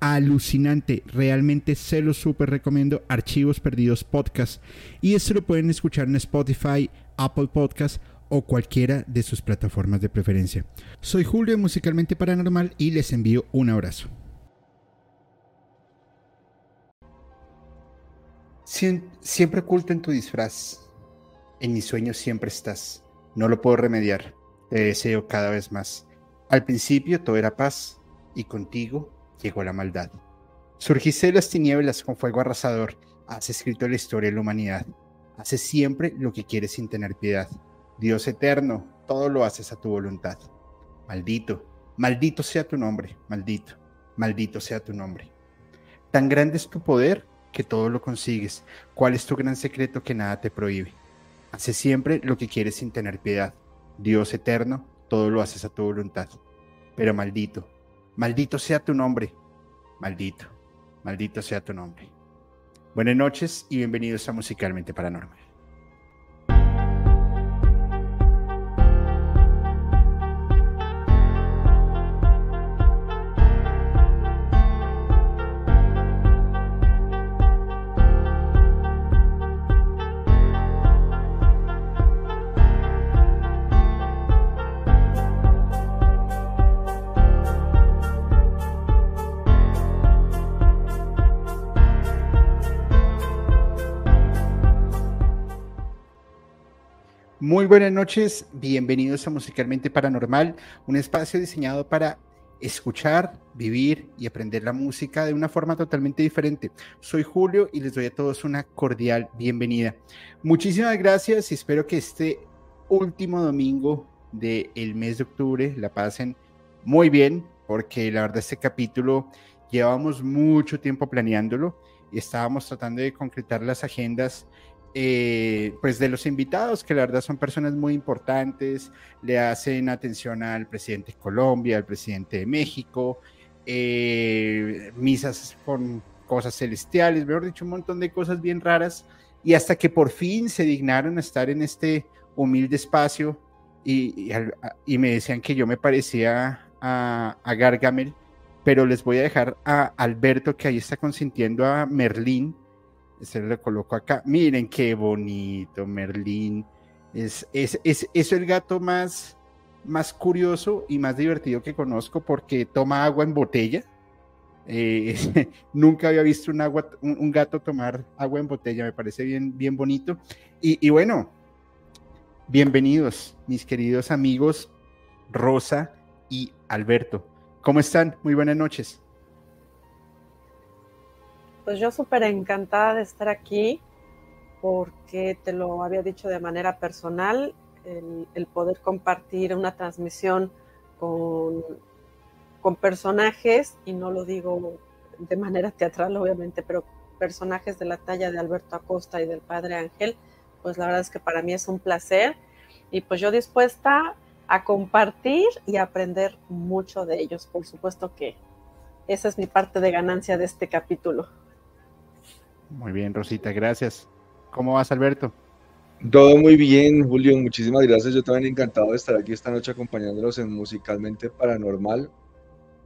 alucinante. Realmente se lo súper recomiendo. Archivos Perdidos Podcast. Y esto lo pueden escuchar en Spotify, Apple Podcast o cualquiera de sus plataformas de preferencia. Soy Julio Musicalmente Paranormal y les envío un abrazo. siempre oculto en tu disfraz. En mis sueños siempre estás. No lo puedo remediar. Te deseo cada vez más. Al principio todo era paz y contigo llegó la maldad. Surgiste de las tinieblas con fuego arrasador, has escrito la historia de la humanidad. Haces siempre lo que quieres sin tener piedad. Dios eterno, todo lo haces a tu voluntad. Maldito, maldito sea tu nombre, maldito, maldito sea tu nombre. Tan grande es tu poder que todo lo consigues. ¿Cuál es tu gran secreto que nada te prohíbe? Haces siempre lo que quieres sin tener piedad. Dios eterno, todo lo haces a tu voluntad. Pero maldito, Maldito sea tu nombre. Maldito. Maldito sea tu nombre. Buenas noches y bienvenidos a Musicalmente Paranormal. Muy buenas noches, bienvenidos a Musicalmente Paranormal, un espacio diseñado para escuchar, vivir y aprender la música de una forma totalmente diferente. Soy Julio y les doy a todos una cordial bienvenida. Muchísimas gracias y espero que este último domingo del mes de octubre la pasen muy bien, porque la verdad este capítulo llevamos mucho tiempo planeándolo y estábamos tratando de concretar las agendas eh, pues de los invitados, que la verdad son personas muy importantes, le hacen atención al presidente de Colombia, al presidente de México, eh, misas con cosas celestiales, mejor dicho, un montón de cosas bien raras, y hasta que por fin se dignaron a estar en este humilde espacio y, me decían que yo me parecía a, a Gargamel, pero les voy a dejar a Alberto que ahí está consintiendo a Merlín, se lo coloco acá. Miren qué bonito, Merlín. Es, es, es, el gato más, más curioso y más divertido que conozco porque toma agua en botella. Eh, nunca había visto un, agua, un, gato tomar agua en botella, me parece bien, bien bonito. Y, y bueno, bienvenidos, mis queridos amigos Rosa y Alberto. ¿Cómo están? Muy buenas noches. Pues yo súper encantada de estar aquí porque te lo había dicho de manera personal, el, poder compartir una transmisión con, con personajes, y no lo digo de manera teatral obviamente, pero personajes de la talla de Alberto Acosta y del Padre Ángel, pues la verdad es que para mí es un placer y pues yo dispuesta a compartir y aprender mucho de ellos. Por supuesto que esa es mi parte de ganancia de este capítulo. Muy bien, Rosita, gracias. ¿Cómo vas, Alberto? Todo muy bien, Julio, muchísimas gracias. Yo también encantado de estar aquí esta noche acompañándolos en Musicalmente Paranormal,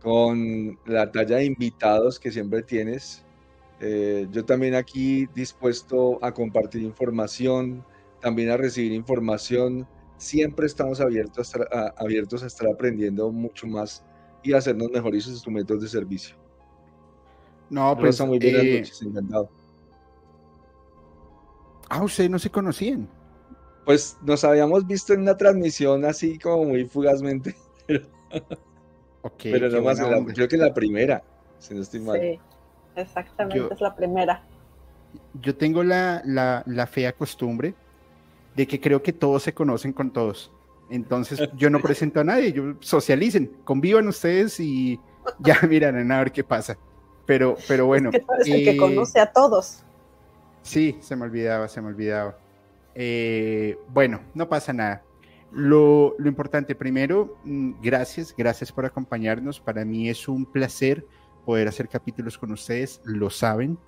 con la talla de invitados que siempre tienes. Eh, yo también aquí dispuesto a compartir información, también a recibir información. Siempre estamos abiertos a, abiertos a estar aprendiendo mucho más y a hacernos mejores instrumentos de servicio. No, pues. muy buenas eh, noches, encantado. Ah, ustedes no se conocían. Pues nos habíamos visto en una transmisión así como muy fugazmente. Pero, pero no más, creo que la primera, si no estoy mal. Sí, exactamente, es la primera. Yo tengo la, la, fea costumbre de que creo que todos se conocen con todos. Entonces yo no presento a nadie, yo socialicen, convivan ustedes y ya miran a ver qué pasa. Pero, pero bueno. Es que tú eres el que eh, conoce a todos. Sí, se me olvidaba, se me olvidaba. Eh, bueno, no pasa nada. Lo, importante, primero, mm, gracias, gracias por acompañarnos. Para mí es un placer poder hacer capítulos con ustedes, lo saben.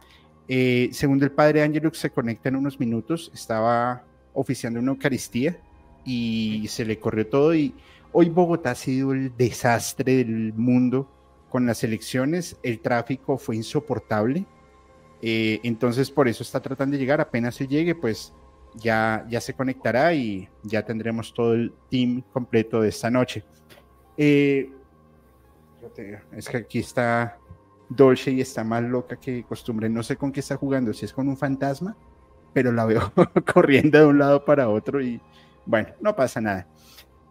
Eh, segundo, el padre Angelux se conecta en unos minutos, estaba oficiando una Eucaristía y se le corrió todo y hoy Bogotá ha sido el desastre del mundo con las elecciones, el tráfico fue insoportable, eh, entonces por eso está tratando de llegar, apenas se llegue, pues ya, ya se conectará y ya tendremos todo el team completo de esta noche. Eh, es que aquí está Dolce y está más loca que costumbre. No sé con qué está jugando, si es con un fantasma, pero la veo corriendo de un lado para otro y bueno, no pasa nada.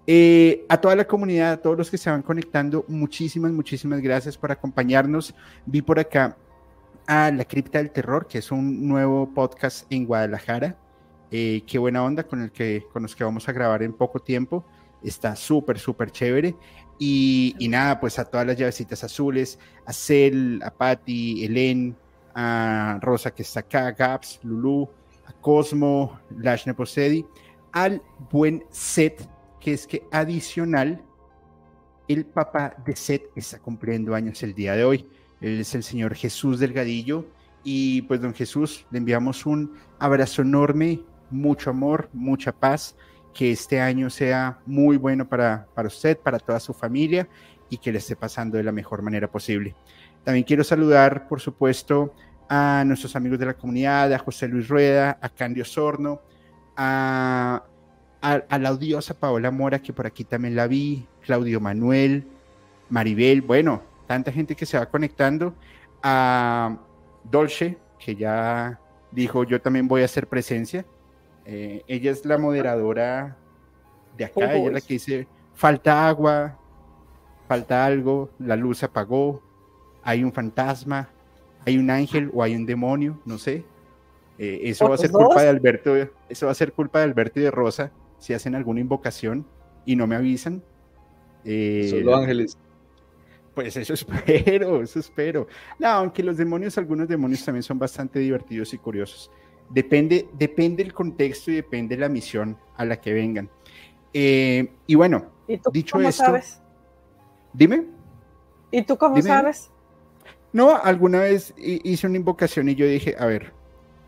Eh, a toda la comunidad, a todos los que se van conectando, muchísimas, muchísimas gracias por acompañarnos. Vi por acá a La Cripta del Terror, que es un nuevo podcast en Guadalajara. Eh, qué buena onda con, el que, con los que vamos a grabar en poco tiempo. Está súper, súper chévere. Y, nada, pues a todas las llavecitas azules, a Cel, a Patty, Elen, a Rosa que está acá, Gaps, Lulu, a Cosmo, Lash Neposedi, al buen Set, que es que adicional, el papá de Set está cumpliendo años el día de hoy. Él es el señor Jesús Delgadillo. Y pues, don Jesús, le enviamos un abrazo enorme, mucho amor, mucha paz que este año sea muy bueno para, para usted, para toda su familia y que le esté pasando de la mejor manera posible. También quiero saludar, por supuesto, a nuestros amigos de la comunidad, a José Luis Rueda, a Candio Sorno, a, a, la odiosa Paola Mora, que por aquí también la vi, Claudio Manuel, Maribel, bueno, tanta gente que se va conectando, a Dolce, que ya dijo, yo también voy a hacer presencia, eh, ella es la moderadora de acá, ella es la que dice, falta agua, falta algo, la luz se apagó, hay un fantasma, hay un ángel o hay un demonio, no sé. Eh, eso va a ser culpa de Alberto, eso va a ser culpa de Alberto y de Rosa si hacen alguna invocación y no me avisan. Eh, Son los ángeles. Pues eso espero, eso espero. No, aunque los demonios, algunos demonios también son bastante divertidos y curiosos. Depende, depende el contexto y depende la misión a la que vengan. Eh, y bueno, dicho cómo esto, sabes? dime. ¿Y tú cómo sabes? No, alguna vez hice una invocación y yo dije, a ver,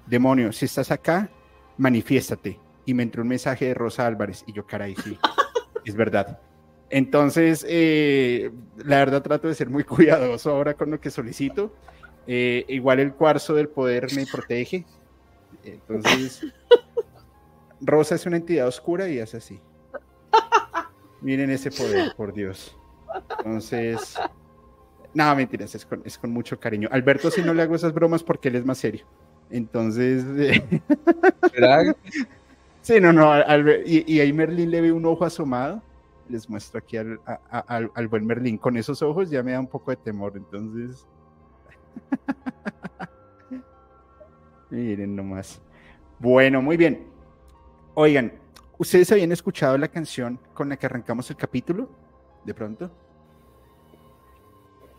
demonio, si estás acá, manifiéstate. Y me entró un mensaje de Rosa Álvarez y yo, caray, sí, es verdad. Entonces, eh, la verdad trato de ser muy cuidadoso ahora con lo que solicito. Eh, igual el cuarzo del poder me protege, entonces, Rosa es una entidad oscura y es así. Miren ese poder, por Dios. Entonces, no, mentiras, es con, es con mucho cariño. Alberto, si no le hago esas bromas porque él es más serio. Entonces, sí, no, no, y, ahí Merlín le ve un ojo asomado. Les muestro aquí al, al buen Merlín. Con esos ojos ya me da un poco de temor, entonces. Miren nomás. Bueno, muy bien. Oigan, ¿ustedes habían escuchado la canción con la que arrancamos el capítulo? De pronto.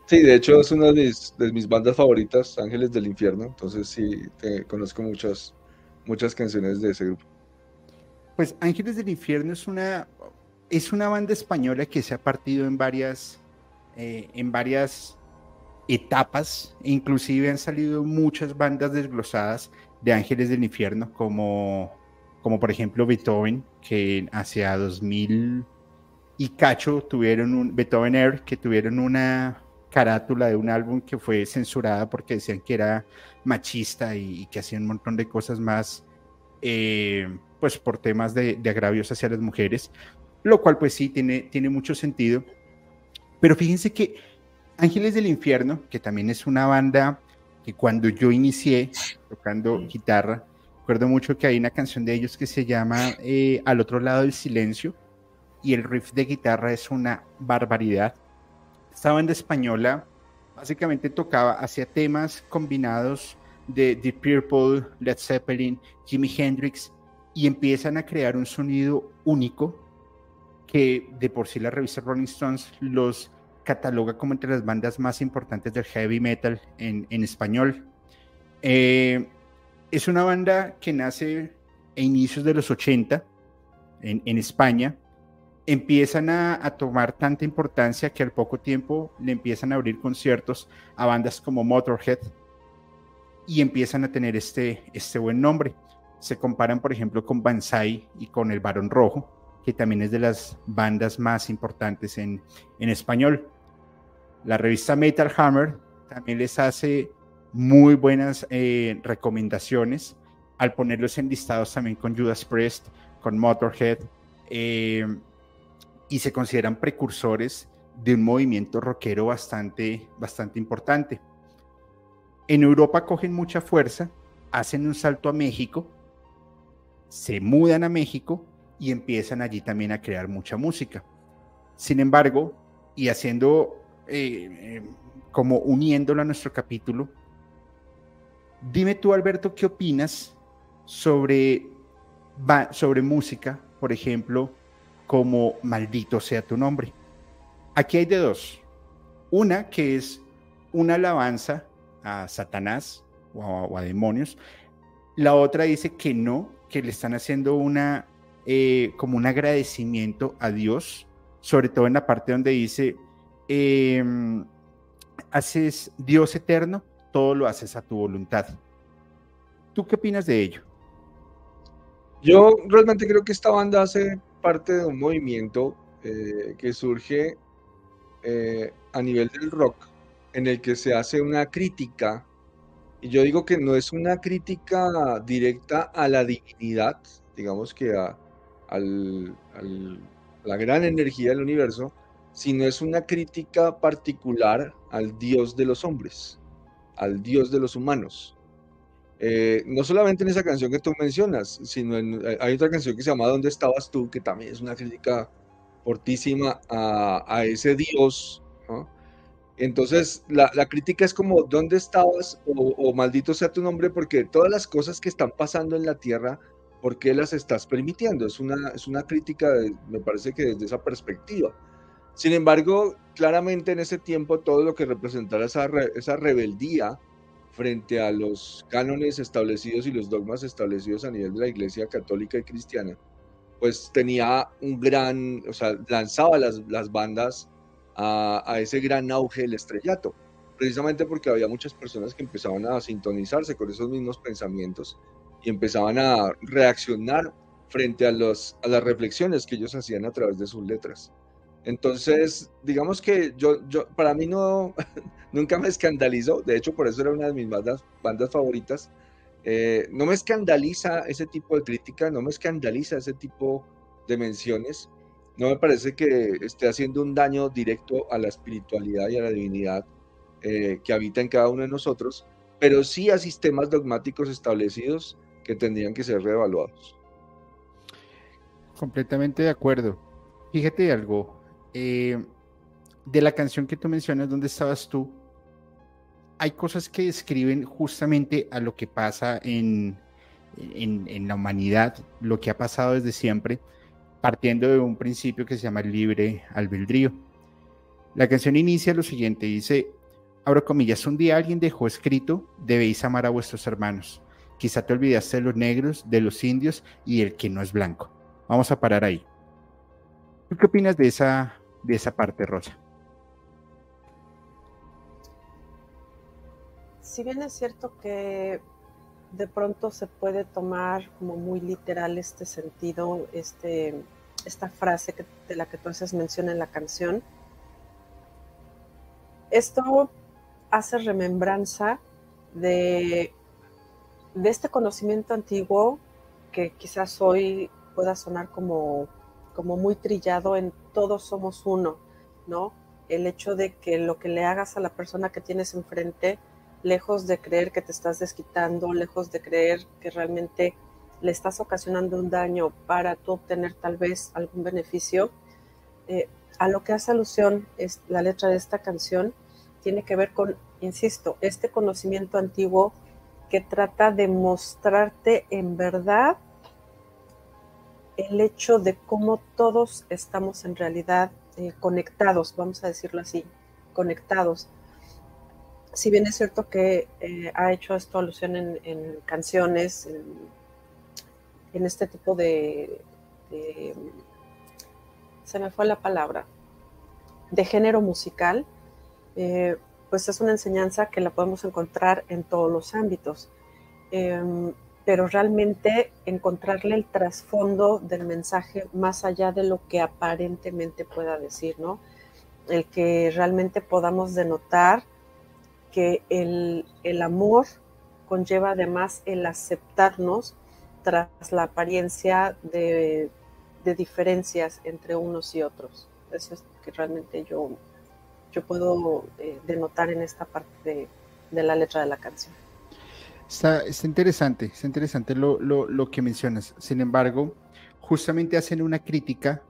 Sí, de hecho es una de mis, bandas favoritas, Ángeles del Infierno. Entonces sí, conozco muchas, muchas canciones de ese grupo. Pues Ángeles del Infierno es una, es una banda española que se ha partido en varias, eh, en varias etapas, inclusive han salido muchas bandas desglosadas de Ángeles del Infierno, como, como por ejemplo Beethoven, que hacia 2000 y cacho tuvieron un Beethoven Air, que tuvieron una carátula de un álbum que fue censurada porque decían que era machista y, que hacían un montón de cosas más, eh, pues por temas de, agravios hacia las mujeres, lo cual pues sí tiene, tiene mucho sentido. Pero fíjense que Ángeles del Infierno, que también es una banda que cuando yo inicié tocando guitarra, recuerdo mucho que hay una canción de ellos que se llama eh, Al otro lado del silencio y el riff de guitarra es una barbaridad. Esta banda española básicamente tocaba, hacía temas combinados de Deep Purple, Led Zeppelin, Jimi Hendrix y empiezan a crear un sonido único que de por sí la revista Rolling Stones los cataloga como entre las bandas más importantes del heavy metal en, español. Eh, es una banda que nace a inicios de los 80 en, España. Empiezan a, tomar tanta importancia que al poco tiempo le empiezan a abrir conciertos a bandas como Motorhead y empiezan a tener este, este buen nombre. Se comparan, por ejemplo, con Banzai y con El Barón Rojo, que también es de las bandas más importantes en, en español. La revista Metal Hammer también les hace muy buenas eh, recomendaciones al ponerlos en listados también con Judas Priest, con Motorhead, eh, y se consideran precursores de un movimiento rockero bastante, bastante importante. En Europa cogen mucha fuerza, hacen un salto a México, se mudan a México y empiezan allí también a crear mucha música. Sin embargo, y haciendo eh, como uniéndolo a nuestro capítulo, dime tú, Alberto, ¿qué opinas sobre, sobre música, por ejemplo, como Maldito sea tu nombre? Aquí hay de dos. Una que es una alabanza a Satanás o a, demonios. La otra dice que no, que le están haciendo una eh, como un agradecimiento a Dios, sobre todo en la parte donde dice em, haces Dios eterno, todo lo haces a tu voluntad. ¿Tú qué opinas de ello? Yo realmente creo que esta banda hace parte de un movimiento eh, que surge eh, a nivel del rock, en el que se hace una crítica, y yo digo que no es una crítica directa a la divinidad, digamos que a, la gran energía del universo, sino es una crítica particular al Dios de los hombres, al Dios de los humanos. Eh, no solamente en esa canción que tú mencionas, sino en, eh, hay otra canción que se llama ¿Dónde estabas tú? que también es una crítica fortísima a, ese Dios. Entonces, la, crítica es como ¿dónde estabas? O, maldito sea tu nombre, porque todas las cosas que están pasando en la tierra, ¿por qué las estás permitiendo? Es una, es una crítica, me parece que desde esa perspectiva. Sin embargo, claramente en ese tiempo todo lo que representara esa, esa rebeldía frente a los cánones establecidos y los dogmas establecidos a nivel de la Iglesia católica y cristiana, pues tenía un gran, o sea, lanzaba las, las bandas a, a, ese gran auge del estrellato, precisamente porque había muchas personas que empezaban a sintonizarse con esos mismos pensamientos y empezaban a reaccionar frente a, los, a las reflexiones que ellos hacían a través de sus letras. Entonces, digamos que yo, yo, para mí no, nunca me escandalizó, de hecho por eso era una de mis bandas, bandas favoritas. Eh, no me escandaliza ese tipo de crítica, no me escandaliza ese tipo de menciones, no me parece que esté haciendo un daño directo a la espiritualidad y a la divinidad eh, que habita en cada uno de nosotros, pero sí a sistemas dogmáticos establecidos que tendrían que ser reevaluados. Completamente de acuerdo. Fíjate algo, eh, de la canción que tú mencionas, ¿dónde estabas tú? Hay cosas que describen justamente a lo que pasa en, en, la humanidad, lo que ha pasado desde siempre, partiendo de un principio que se llama libre albedrío. La canción inicia lo siguiente, dice, abro comillas, un día alguien dejó escrito, debéis amar a vuestros hermanos. Quizá te olvidaste de los negros, de los indios y el que no es blanco. Vamos a parar ahí. ¿Tú qué opinas de esa de esa parte, Rosa. Si bien es cierto que de pronto se puede tomar como muy literal este sentido, este, esta frase de la que tú haces mención en la canción, esto hace remembranza de, de este conocimiento antiguo que quizás hoy pueda sonar como como muy trillado en todos somos uno, ¿no? El hecho de que lo que le hagas a la persona que tienes enfrente, lejos de creer que te estás desquitando, lejos de creer que realmente le estás ocasionando un daño para tú obtener tal vez algún beneficio, eh, a lo que hace alusión es la letra de esta canción tiene que ver con, insisto, este conocimiento antiguo que trata de mostrarte en verdad el hecho de cómo todos estamos en realidad eh, conectados, vamos a decirlo así, conectados. si bien es cierto que eh, ha hecho esto alusión en, canciones, en, este tipo de, se me fue la palabra, de género musical, eh, pues es una enseñanza que la podemos encontrar en todos los ámbitos. Em, pero realmente encontrarle el trasfondo del mensaje más allá de lo que aparentemente pueda decir, ¿no? El que realmente podamos denotar que el, amor conlleva además el aceptarnos tras la apariencia de, diferencias entre unos y otros. Eso es que realmente yo, yo puedo eh, denotar en esta parte de la letra de la canción. Está, interesante, está interesante lo, que mencionas. Sin embargo, justamente hacen una crítica,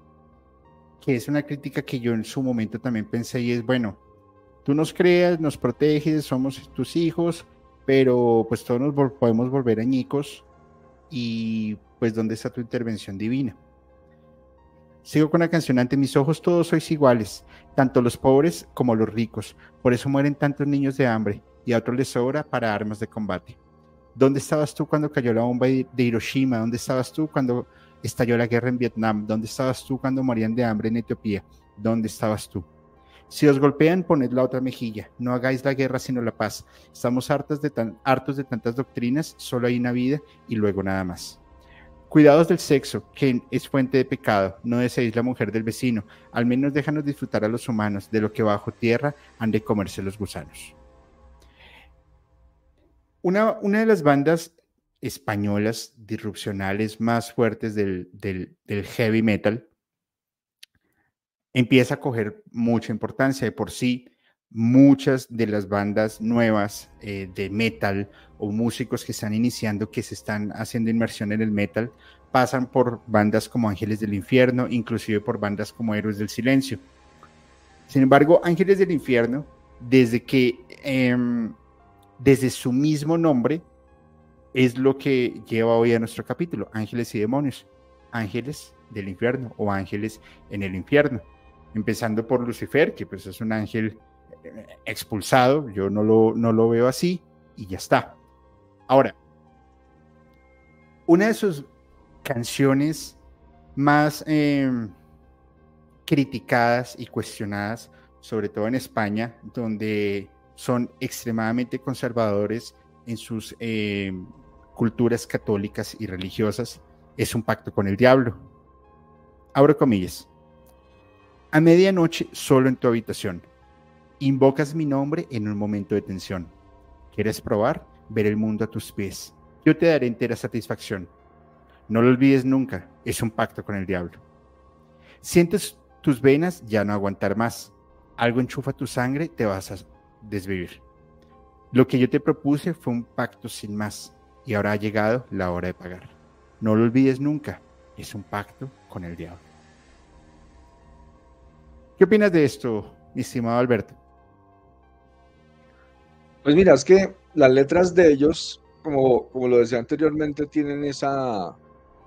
que es una crítica que yo en su momento también pensé y es, bueno, tú nos creas, nos proteges, somos tus hijos, pero pues todos nos podemos volver añicos y pues ¿dónde está tu intervención divina? Sigo con la canción, ante mis ojos todos sois iguales, tanto los pobres como los ricos, por eso mueren tantos niños de hambre y a otros les sobra para armas de combate. ¿Dónde estabas tú cuando cayó la bomba de Hiroshima? ¿Dónde estabas tú cuando estalló la guerra en Vietnam? ¿Dónde estabas tú cuando morían de hambre en Etiopía? ¿Dónde estabas tú? Si os golpean, poned la otra mejilla. No hagáis la guerra sino la paz. Estamos hartos de, hartos de tantas doctrinas, solo hay una vida y luego nada más. Cuidados del sexo, que es fuente de pecado. No deseéis la mujer del vecino. Al menos déjanos disfrutar a los humanos de lo que bajo tierra han de comerse los gusanos. Una, de las bandas españolas disrupcionales más fuertes del, heavy metal empieza a coger mucha importancia. De por sí, muchas de las bandas nuevas eh, de metal o músicos que están iniciando, que se están haciendo inmersión en el metal, pasan por bandas como Ángeles del Infierno, inclusive por bandas como Héroes del Silencio. Sin embargo, Ángeles del Infierno, desde que em, desde su mismo nombre, es lo que lleva hoy a nuestro capítulo, ángeles y demonios, ángeles del infierno o ángeles en el infierno. Empezando por Lucifer, que pues es un ángel expulsado, yo no lo, no lo veo así y ya está. Ahora, una de sus canciones más em, criticadas y cuestionadas, sobre todo en España, donde son extremadamente conservadores en sus eh, culturas católicas y religiosas, es un pacto con el diablo. Abro comillas. A medianoche, solo en tu habitación, invocas mi nombre en un momento de tensión. ¿Quieres probar? Ver el mundo a tus pies. Yo te daré entera satisfacción. No lo olvides nunca, es un pacto con el diablo. Sientes tus venas ya no aguantar más. Algo enchufa tu sangre, te vas a desvivir. Lo que yo te propuse fue un pacto sin más y ahora ha llegado la hora de pagar. No lo olvides nunca, es un pacto con el diablo. ¿Qué opinas de esto, mi estimado Alberto? Pues mira, es que las letras de ellos, como, como lo decía anteriormente, tienen esa,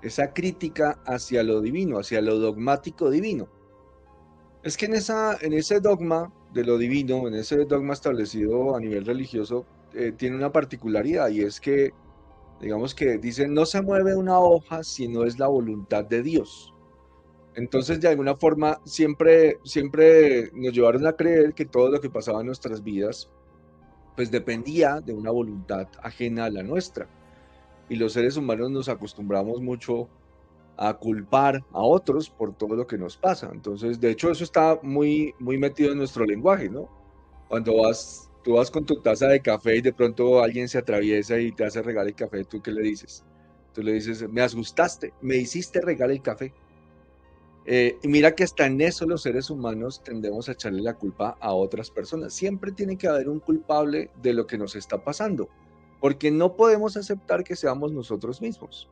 esa crítica hacia lo divino, hacia lo dogmático divino. Es que en, esa, en ese dogma de lo divino, en ese dogma establecido a nivel religioso, eh, tiene una particularidad y es que, digamos que dice, no se mueve una hoja si no es la voluntad de Dios. Entonces, de alguna forma, siempre, siempre nos llevaron a creer que todo lo que pasaba en nuestras vidas, pues dependía de una voluntad ajena a la nuestra. Y los seres humanos nos acostumbramos mucho a culpar a otros por todo lo que nos pasa. Entonces, de hecho, eso está muy, muy metido en nuestro lenguaje, ¿no? Cuando vas, tú vas con tu taza de café y de pronto alguien se atraviesa y te hace regalar el café, ¿tú qué le dices? Tú le dices, me asustaste, me hiciste regalar el café. Eh, y mira que hasta en eso los seres humanos tendemos a echarle la culpa a otras personas. Siempre tiene que haber un culpable de lo que nos está pasando, porque no podemos aceptar que seamos nosotros mismos.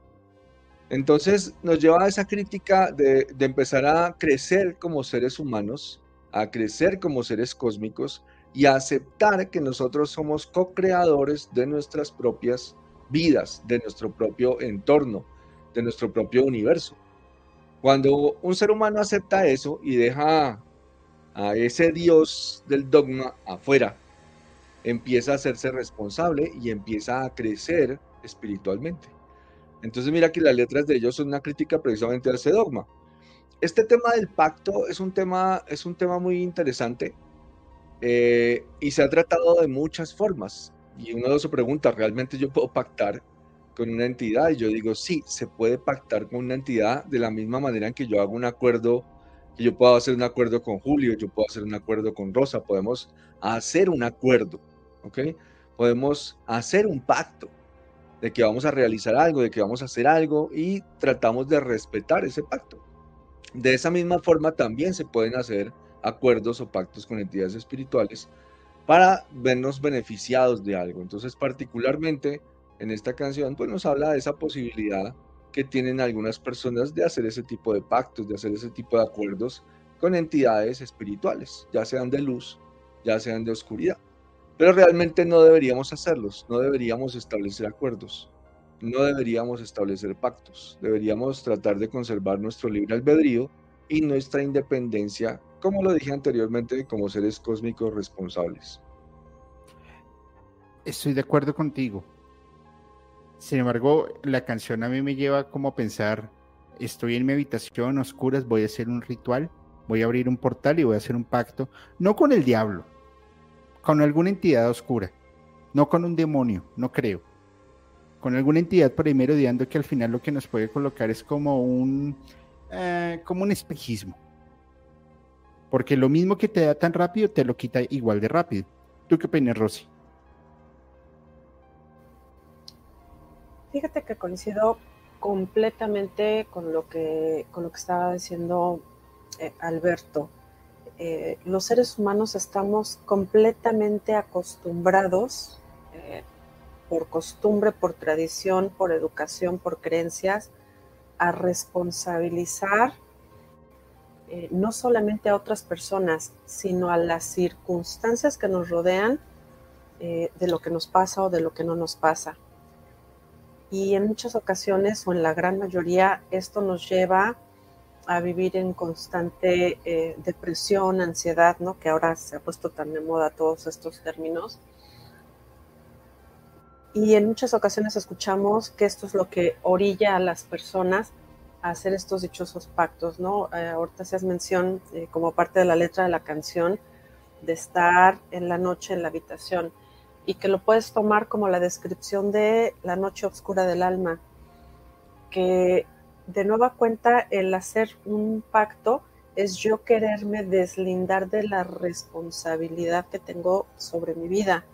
Entonces nos lleva a esa crítica de, empezar a crecer como seres humanos, a crecer como seres cósmicos y a aceptar que nosotros somos co-creadores de nuestras propias vidas, de nuestro propio entorno, de nuestro propio universo. Cuando un ser humano acepta eso y deja a ese Dios del dogma afuera, empieza a hacerse responsable y empieza a crecer espiritualmente. Entonces mira que las letras de ellos son una crítica precisamente a ese dogma. Este tema del pacto es un tema, es un tema muy interesante eh, y se ha tratado de muchas formas. Y uno se pregunta, ¿realmente yo puedo pactar con una entidad? Y yo digo, sí, se puede pactar con una entidad de la misma manera en que yo hago un acuerdo, que yo puedo hacer un acuerdo con Julio, yo puedo hacer un acuerdo con Rosa, podemos hacer un acuerdo, ¿ok? Podemos hacer un pacto de que vamos a realizar algo, de que vamos a hacer algo y tratamos de respetar ese pacto. De esa misma forma también se pueden hacer acuerdos o pactos con entidades espirituales para vernos beneficiados de algo. Entonces, particularmente en esta canción, pues nos habla de esa posibilidad que tienen algunas personas de hacer ese tipo de pactos, de hacer ese tipo de acuerdos con entidades espirituales, ya sean de luz, ya sean de oscuridad. Pero realmente no deberíamos hacerlos, no deberíamos establecer acuerdos, no deberíamos establecer pactos, deberíamos tratar de conservar nuestro libre albedrío y nuestra independencia, como lo dije anteriormente, como seres cósmicos responsables. Estoy de acuerdo contigo. Sin embargo, la canción a mí me lleva como a pensar, estoy en mi habitación oscuras, voy a hacer un ritual, voy a abrir un portal y voy a hacer un pacto, no con el diablo, con alguna entidad oscura, no con un demonio, no creo. Con alguna entidad por ahí que al final lo que nos puede colocar es como un, eh, como un espejismo. Porque lo mismo que te da tan rápido, te lo quita igual de rápido. ¿Tú qué opinas, Rosy? Fíjate que coincido completamente con lo que, con lo que estaba diciendo eh, Alberto. Eh, los seres humanos estamos completamente acostumbrados, eh, por costumbre, por tradición, por educación, por creencias, a responsabilizar no solamente a otras personas, sino a las circunstancias que nos rodean de lo que nos pasa o de lo que no nos pasa. Y en muchas ocasiones, o en la gran mayoría, esto nos lleva a vivir en constante eh, depresión, ansiedad, ¿no? Que ahora se ha puesto tan de moda todos estos términos. Y en muchas ocasiones escuchamos que esto es lo que orilla a las personas a hacer estos dichosos pactos, ¿no? Eh, ahorita se hace mención eh, como parte de la letra de la canción de estar en la noche en la habitación y que lo puedes tomar como la descripción de la noche oscura del alma, que de nueva cuenta el hacer un pacto es yo quererme deslindar de la responsabilidad que tengo sobre mi vida.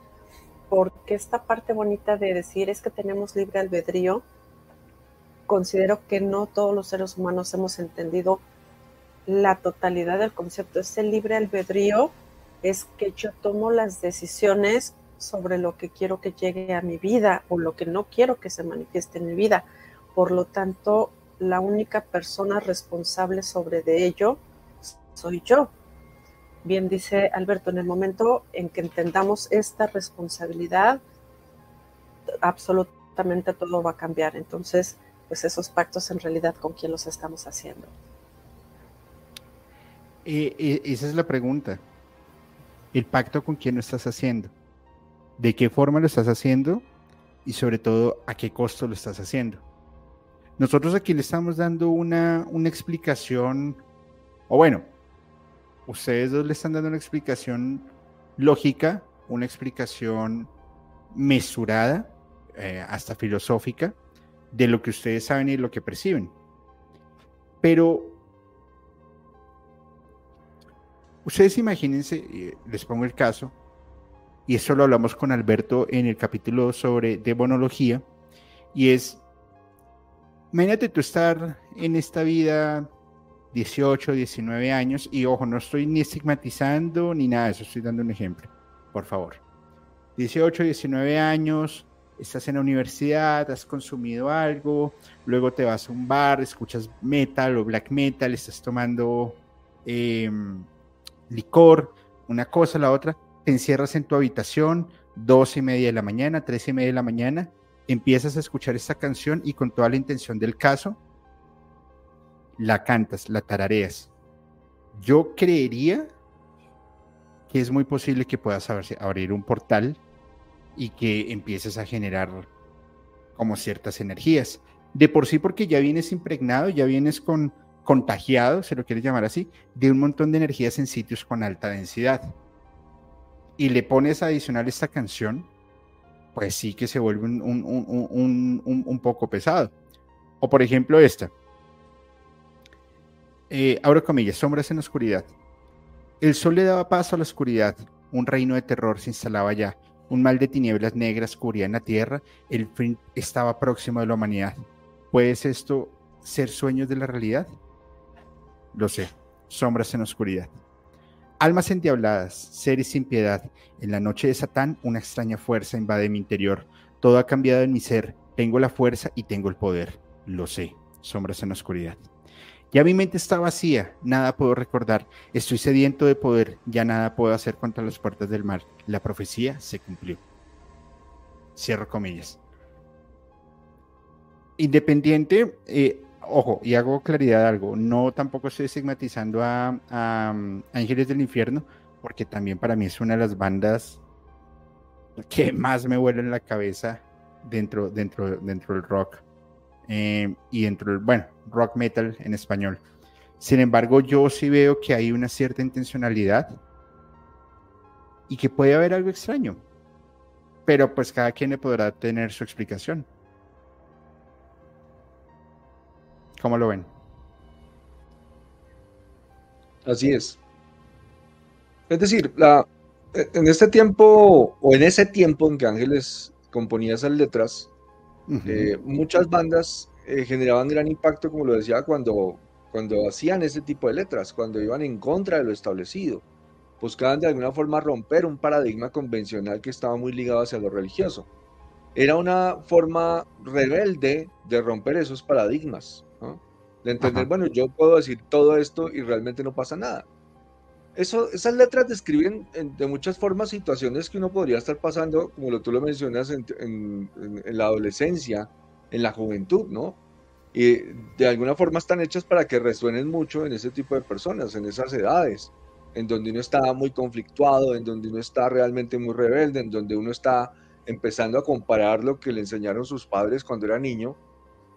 Porque esta parte bonita de decir es que tenemos libre albedrío, considero que no todos los seres humanos hemos entendido la totalidad del concepto. Ese libre albedrío es que yo tomo las decisiones sobre lo que quiero que llegue a mi vida o lo que no quiero que se manifieste en mi vida. Por lo tanto, la única persona responsable sobre de ello soy yo. Bien dice Alberto, en el momento en que entendamos esta responsabilidad, absolutamente todo va a cambiar. Entonces, pues esos pactos en realidad con quién los estamos haciendo. Eh, eh, esa es la pregunta. ¿El pacto con quién lo estás haciendo? ¿De qué forma lo estás haciendo? Y sobre todo, ¿a qué costo lo estás haciendo? Nosotros aquí le estamos dando una, una explicación, o bueno, ustedes dos le están dando una explicación lógica, una explicación mesurada, eh, hasta filosófica, de lo que ustedes saben y lo que perciben. Pero ustedes imagínense, les pongo el caso, y eso lo hablamos con Alberto en el capítulo sobre demonología, y es imagínate tú estar en esta vida 18, 19 años, y ojo, no estoy ni estigmatizando ni nada de eso, estoy dando un ejemplo, por favor. 18, 19 años, estás en la universidad, has consumido algo, luego te vas a un bar, escuchas metal o black metal, estás tomando em, licor, una cosa, la otra, te encierras en tu habitación, dos y media de la mañana, tres y media de la mañana, empiezas a escuchar esta canción y con toda la intención del caso, la cantas, la tarareas. Yo creería que es muy posible que puedas abrir un portal y que empieces a generar como ciertas energías. De por sí, porque ya vienes impregnado, ya vienes con contagiado, se lo quieres llamar así, de un montón de energías en sitios con alta densidad. Y le pones adicional esta canción, pues sí que se vuelve un, poco pesado. O por ejemplo esta. Eh, comillas, sombras en la oscuridad. El sol le daba paso a la oscuridad, un reino de terror se instalaba allá, un mal de tinieblas negras cubría en la tierra, el fin estaba próximo de la humanidad. ¿Puede esto ser sueños de la realidad? Lo sé, sombras en la oscuridad. Almas endiabladas, seres sin piedad. En la noche de Satán, una extraña fuerza invade mi interior. Todo ha cambiado en mi ser. Tengo la fuerza y tengo el poder. Lo sé, sombras en la oscuridad. Ya mi mente está vacía, nada puedo recordar. Estoy sediento de poder, ya nada puedo hacer contra las puertas del mal. La profecía se cumplió. Cierro comillas. Independiente, eh, ojo, y hago claridad de algo, no tampoco estoy estigmatizando a, Ángeles del Infierno, porque también para mí es una de las bandas que más me vuela en la cabeza dentro, dentro, dentro del rock eh, y dentro del, bueno, rock metal en español. Sin embargo, yo sí veo que hay una cierta intencionalidad y que puede haber algo extraño, pero pues cada quien le podrá tener su explicación. ¿Cómo lo ven? Así es. Es decir, la, en este tiempo, o en ese tiempo en que Ángeles componía esas letras, eh, muchas bandas eh, generaban gran impacto, como lo decía, cuando, cuando hacían ese tipo de letras, cuando iban en contra de lo establecido. Buscaban de alguna forma romper un paradigma convencional que estaba muy ligado hacia lo religioso. Era una forma rebelde de romper esos paradigmas de entender, bueno, yo puedo decir todo esto y realmente no pasa nada. Eso, esas letras describen de muchas formas situaciones que uno podría estar pasando, como lo, tú lo mencionas, en, la adolescencia, en la juventud, ¿no? Y de alguna forma están hechas para que resuenen mucho en ese tipo de personas, en esas edades, en donde uno está muy conflictuado, en donde uno está realmente muy rebelde, en donde uno está empezando a comparar lo que le enseñaron sus padres cuando era niño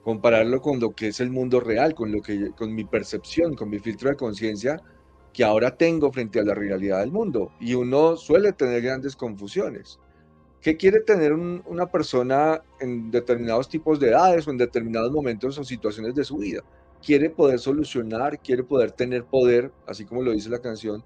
compararlo con lo que es el mundo real, con, lo que, con mi percepción, con mi filtro de conciencia que ahora tengo frente a la realidad del mundo. Y uno suele tener grandes confusiones. ¿Qué quiere tener una persona en determinados tipos de edades o en determinados momentos o situaciones de su vida? Quiere poder solucionar, quiere poder tener poder, así como lo dice la canción,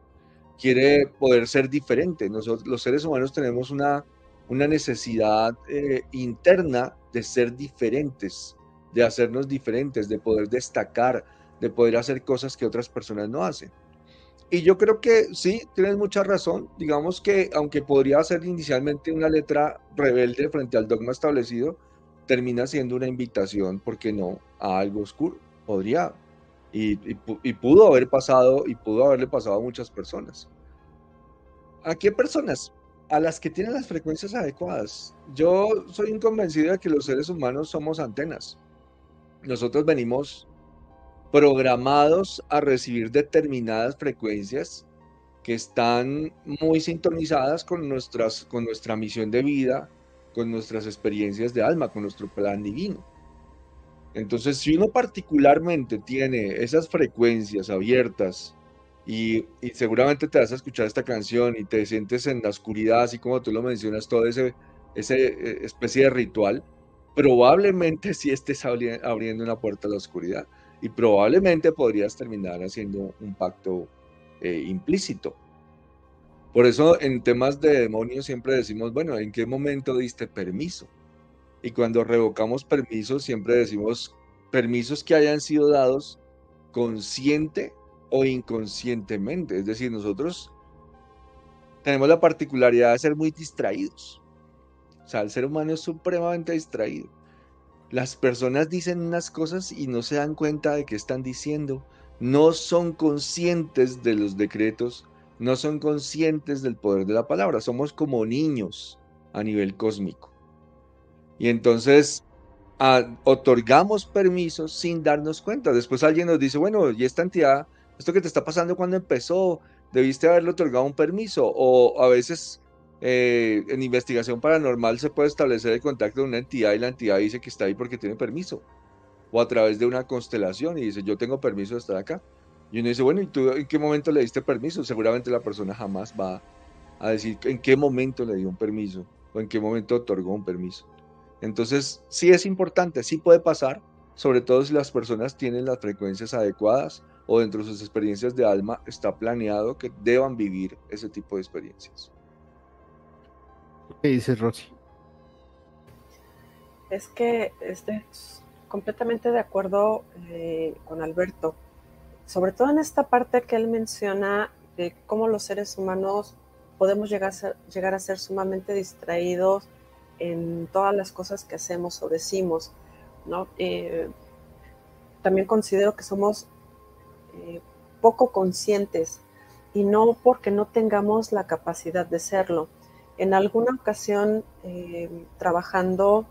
quiere poder ser diferente. Nosotros, los seres humanos tenemos una, una necesidad eh, interna de ser diferentes, de hacernos diferentes, de poder destacar, de poder hacer cosas que otras personas no hacen. Y yo creo que sí, tienes mucha razón. Digamos que aunque podría ser inicialmente una letra rebelde frente al dogma establecido, termina siendo una invitación, ¿por qué no?, a algo oscuro. Podría. Y, y, pudo haber pasado, y pudo haberle pasado a muchas personas. ¿A qué personas? A las que tienen las frecuencias adecuadas. Yo soy inconvencido de que los seres humanos somos antenas nosotros venimos programados a recibir determinadas frecuencias que están muy sintonizadas con, nuestras, con nuestra misión de vida, con nuestras experiencias de alma, con nuestro plan divino. Entonces, si uno particularmente tiene esas frecuencias abiertas y, seguramente te vas a escuchar esta canción y te sientes en la oscuridad, así como tú lo mencionas, todo ese, ese eh, especie de ritual, probablemente sí estés abriendo una puerta a la oscuridad y probablemente podrías terminar haciendo un pacto eh, implícito. Por eso en temas de demonios siempre decimos, bueno, ¿en qué momento diste permiso? Y cuando revocamos permisos siempre decimos permisos que hayan sido dados consciente o inconscientemente. Es decir, nosotros tenemos la particularidad de ser muy distraídos. O sea, el ser humano es supremamente distraído. Las personas dicen unas cosas y no se dan cuenta de qué están diciendo. No son conscientes de los decretos, no son conscientes del poder de la palabra. Somos como niños a nivel cósmico. Y entonces otorgamos permisos sin darnos cuenta. Después alguien nos dice, bueno, y esta entidad, esto que te está pasando cuando empezó, debiste haberle otorgado un permiso o a veces eh, en investigación paranormal se puede establecer el contacto de una entidad y la entidad dice que está ahí porque tiene permiso. O a través de una constelación y dice yo tengo permiso de estar acá y uno dice bueno ¿y tú en qué momento le diste permiso? Seguramente la persona jamás va a decir en qué momento le dio un permiso o en qué momento otorgó un permiso. Entonces, sí es importante, sí puede pasar, sobre todo si las personas tienen las frecuencias adecuadas o dentro de sus experiencias de alma está planeado que deban vivir ese tipo de experiencias. ¿Qué dices, Rosy? Es que estoy completamente de acuerdo eh, con Alberto, sobre todo en esta parte que él menciona de cómo los seres humanos podemos llegar a ser, llegar a ser sumamente distraídos en todas las cosas que hacemos o decimos, ¿no? Eh, también considero que somos eh, poco conscientes y no porque no tengamos la capacidad de serlo. En alguna ocasión, eh, trabajando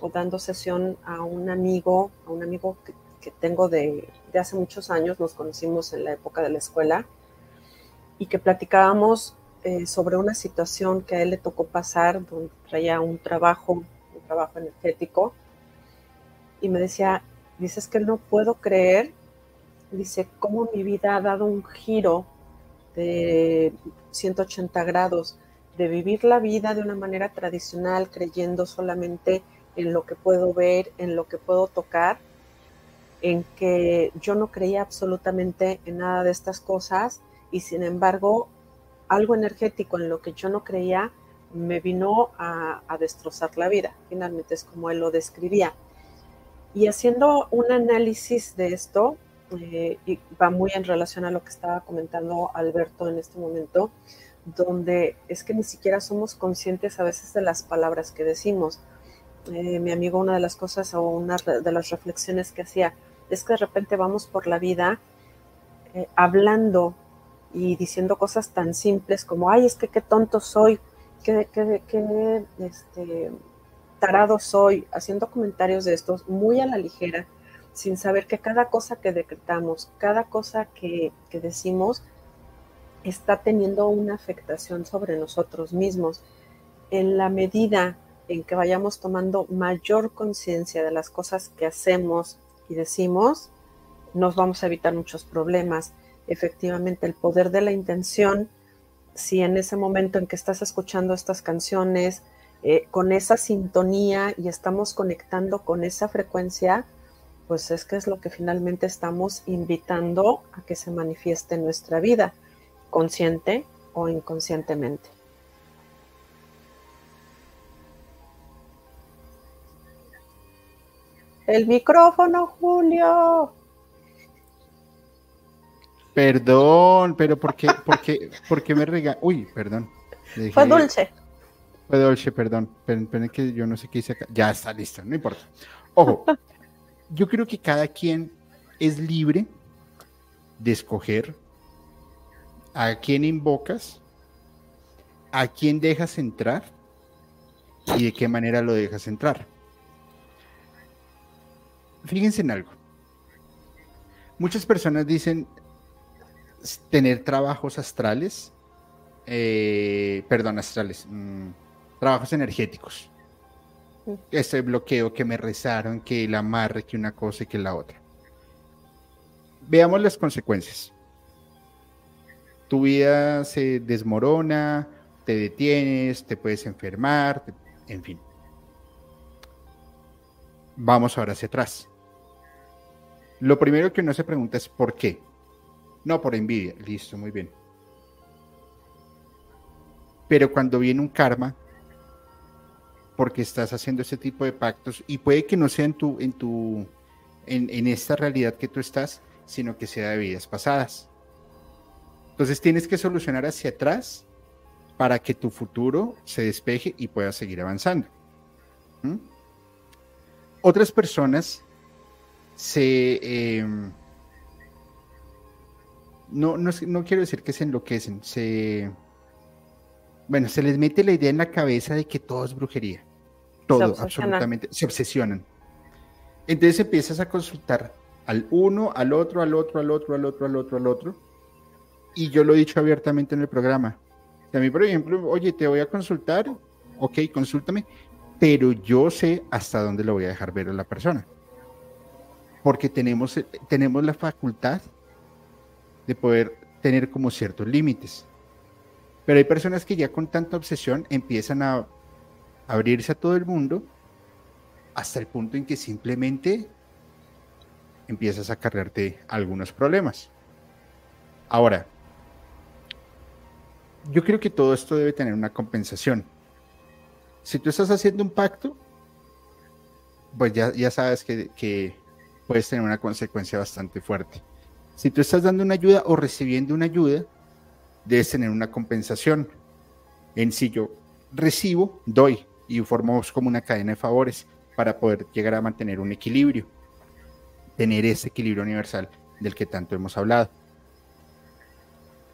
o dando sesión a un amigo, a un amigo que, tengo de, hace muchos años, nos conocimos en la época de la escuela, y que platicábamos eh, sobre una situación que a él le tocó pasar, donde traía un trabajo, un trabajo energético, y me decía, dices que no puedo creer, dice, cómo mi vida ha dado un giro de 180 grados, de vivir la vida de una manera tradicional, creyendo solamente en lo que puedo ver, en lo que puedo tocar, en que yo no creía absolutamente en nada de estas cosas y sin embargo algo energético en lo que yo no creía me vino a, destrozar la vida. Finalmente es como él lo describía. Y haciendo un análisis de esto, eh, y va muy en relación a lo que estaba comentando Alberto en este momento, donde es que ni siquiera somos conscientes a veces de las palabras que decimos. Eh, mi amigo, una de las cosas o una de las reflexiones que hacía es que de repente vamos por la vida eh, hablando y diciendo cosas tan simples como, ay, es que qué tonto soy, qué, qué, qué este, tarado soy, haciendo comentarios de estos muy a la ligera, sin saber que cada cosa que decretamos, cada cosa que, que decimos, está teniendo una afectación sobre nosotros mismos. En la medida en que vayamos tomando mayor conciencia de las cosas que hacemos y decimos, nos vamos a evitar muchos problemas efectivamente el poder de la intención, si en ese momento en que estás escuchando estas canciones, eh, con esa sintonía y estamos conectando con esa frecuencia, pues es que es lo que finalmente estamos invitando a que se manifieste en nuestra vida, consciente o inconscientemente. El micrófono, Julio. Perdón, pero ¿por qué, por qué, por qué me rega? Uy, perdón. Fue dulce. Fue dulce, perdón. Pero, que yo no sé qué hice acá. Ya está listo, no importa. Ojo, yo creo que cada quien es libre de escoger a quién invocas, a quién dejas entrar y de qué manera lo dejas entrar. Fíjense en algo. Muchas personas dicen, tener trabajos astrales, eh, perdón, astrales, mm, trabajos energéticos. Este bloqueo que me rezaron, que el amarre, que una cosa y que la otra. Veamos las consecuencias. Tu vida se desmorona, te detienes, te puedes enfermar, en fin. Vamos ahora hacia atrás. Lo primero que uno se pregunta es ¿por qué? No, por envidia. Listo, muy bien. Pero cuando viene un karma, porque estás haciendo ese tipo de pactos, y puede que no sea en en tu, en, esta realidad que tú estás, sino que sea de vidas pasadas. Entonces tienes que solucionar hacia atrás para que tu futuro se despeje y puedas seguir avanzando. ¿Mm? Otras personas se em, no, no, quiero decir que se enloquecen, se... Bueno, se les mete la idea en la cabeza de que todo es brujería. Todo, absolutamente. Se obsesionan. Entonces empiezas a consultar al uno, al otro, al otro, al otro, al otro, al otro, al otro. y yo lo he dicho abiertamente en el programa. A mí, por ejemplo, oye, te voy a consultar, ok, consúltame, pero yo sé hasta dónde lo voy a dejar ver a la persona. Porque tenemos, tenemos la facultad de poder tener como ciertos límites. Pero hay personas que ya con tanta obsesión empiezan a abrirse a todo el mundo hasta el punto en que simplemente empiezas a cargarte algunos problemas. Ahora, yo creo que todo esto debe tener una compensación. Si tú estás haciendo un pacto, pues ya, ya sabes que, que puedes tener una consecuencia bastante fuerte. Si tú estás dando una ayuda o recibiendo una ayuda, debes tener una compensación. En si yo recibo, doy y formamos como una cadena de favores para poder llegar a mantener un equilibrio, tener ese equilibrio universal del que tanto hemos hablado.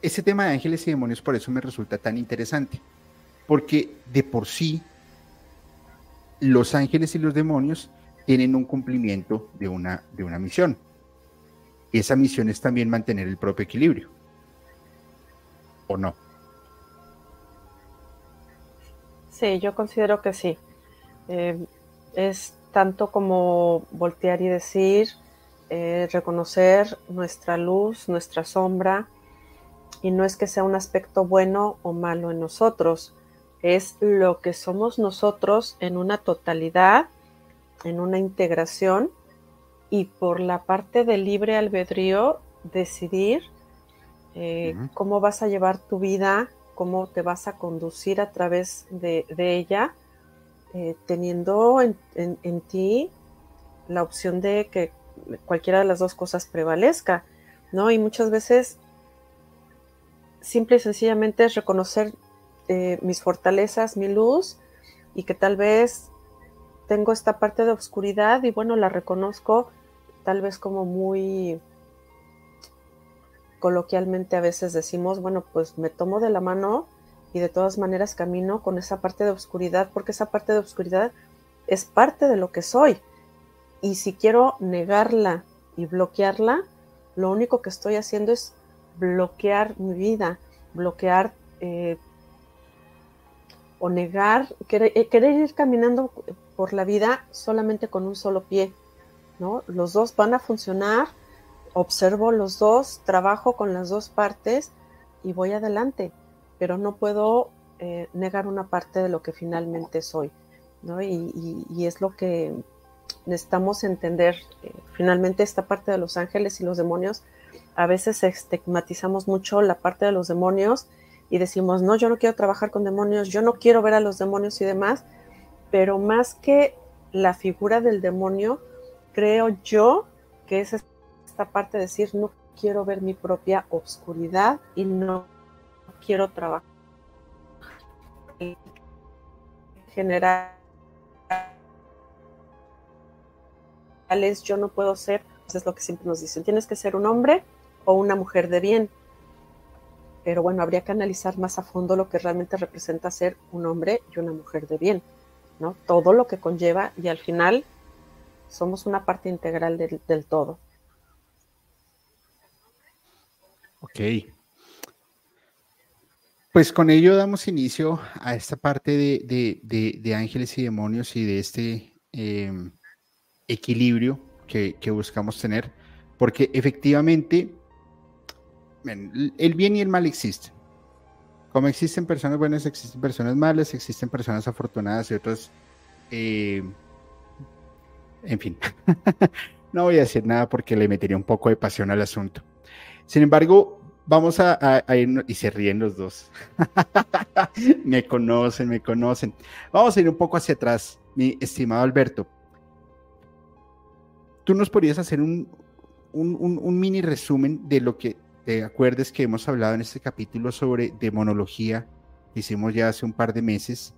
Ese tema de ángeles y demonios por eso me resulta tan interesante, porque de por sí los ángeles y los demonios tienen un cumplimiento de una, de una misión. Esa misión es también mantener el propio equilibrio. ¿O no? Sí, yo considero que sí. Eh, es tanto como voltear y decir, eh, reconocer nuestra luz, nuestra sombra, y no es que sea un aspecto bueno o malo en nosotros, es lo que somos nosotros en una totalidad, en una integración, y por la parte del libre albedrío decidir eh, cómo vas a llevar tu vida, cómo te vas a conducir a través de, ella, eh, teniendo en, ti la opción de que cualquiera de las dos cosas prevalezca, ¿no? Y muchas veces simple y sencillamente es reconocer eh, mis fortalezas, mi luz, y que tal vez tengo esta parte de oscuridad y bueno, la reconozco tal vez como muy coloquialmente a veces decimos, bueno, pues me tomo de la mano y de todas maneras camino con esa parte de oscuridad, porque esa parte de oscuridad es parte de lo que soy. Y si quiero negarla y bloquearla, lo único que estoy haciendo es bloquear mi vida, bloquear eh, o negar, querer, eh, querer ir caminando por la vida solamente con un solo pie los dos van a funcionar, observo los dos, trabajo con las dos partes y voy adelante, pero no puedo eh, negar una parte de lo que finalmente soy, Y, es lo que necesitamos entender. Eh, finalmente esta parte de los ángeles y los demonios, a veces estigmatizamos mucho la parte de los demonios y decimos, no, yo no quiero trabajar con demonios, yo no quiero ver a los demonios y demás, pero más que la figura del demonio, creo yo que es parte de decir, no quiero ver mi propia obscuridad y no quiero trabajar. General, yo no puedo ser, eso es lo que siempre nos dicen, tienes que ser un hombre o una mujer de bien. Pero bueno, habría que analizar más a fondo lo que realmente representa ser un hombre y una mujer de bien, ¿no? Todo lo que conlleva y al final somos una parte integral del, todo. Ok. Pues con ello damos inicio a esta parte de, ángeles y demonios y de este em, equilibrio que, buscamos tener, porque efectivamente el bien y el mal existen. Como existen personas buenas, existen personas malas, existen personas afortunadas y otras eh, en fin, no voy a decir nada porque le metería un poco de pasión al asunto. Sin embargo, vamos a, ir, y se ríen los dos. me conocen, me conocen. Vamos a ir un poco hacia atrás, mi estimado Alberto. Tú nos podrías hacer un, un mini resumen de lo que te acuerdes que hemos hablado en este capítulo sobre demonología que hicimos ya hace un par de meses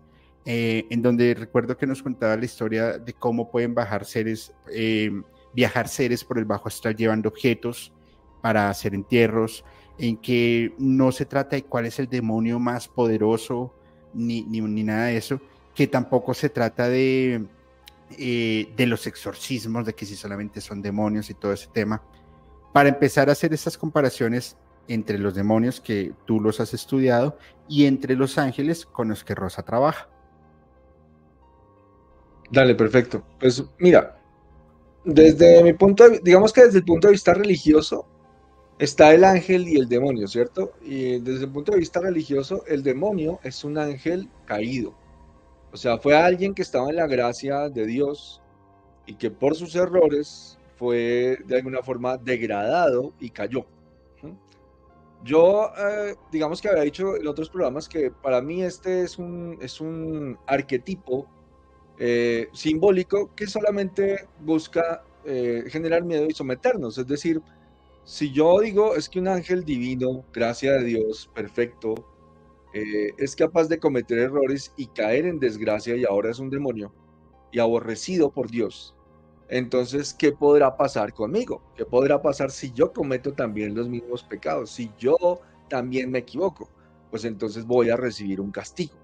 eh, en donde recuerdo que nos contaba la historia de cómo pueden bajar seres, eh, viajar seres por el bajo astral llevando objetos para hacer entierros, en que no se trata de cuál es el demonio más poderoso ni, ni, nada de eso, que tampoco se trata de, eh, de los exorcismos, de que si solamente son demonios y todo ese tema. Para empezar a hacer esas comparaciones, entre los demonios que tú los has estudiado y entre los ángeles con los que Rosa trabaja. Dale, perfecto. Pues mira, desde mi punto de digamos que desde el punto de vista religioso, está el ángel y el demonio, ¿cierto? Y desde el punto de vista religioso, el demonio es un ángel caído. O sea, fue alguien que estaba en la gracia de Dios y que por sus errores fue de alguna forma degradado y cayó. Yo, eh, digamos que había dicho en otros programas que para mí este es un, es un arquetipo eh, simbólico que solamente busca eh, generar miedo y someternos. Es decir, si yo digo es que un ángel divino, gracia de Dios, perfecto, es capaz de cometer errores y caer en desgracia y ahora es un demonio y aborrecido por Dios, entonces, ¿qué podrá pasar conmigo? ¿Qué podrá pasar si yo cometo también los mismos pecados? Si yo también me equivoco, pues entonces voy a recibir un castigo.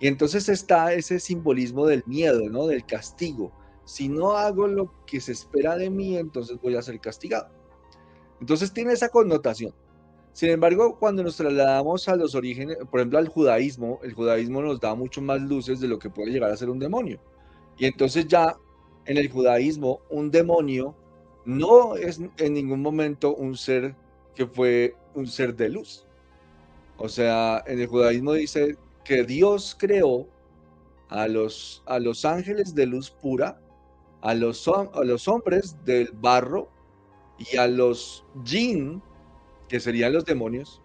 Y entonces está ese simbolismo del miedo, ¿no? Del castigo. Si no hago lo que se espera de mí, entonces voy a ser castigado. Entonces tiene esa connotación. Sin embargo, cuando nos trasladamos a los orígenes, por ejemplo, al judaísmo, el judaísmo nos da mucho más luces de lo que puede llegar a ser un demonio. Y entonces ya en el judaísmo, un demonio no es en ningún momento un ser que fue un ser de luz. O sea, en el judaísmo dice que Dios creó a los, a los ángeles de luz pura, a los, a los hombres del barro y a los jinn, que serían los demonios,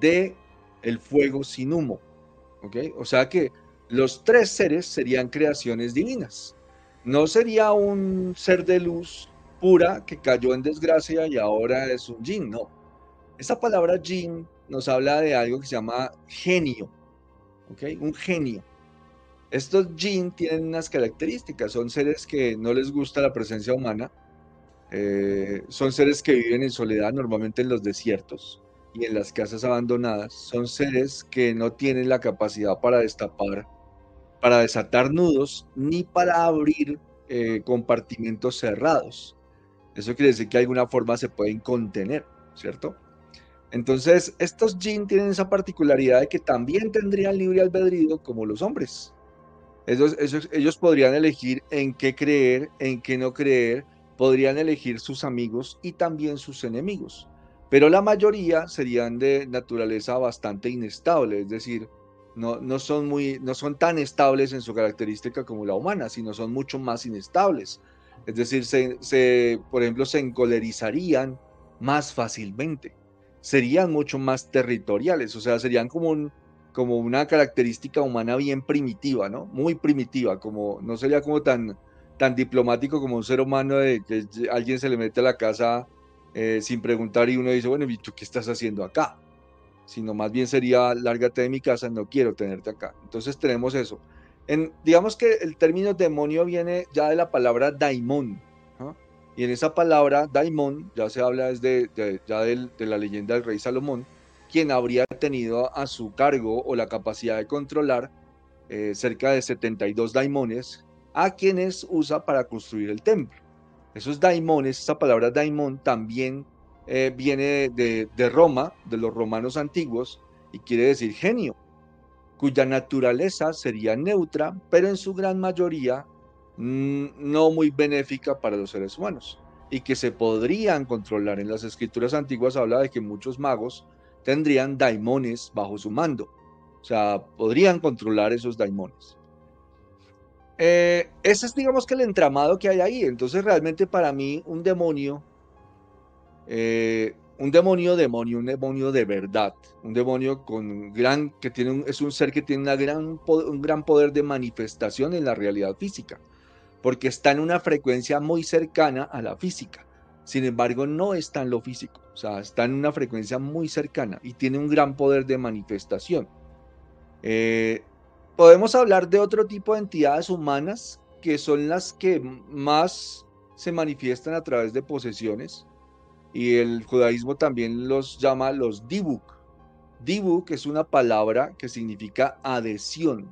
de el fuego sin humo. O sea que los tres seres serían creaciones divinas. No sería un ser de luz pura que cayó en desgracia y ahora es un jin, no. Esa palabra jin nos habla de algo que se llama genio, ¿ok? Un genio. Estos jin tienen unas características, son seres que no les gusta la presencia humana, eh, son seres que viven en soledad, normalmente en los desiertos y en las casas abandonadas, son seres que no tienen la capacidad para destapar para desatar nudos ni para abrir eh, compartimentos cerrados. Eso quiere decir que de alguna forma se pueden contener, ¿cierto? Entonces, estos jinn tienen esa particularidad de que también tendrían libre albedrío como los hombres. Ellos, ellos podrían elegir en qué creer, en qué no creer, podrían elegir sus amigos y también sus enemigos. Pero la mayoría serían de naturaleza bastante inestable, es decir, no, son muy, no son tan estables en su característica como la humana, sino son mucho más inestables. Es decir, se, por ejemplo, se encolerizarían más fácilmente, serían mucho más territoriales, o sea, serían como, como una característica humana bien primitiva, ¿no? Muy primitiva, como no sería como tan, tan diplomático como un ser humano de que alguien se le mete a la casa eh, sin preguntar y uno dice, bueno, ¿y tú qué estás haciendo acá? sino más bien sería lárgate de mi casa, no quiero tenerte acá. Entonces tenemos eso. En, digamos que el término demonio viene ya de la palabra daimon, y en esa palabra daimon ya se habla desde ya de la leyenda del rey Salomón, quien habría tenido a su cargo o la capacidad de controlar eh, cerca de 72 daimones a quienes usa para construir el templo. Esos daimones, esa palabra daimon también eh, viene de, Roma, de los romanos antiguos, y quiere decir genio, cuya naturaleza sería neutra, pero en su gran mayoría mm, no muy benéfica para los seres humanos, y que se podrían controlar. En las escrituras antiguas habla de que muchos magos tendrían daimones bajo su mando, o sea, podrían controlar esos daimones. Eh, ese es, digamos que el entramado que hay ahí. Entonces, realmente para mí, un demonio eh, un demonio demonio, un demonio de verdad, un demonio con gran, que tiene es un ser que tiene una gran, un gran poder de manifestación en la realidad física, porque está en una frecuencia muy cercana a la física. Sin embargo, no está en lo físico, o sea, está en una frecuencia muy cercana y tiene un gran poder de manifestación. Eh, podemos hablar de otro tipo de entidades humanas que son las que más se manifiestan a través de posesiones y el judaísmo también los llama los dibuk. Dibuk es una palabra que significa adhesión.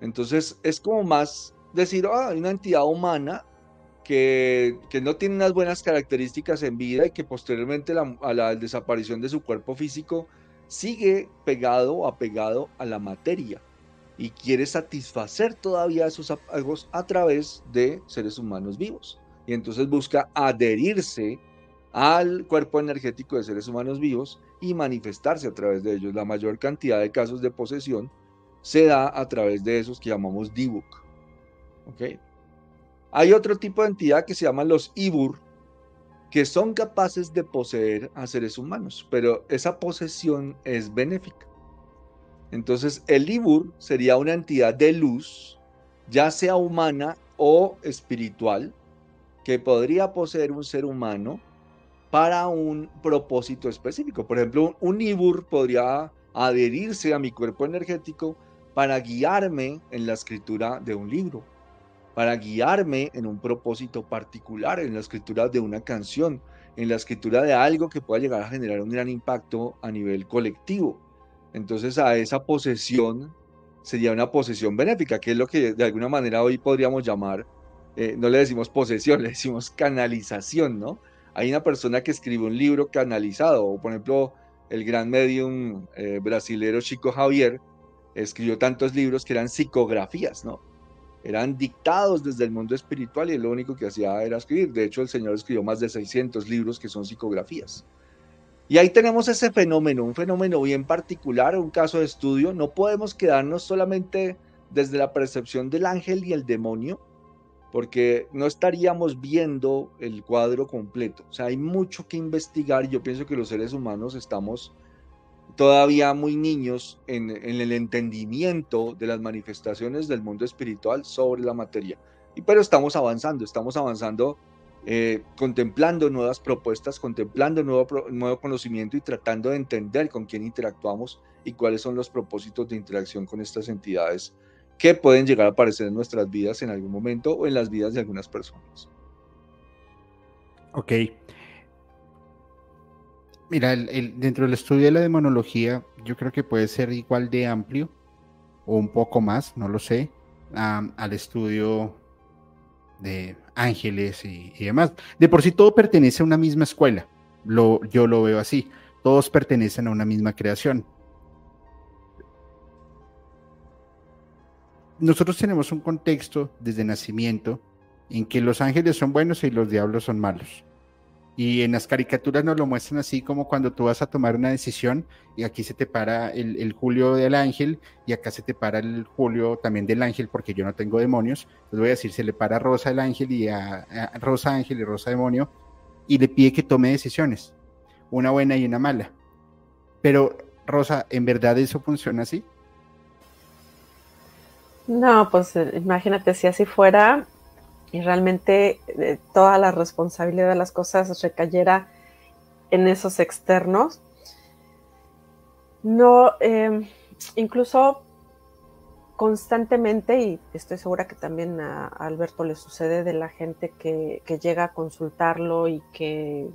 Entonces es como más decir, ah, hay una entidad humana que, no tiene unas buenas características en vida y que posteriormente a la desaparición de su cuerpo físico sigue pegado apegado a la materia y quiere satisfacer todavía esos apegos a través de seres humanos vivos. Y entonces busca adherirse al cuerpo energético de seres humanos vivos y manifestarse a través de ellos. La mayor cantidad de casos de posesión se da a través de esos que llamamos Dibuk. ¿Okay? Hay otro tipo de entidad que se llaman los Ibur, que son capaces de poseer a seres humanos, pero esa posesión es benéfica. Entonces, el Ibur sería una entidad de luz, ya sea humana o espiritual, que podría poseer un ser humano para un propósito específico. Por ejemplo, un Ibur podría adherirse a mi cuerpo energético para guiarme en la escritura de un libro para guiarme en un propósito particular, en la escritura de una canción, en la escritura de algo que pueda llegar a generar un gran impacto a nivel colectivo. Entonces a esa posesión sería una posesión benéfica, que es lo que de alguna manera hoy podríamos llamar, eh, no le decimos posesión, le decimos canalización, ¿no? Hay una persona que escribe un libro canalizado, o por ejemplo, el gran medium eh, brasilero Chico Javier escribió tantos libros que eran psicografías, ¿no? eran dictados desde el mundo espiritual y lo único que hacía era escribir. De hecho, el Señor escribió más de 600 libros que son psicografías. Y ahí tenemos ese fenómeno, un fenómeno bien particular, un caso de estudio. No podemos quedarnos solamente desde la percepción del ángel y el demonio, porque no estaríamos viendo el cuadro completo. O sea, hay mucho que investigar y yo pienso que los seres humanos estamos todavía muy niños en, el entendimiento de las manifestaciones del mundo espiritual sobre la materia. Y pero estamos avanzando, estamos avanzando eh, contemplando nuevas propuestas, contemplando nuevo, nuevo conocimiento y tratando de entender con quién interactuamos y cuáles son los propósitos de interacción con estas entidades que pueden llegar a aparecer en nuestras vidas en algún momento o en las vidas de algunas personas. Ok, Mira, dentro del estudio de la demonología, yo creo que puede ser igual de amplio o un poco más, no lo sé, al estudio de ángeles y, demás. De por sí todo pertenece a una misma escuela, lo, yo lo veo así, todos pertenecen a una misma creación. Nosotros tenemos un contexto desde nacimiento en que los ángeles son buenos y los diablos son malos. Y en las caricaturas nos lo muestran así como cuando tú vas a tomar una decisión y aquí se te para el, Julio del ángel y acá se te para el Julio también del ángel porque yo no tengo demonios. Entonces voy a decir, se le para Rosa el ángel y a, Rosa ángel y Rosa demonio y le pide que tome decisiones, una buena y una mala. Pero Rosa, ¿en verdad eso funciona así? No, pues eh, imagínate si así fuera, y realmente eh, toda la responsabilidad de las cosas recayera en esos externos. No, em, incluso constantemente, y estoy segura que también a, Alberto le sucede de la gente que, que, llega a consultarlo y que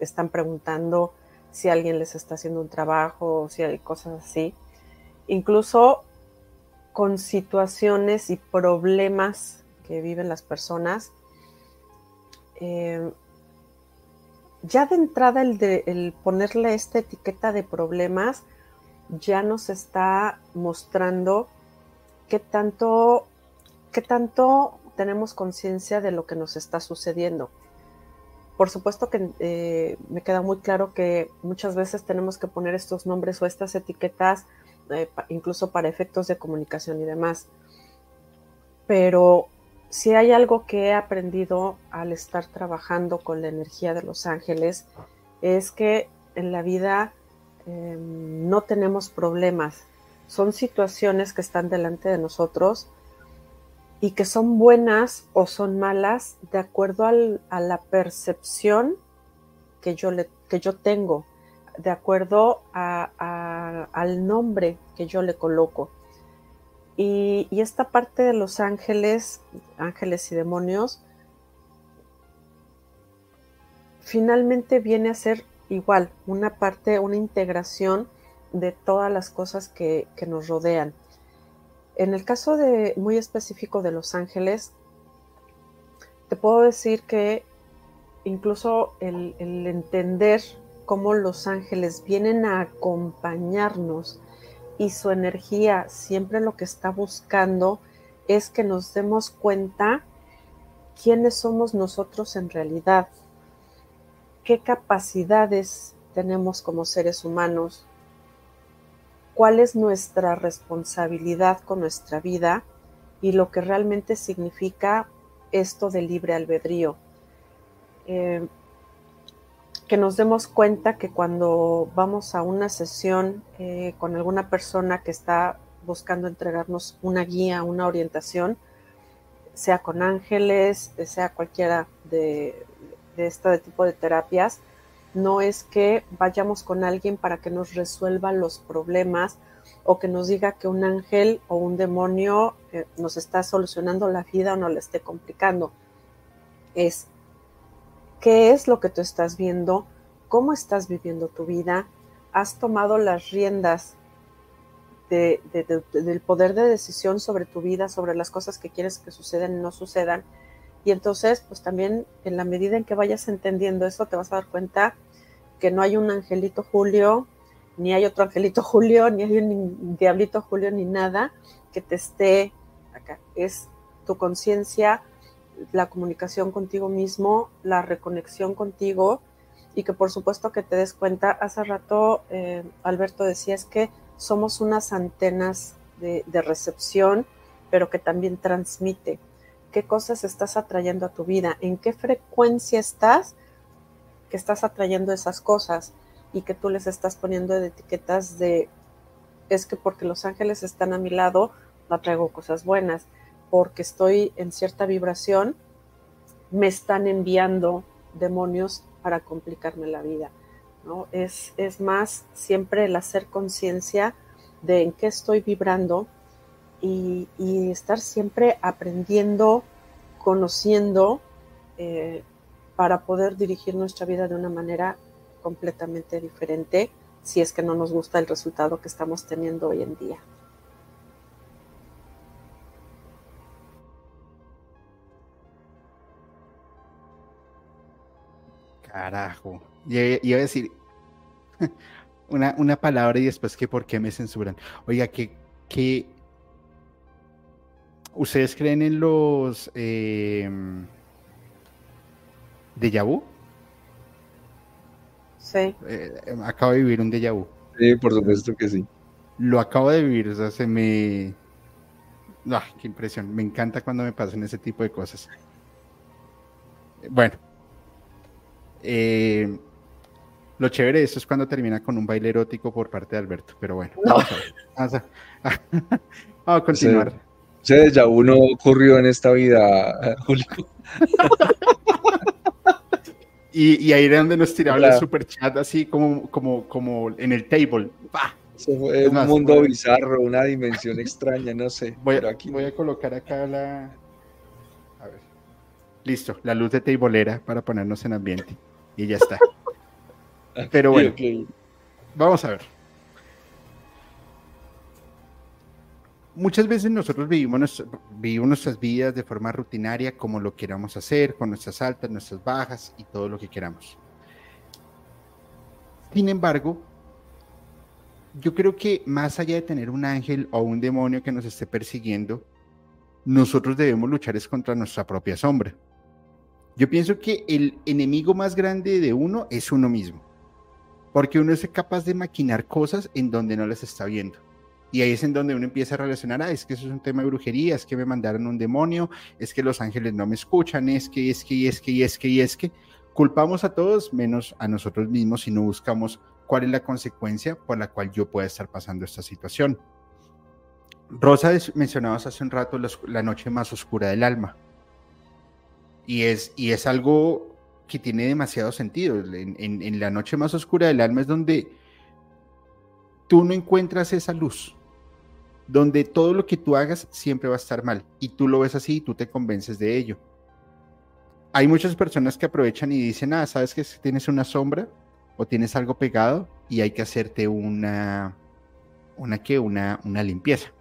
están preguntando si alguien les está haciendo un trabajo o si hay cosas así. Incluso con situaciones y problemas que viven las personas, eh, ya de entrada el, de, el ponerle esta etiqueta de problemas ya nos está mostrando qué tanto, qué tanto tenemos conciencia de lo que nos está sucediendo. Por supuesto que eh, me queda muy claro que muchas veces tenemos que poner estos nombres o estas etiquetas eh, incluso para efectos de comunicación y demás. Pero si hay algo que he aprendido al estar trabajando con la energía de los ángeles, es que en la vida em, no tenemos problemas. Son situaciones que están delante de nosotros y que son buenas o son malas de acuerdo a la percepción que yo, le, que yo tengo, de acuerdo al nombre que yo le coloco. Y, esta parte de los ángeles, ángeles y demonios, finalmente viene a ser igual, una parte, una integración de todas las cosas que, nos rodean. En el caso de muy específico de los ángeles, te puedo decir que incluso el entender cómo los ángeles vienen a acompañarnos y su energía siempre lo que está buscando es que nos demos cuenta quiénes somos nosotros en realidad, qué capacidades tenemos como seres humanos, cuál es nuestra responsabilidad con nuestra vida y lo que realmente significa esto de libre albedrío. Eh, que nos demos cuenta que cuando vamos a una sesión eh, con alguna persona que está buscando entregarnos una guía, una orientación, sea con ángeles, sea cualquiera de, de este tipo de terapias, no es que vayamos con alguien para que nos resuelva los problemas o que nos diga que un ángel o un demonio eh, nos está solucionando la vida o no la esté complicando. Es qué es lo que tú estás viendo, cómo estás viviendo tu vida, has tomado las riendas del poder de decisión sobre tu vida, sobre las cosas que quieres que sucedan y no sucedan. Y entonces, pues también en la medida en que vayas entendiendo eso, te vas a dar cuenta que no hay un angelito Julio, ni hay otro angelito Julio, ni hay un diablito Julio, ni nada que te esté acá. Es tu conciencia, la comunicación contigo mismo, la reconexión contigo y que por supuesto que te des cuenta, hace rato eh, Alberto decía es que somos unas antenas de, recepción, pero que también transmite. ¿Qué cosas estás atrayendo a tu vida? ¿En qué frecuencia estás que estás atrayendo esas cosas? Y que tú les estás poniendo de etiquetas de, es que porque los ángeles están a mi lado, no traigo cosas buenas. Porque estoy en cierta vibración, me están enviando demonios para complicarme la vida. ¿no? Es, es más siempre el hacer conciencia de en qué estoy vibrando y, estar siempre aprendiendo, conociendo eh, para poder dirigir nuestra vida de una manera completamente diferente si es que no nos gusta el resultado que estamos teniendo hoy en día. Carajo. Iba a decir una, una, palabra y después que por qué me censuran. Oiga, que, que ¿ustedes creen en los eh, déjà vu? Sí. Eh, acabo de vivir un déjà vu. Sí, por supuesto que sí. Lo acabo de vivir, o sea, se me... Ah, qué impresión. Me encanta cuando me pasan ese tipo de cosas. Bueno, eh, lo chévere de esto es cuando termina con un baile erótico por parte de Alberto, pero bueno, vamos, a, continuar. Ese ya uno ocurrió en esta vida, Julio. y, ahí era donde nos tiraban el super chat así como, como, como en el table. fue un mundo bizarro, una dimensión extraña, no sé. Voy, aquí... voy a colocar acá la... A ver. Listo, la luz de tableera para ponernos en ambiente y ya está. Pero bueno, vamos a ver. Muchas veces nosotros vivimos, vivimos nuestras vidas de forma rutinaria como lo queramos hacer, con nuestras altas, nuestras bajas y todo lo que queramos. Sin embargo, yo creo que más allá de tener un ángel o un demonio que nos esté persiguiendo, nosotros debemos luchar es contra nuestra propia sombra. Yo pienso que el enemigo más grande de uno es uno mismo, porque uno es capaz de maquinar cosas en donde no las está viendo. Y ahí es en donde uno empieza a relacionar, ah, es que eso es un tema de brujería, es que me mandaron un demonio, es que los ángeles no me escuchan, es que, es que, es que, es que, y es que. Culpamos a todos menos a nosotros mismos si no buscamos cuál es la consecuencia por la cual yo pueda estar pasando esta situación. Rosa, mencionabas hace un rato la noche más oscura del alma. Y es, y es algo que tiene demasiado sentido. En, la noche más oscura del alma es donde tú no encuentras esa luz, donde todo lo que tú hagas siempre va a estar mal. Y tú lo ves así y tú te convences de ello. Hay muchas personas que aprovechan y dicen, ah, sabes que tienes una sombra o tienes algo pegado y hay que hacerte una, una. Una, una limpieza,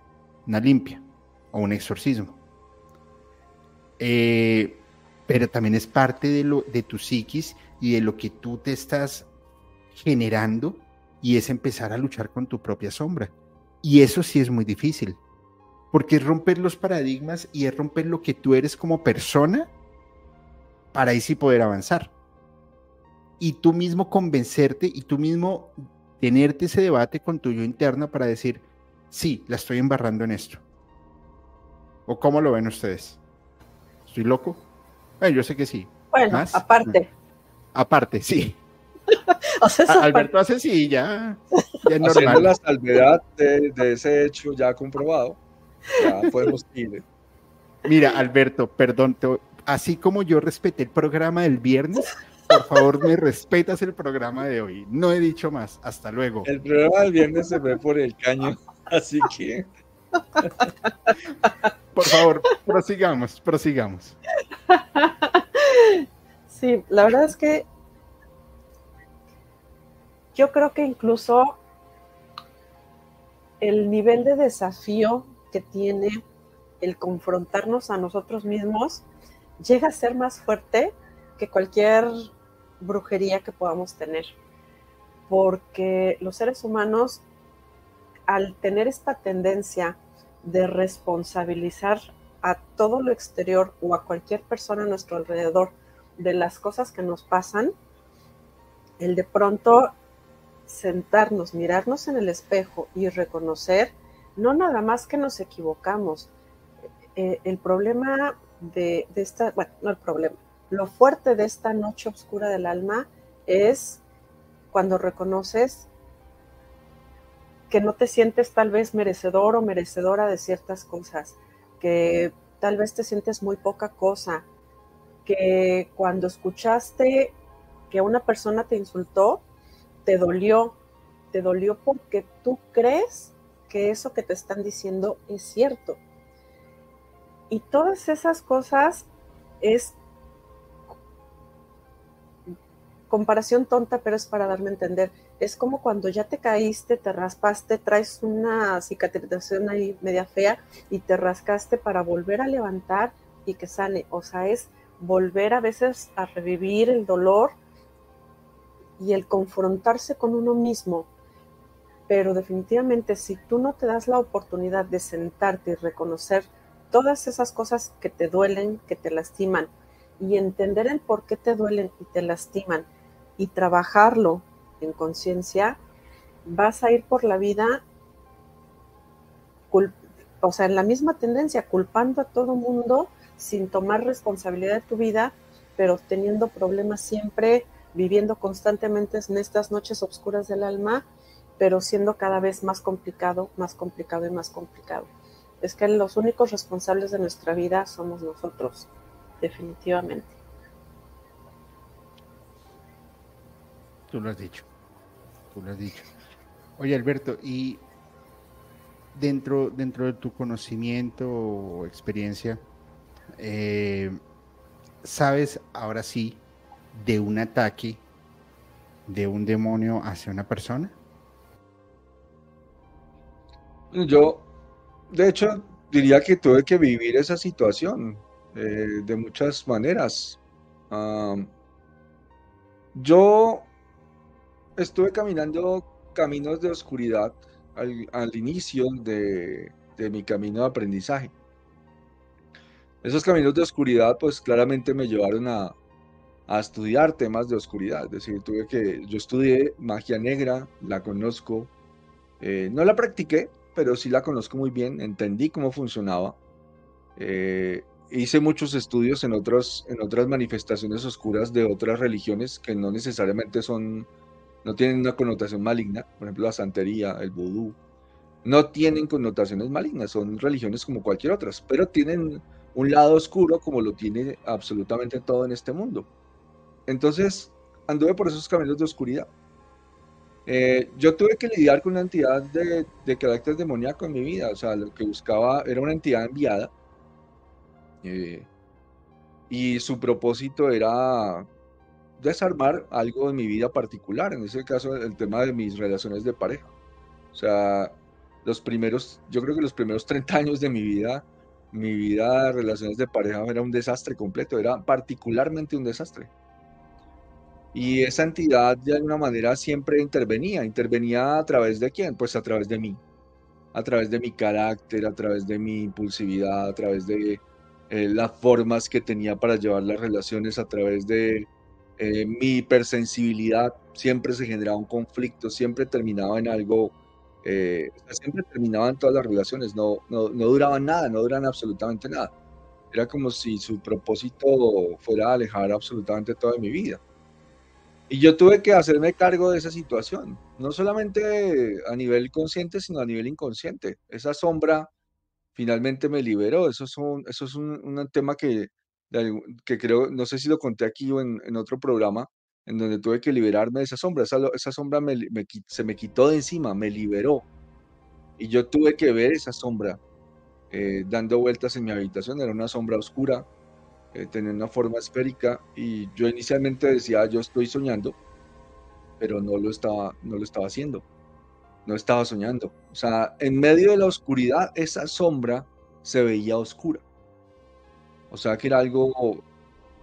una limpia o un exorcismo. Eh, pero también es parte de, lo, de tu psiquis y de lo que tú te estás generando y es empezar a luchar con tu propia sombra. Y eso sí es muy difícil, porque es romper los paradigmas y es romper lo que tú eres como persona para ahí sí poder avanzar. Y tú mismo convencerte y tú mismo tenerte ese debate con tu yo interno para decir, sí, la estoy embarrando en esto. ¿O cómo lo ven ustedes? ¿Estoy loco? Yo sé que sí. Bueno, aparte. Aparte, sí. o sea, Alberto hace sí, ya, ya es normal. la salvedad de, ese hecho ya comprobado, ya podemos ir. Mira, Alberto, perdón, así como yo respeté el programa del viernes, por favor me respetas el programa de hoy. No he dicho más. Hasta luego. El programa del viernes se ve por el caño, así que... Por favor, prosigamos, prosigamos. Sí, la verdad es que yo creo que incluso el nivel de desafío que tiene el confrontarnos a nosotros mismos llega a ser más fuerte que cualquier brujería que podamos tener. Porque los seres humanos, al tener esta tendencia de responsabilizar a todo lo exterior o a cualquier persona a nuestro alrededor de las cosas que nos pasan, el de pronto sentarnos, mirarnos en el espejo y reconocer, no nada más que nos equivocamos. Eh, el problema de, de, esta, bueno, no el problema, lo fuerte de esta noche oscura del alma es cuando reconoces que no te sientes tal vez merecedor o merecedora de ciertas cosas, que tal vez te sientes muy poca cosa, que cuando escuchaste que una persona te insultó, te dolió, te dolió porque tú crees que eso que te están diciendo es cierto. Y todas esas cosas es comparación tonta, pero es para darme a entender. Es como cuando ya te caíste, te raspaste, traes una cicatrización ahí media fea y te rascaste para volver a levantar y que sane. O sea, es volver a veces a revivir el dolor y el confrontarse con uno mismo. Pero definitivamente si tú no te das la oportunidad de sentarte y reconocer todas esas cosas que te duelen, que te lastiman, y entender el por qué te duelen y te lastiman, y trabajarlo en conciencia, vas a ir por la vida, o sea, en la misma tendencia, culpando a todo mundo sin tomar responsabilidad de tu vida, pero teniendo problemas siempre, viviendo constantemente en estas noches oscuras del alma, pero siendo cada vez más complicado, más complicado y más complicado. Es que los únicos responsables de nuestra vida somos nosotros, definitivamente. Tú lo has dicho. Tú lo has dicho. Oye, Alberto, y dentro, dentro de tu conocimiento o experiencia, eh, ¿sabes ahora sí de un ataque de un demonio hacia una persona? Yo, de hecho, diría que tuve que vivir esa situación eh, de muchas maneras. yo estuve caminando caminos de oscuridad al, inicio de, mi camino de aprendizaje. Esos caminos de oscuridad, pues claramente me llevaron a, estudiar temas de oscuridad. Es decir, tuve que, yo estudié magia negra, la conozco, eh, no la practiqué, pero sí la conozco muy bien, entendí cómo funcionaba. Eh, hice muchos estudios en, otros, en otras manifestaciones oscuras de otras religiones que no necesariamente son no tienen una connotación maligna, por ejemplo la santería, el vudú, no tienen connotaciones malignas, son religiones como cualquier otras, pero tienen un lado oscuro como lo tiene absolutamente todo en este mundo. Entonces, anduve por esos caminos de oscuridad. Eh, yo tuve que lidiar con una entidad de, de, carácter demoníaco en mi vida, o sea, lo que buscaba era una entidad enviada eh, y su propósito era desarmar algo de mi vida particular, en ese caso el tema de mis relaciones de pareja. O sea, los primeros, yo creo que los primeros 30 años de mi vida mi vida de relaciones de pareja era un desastre completo, era particularmente un desastre. Y esa entidad de alguna manera siempre intervenía. ¿Intervenía a través de quién? Pues a través de mí. A través de mi carácter, a través de mi impulsividad, a través de eh, las formas que tenía para llevar las relaciones, a través de eh, mi hipersensibilidad. Siempre se generaba un conflicto, siempre terminaba en algo, eh, siempre terminaban todas las relaciones, no, no, no duraban nada, no duran absolutamente nada. Era como si su propósito fuera alejar absolutamente toda mi vida. Y yo tuve que hacerme cargo de esa situación, no solamente a nivel consciente, sino a nivel inconsciente. Esa sombra finalmente me liberó. Eso es un, eso es un, tema que, que creo, no sé si lo conté aquí o en, otro programa, en donde tuve que liberarme de esa sombra. Esa, esa sombra se me quitó de encima, me liberó. Y yo tuve que ver esa sombra eh, dando vueltas en mi habitación. Era una sombra oscura, eh, tenía una forma esférica y yo inicialmente decía, yo estoy soñando, pero no lo estaba, no lo estaba haciendo, no estaba soñando. O sea, en medio de la oscuridad, esa sombra se veía oscura. O sea, que era algo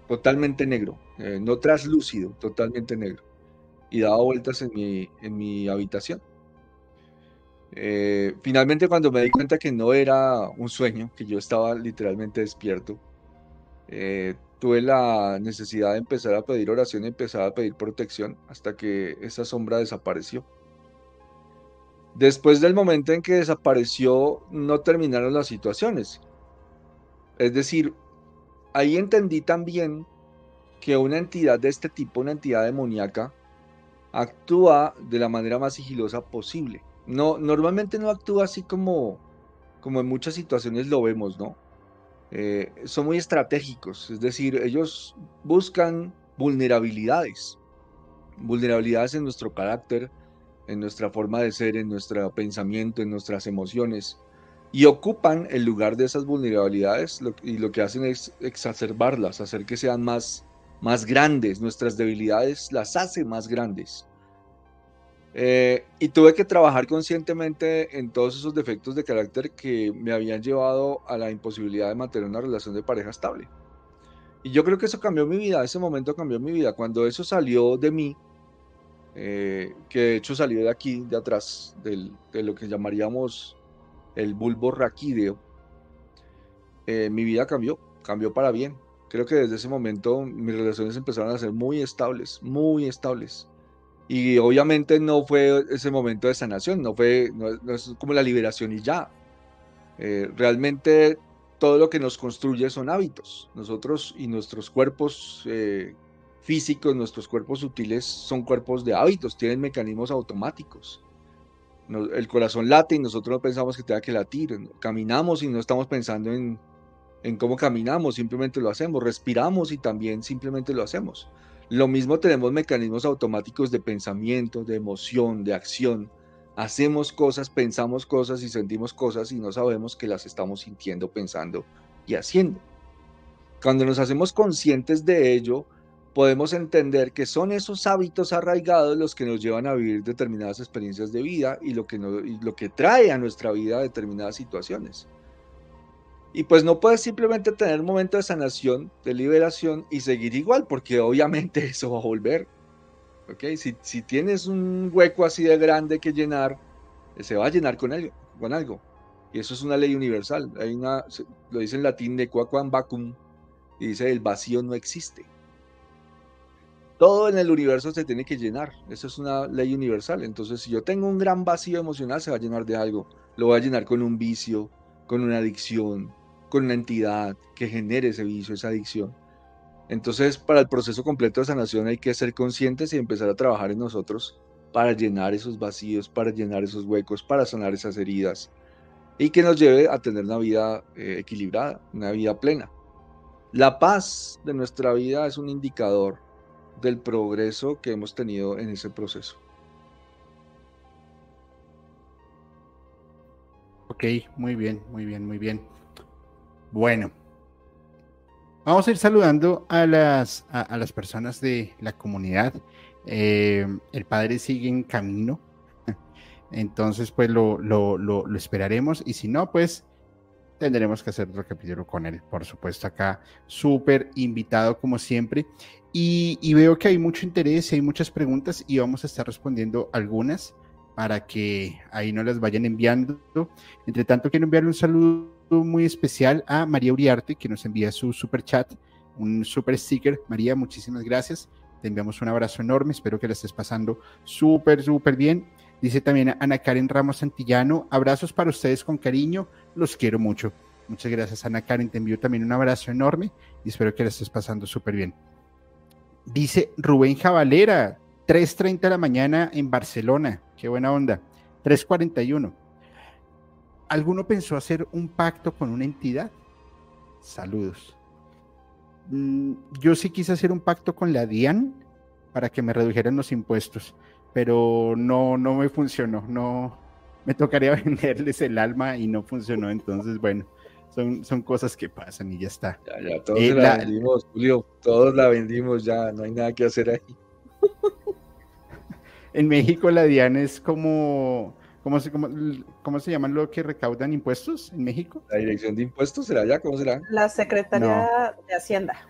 totalmente negro, eh, no traslúcido, totalmente negro. Y daba vueltas en mi, en mi habitación. Eh, finalmente cuando me di cuenta que no era un sueño, que yo estaba literalmente despierto, eh, tuve la necesidad de empezar a pedir oración empezar a pedir protección hasta que esa sombra desapareció. Después del momento en que desapareció, no terminaron las situaciones. Es decir, ahí entendí también que una entidad de este tipo, una entidad demoníaca, actúa de la manera más sigilosa posible. No, normalmente no actúa así como, como en muchas situaciones lo vemos, ¿no? Eh, son muy estratégicos, es decir, ellos buscan vulnerabilidades, vulnerabilidades en nuestro carácter, en nuestra forma de ser, en nuestro pensamiento, en nuestras emociones, y ocupan el lugar de esas vulnerabilidades y lo que hacen es exacerbarlas, hacer que sean más, más grandes, nuestras debilidades las hace más grandes. Eh, y tuve que trabajar conscientemente en todos esos defectos de carácter que me habían llevado a la imposibilidad de mantener una relación de pareja estable. Y yo creo que eso cambió mi vida, ese momento cambió mi vida. Cuando eso salió de mí, eh, que de hecho salió de aquí, de atrás, de lo que llamaríamos el bulbo raquídeo, eh, mi vida cambió, cambió para bien. Creo que desde ese momento mis relaciones empezaron a ser muy estables, muy estables. Y obviamente no fue ese momento de sanación, no fue, no, es como la liberación y ya. Eh, realmente todo lo que nos construye son hábitos. Nosotros y nuestros cuerpos eh, físicos, nuestros cuerpos sutiles son cuerpos de hábitos, tienen mecanismos automáticos. El corazón late y nosotros no pensamos que tenga que latir. Caminamos y no estamos pensando en, en cómo caminamos, simplemente lo hacemos. Respiramos y también simplemente lo hacemos. Lo mismo tenemos mecanismos automáticos de pensamiento, de emoción, de acción. Hacemos cosas, pensamos cosas y sentimos cosas y no sabemos que las estamos sintiendo, pensando y haciendo. Cuando nos hacemos conscientes de ello, podemos entender que son esos hábitos arraigados los que nos llevan a vivir determinadas experiencias de vida y lo que, y lo que trae a nuestra vida determinadas situaciones. Y pues no puedes simplemente tener un momento de sanación, de liberación y seguir igual, porque obviamente eso va a volver. ¿Ok? Si, si tienes un hueco así de grande que llenar, se va a llenar con algo. Con algo. Y eso es una ley universal. Hay una, lo dice en latín de quaquam vacum, y dice el vacío no existe. Todo en el universo se tiene que llenar. Eso es una ley universal. Entonces, si yo tengo un gran vacío emocional, se va a llenar de algo. Lo voy a llenar con un vicio, con una adicción, con una entidad que genere ese vicio, esa adicción. Entonces, para el proceso completo de sanación hay que ser conscientes y empezar a trabajar en nosotros para llenar esos vacíos, para llenar esos huecos, para sanar esas heridas y que nos lleve a tener una vida eh, equilibrada, una vida plena. La paz de nuestra vida es un indicador del progreso que hemos tenido en ese proceso. Ok, muy bien, muy bien, muy bien. Bueno, vamos a ir saludando a las, a, las personas de la comunidad. Eh, el padre sigue en camino, entonces pues lo, lo, lo, esperaremos y si no, pues tendremos que hacer otro capítulo con él, por supuesto, acá súper invitado como siempre. Y, veo que hay mucho interés y hay muchas preguntas y vamos a estar respondiendo algunas para que ahí no las vayan enviando. Entre tanto, quiero enviarle un saludo muy especial a María Uriarte, que nos envía su super chat, un super sticker. María, muchísimas gracias. Te enviamos un abrazo enorme. Espero que la estés pasando súper, súper bien. Dice también Ana Karen Ramos Santillano, abrazos para ustedes con cariño, los quiero mucho. Muchas gracias Ana Karen, te envío también un abrazo enorme y espero que la estés pasando súper bien. Dice Rubén Javalera, 3.30 de la mañana en Barcelona, qué buena onda, 3.41. ¿Alguno pensó hacer un pacto con una entidad? Saludos. Mm, yo sí quise hacer un pacto con la DIAN para que me redujeran los impuestos pero no, no me funcionó, no, me tocaría venderles el alma y no funcionó, entonces bueno, son, son cosas que pasan y ya está. Ya, ya, todos eh, la, vendimos, Julio, todos la vendimos, ya no hay nada que hacer ahí. en México la DIAN es como, ¿cómo se, cómo, cómo se llaman lo que recaudan impuestos en México? La Dirección de Impuestos será ya, ¿cómo será? La Secretaría de Hacienda.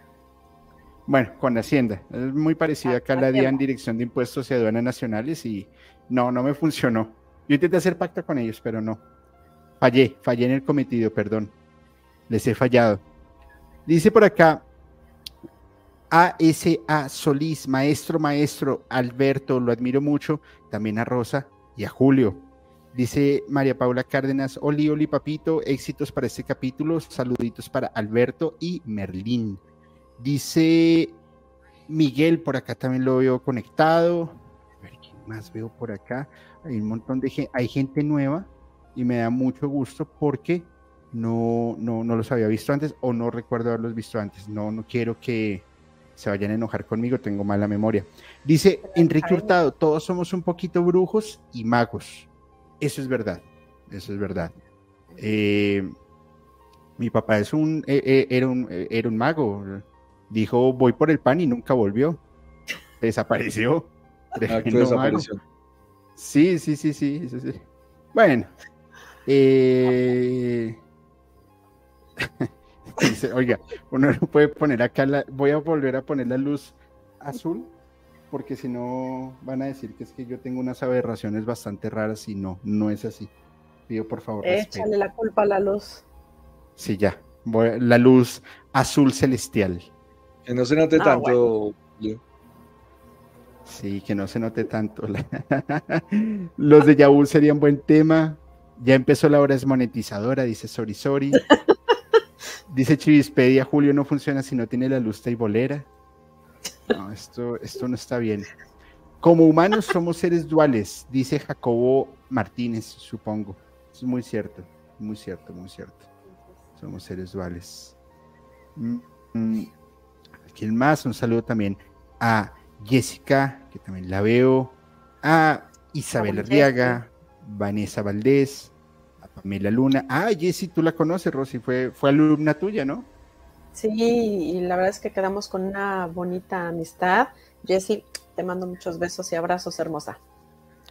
Bueno, con Hacienda. Es muy parecida acá a la DIAN, Dirección de Impuestos y Aduanas Nacionales, y no, no me funcionó. Yo intenté hacer pacto con ellos, pero no. Fallé, fallé en el cometido, perdón. Les he fallado. Dice por acá, ASA Solís, maestro, maestro, Alberto, lo admiro mucho, también a Rosa y a Julio. Dice María Paula Cárdenas, Oli, Oli, papito, éxitos para este capítulo, saluditos para Alberto y Merlín. Dice Miguel, por acá también lo veo conectado. A ver, ¿quién más veo por acá? Hay un montón de gente, hay gente nueva y me da mucho gusto porque no, no, no los había visto antes o no recuerdo haberlos visto antes. No, no quiero que se vayan a enojar conmigo, tengo mala memoria. Dice Enrique Hurtado, todos somos un poquito brujos y magos. Eso es verdad, eso es verdad. Eh, mi papá es un, eh, eh, era, un, era un mago, dijo voy por el pan y nunca volvió. Desapareció. Ah, sí, sí, sí, sí, Bueno. Eh, oiga, uno no puede poner acá la. Voy a volver a poner la luz azul, porque si no van a decir que es que yo tengo unas aberraciones bastante raras y no, no es así. Pido por favor. Échale la culpa a la luz. Sí, ya. la luz azul celestial. Que no se note ah, tanto. Sí, que no se note tanto. Los de Yahoo serían buen tema. Ya empezó la hora desmonetizadora, dice Sori Sori. Dice Chivispedia, Julio no funciona si no tiene la luz y bolera. No, esto, esto no está bien. Como humanos somos seres duales, dice Jacobo Martínez, supongo. Es muy cierto, muy cierto, muy cierto. Somos seres duales. Mm, mm. ¿Quién más? Un saludo también a Jessica, que también la veo, a Isabel Arriaga, Vanessa Valdés, a Pamela Luna. Ah, Jessie, tú la conoces, Rosy, fue, fue alumna tuya, ¿no? Sí, y la verdad es que quedamos con una bonita amistad. Jessie, te mando muchos besos y abrazos, hermosa.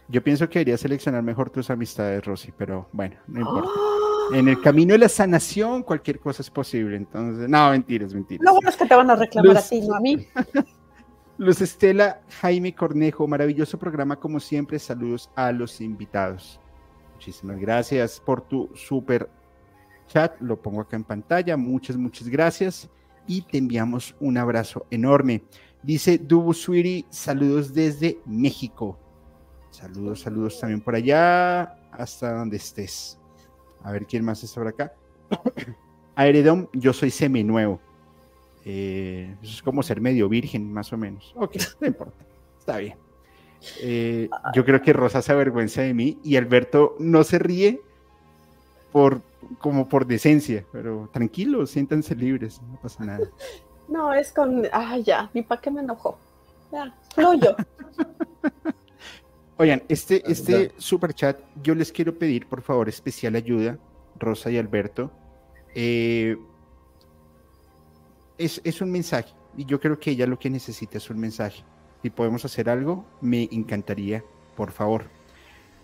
Yo pienso que debería seleccionar mejor tus amistades, Rosy, pero bueno, no importa. ¡Oh! En el camino de la sanación cualquier cosa es posible. Entonces, no, mentiras, mentiras. Lo bueno es que te van a reclamar a ti, no a mí. Luz Estela, Jaime Cornejo, maravilloso programa como siempre. Saludos a los invitados. Muchísimas gracias por tu super chat. Lo pongo acá en pantalla. Muchas, muchas gracias. Y te enviamos un abrazo enorme. Dice Dubu Sweetie, saludos desde México. Saludos, saludos también por allá, hasta donde estés. A ver quién más está por acá. Aeredom, yo soy seminuevo. Eh, es como ser medio virgen, más o menos. Ok, no importa. Está bien. Eh, yo creo que Rosa se avergüenza de mí y Alberto no se ríe por como por decencia, pero tranquilos, siéntanse libres, no pasa nada. No, es con, ah, ya, mi pa' qué me enojó. Ya, fluyo. Oigan, este, este super chat, yo les quiero pedir, por favor, especial ayuda, Rosa y Alberto. Eh, es, es, un mensaje, y yo creo que ella lo que necesita es un mensaje. Si podemos hacer algo, me encantaría, por favor.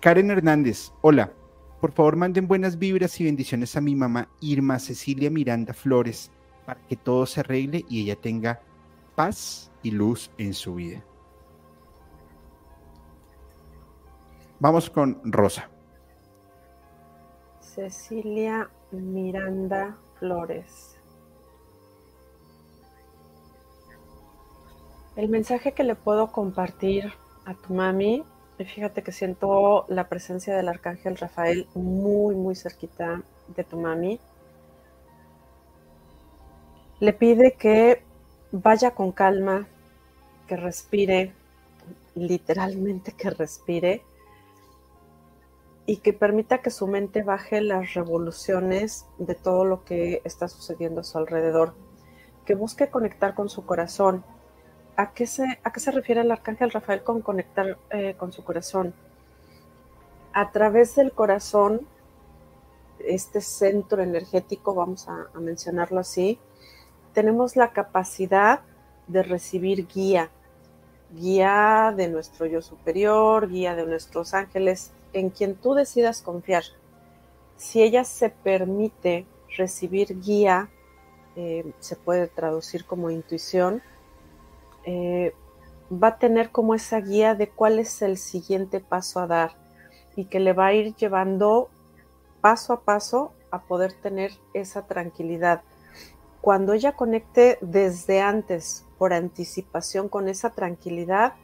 Karen Hernández, hola. Por favor, manden buenas vibras y bendiciones a mi mamá Irma Cecilia Miranda Flores para que todo se arregle y ella tenga paz y luz en su vida. Vamos con Rosa. Cecilia Miranda Flores. El mensaje que le puedo compartir a tu mami, fíjate que siento la presencia del arcángel Rafael muy, muy cerquita de tu mami. Le pide que vaya con calma, que respire, literalmente que respire, y que permita que su mente baje las revoluciones de todo lo que está sucediendo a su alrededor, que busque conectar con su corazón. ¿A qué se, a qué se refiere el arcángel Rafael con conectar eh, con su corazón? A través del corazón, este centro energético, vamos a mencionarlo así, tenemos la capacidad de recibir guía, guía de nuestro yo superior, guía de nuestros ángeles, en quien tú decidas confiar. Si ella se permite recibir guía, eh, se puede traducir como intuición, eh, va a tener como esa guía de cuál es el siguiente paso a dar y que le va a ir llevando paso a paso a poder tener esa tranquilidad. Cuando ella conecte desde antes, por anticipación con esa tranquilidad,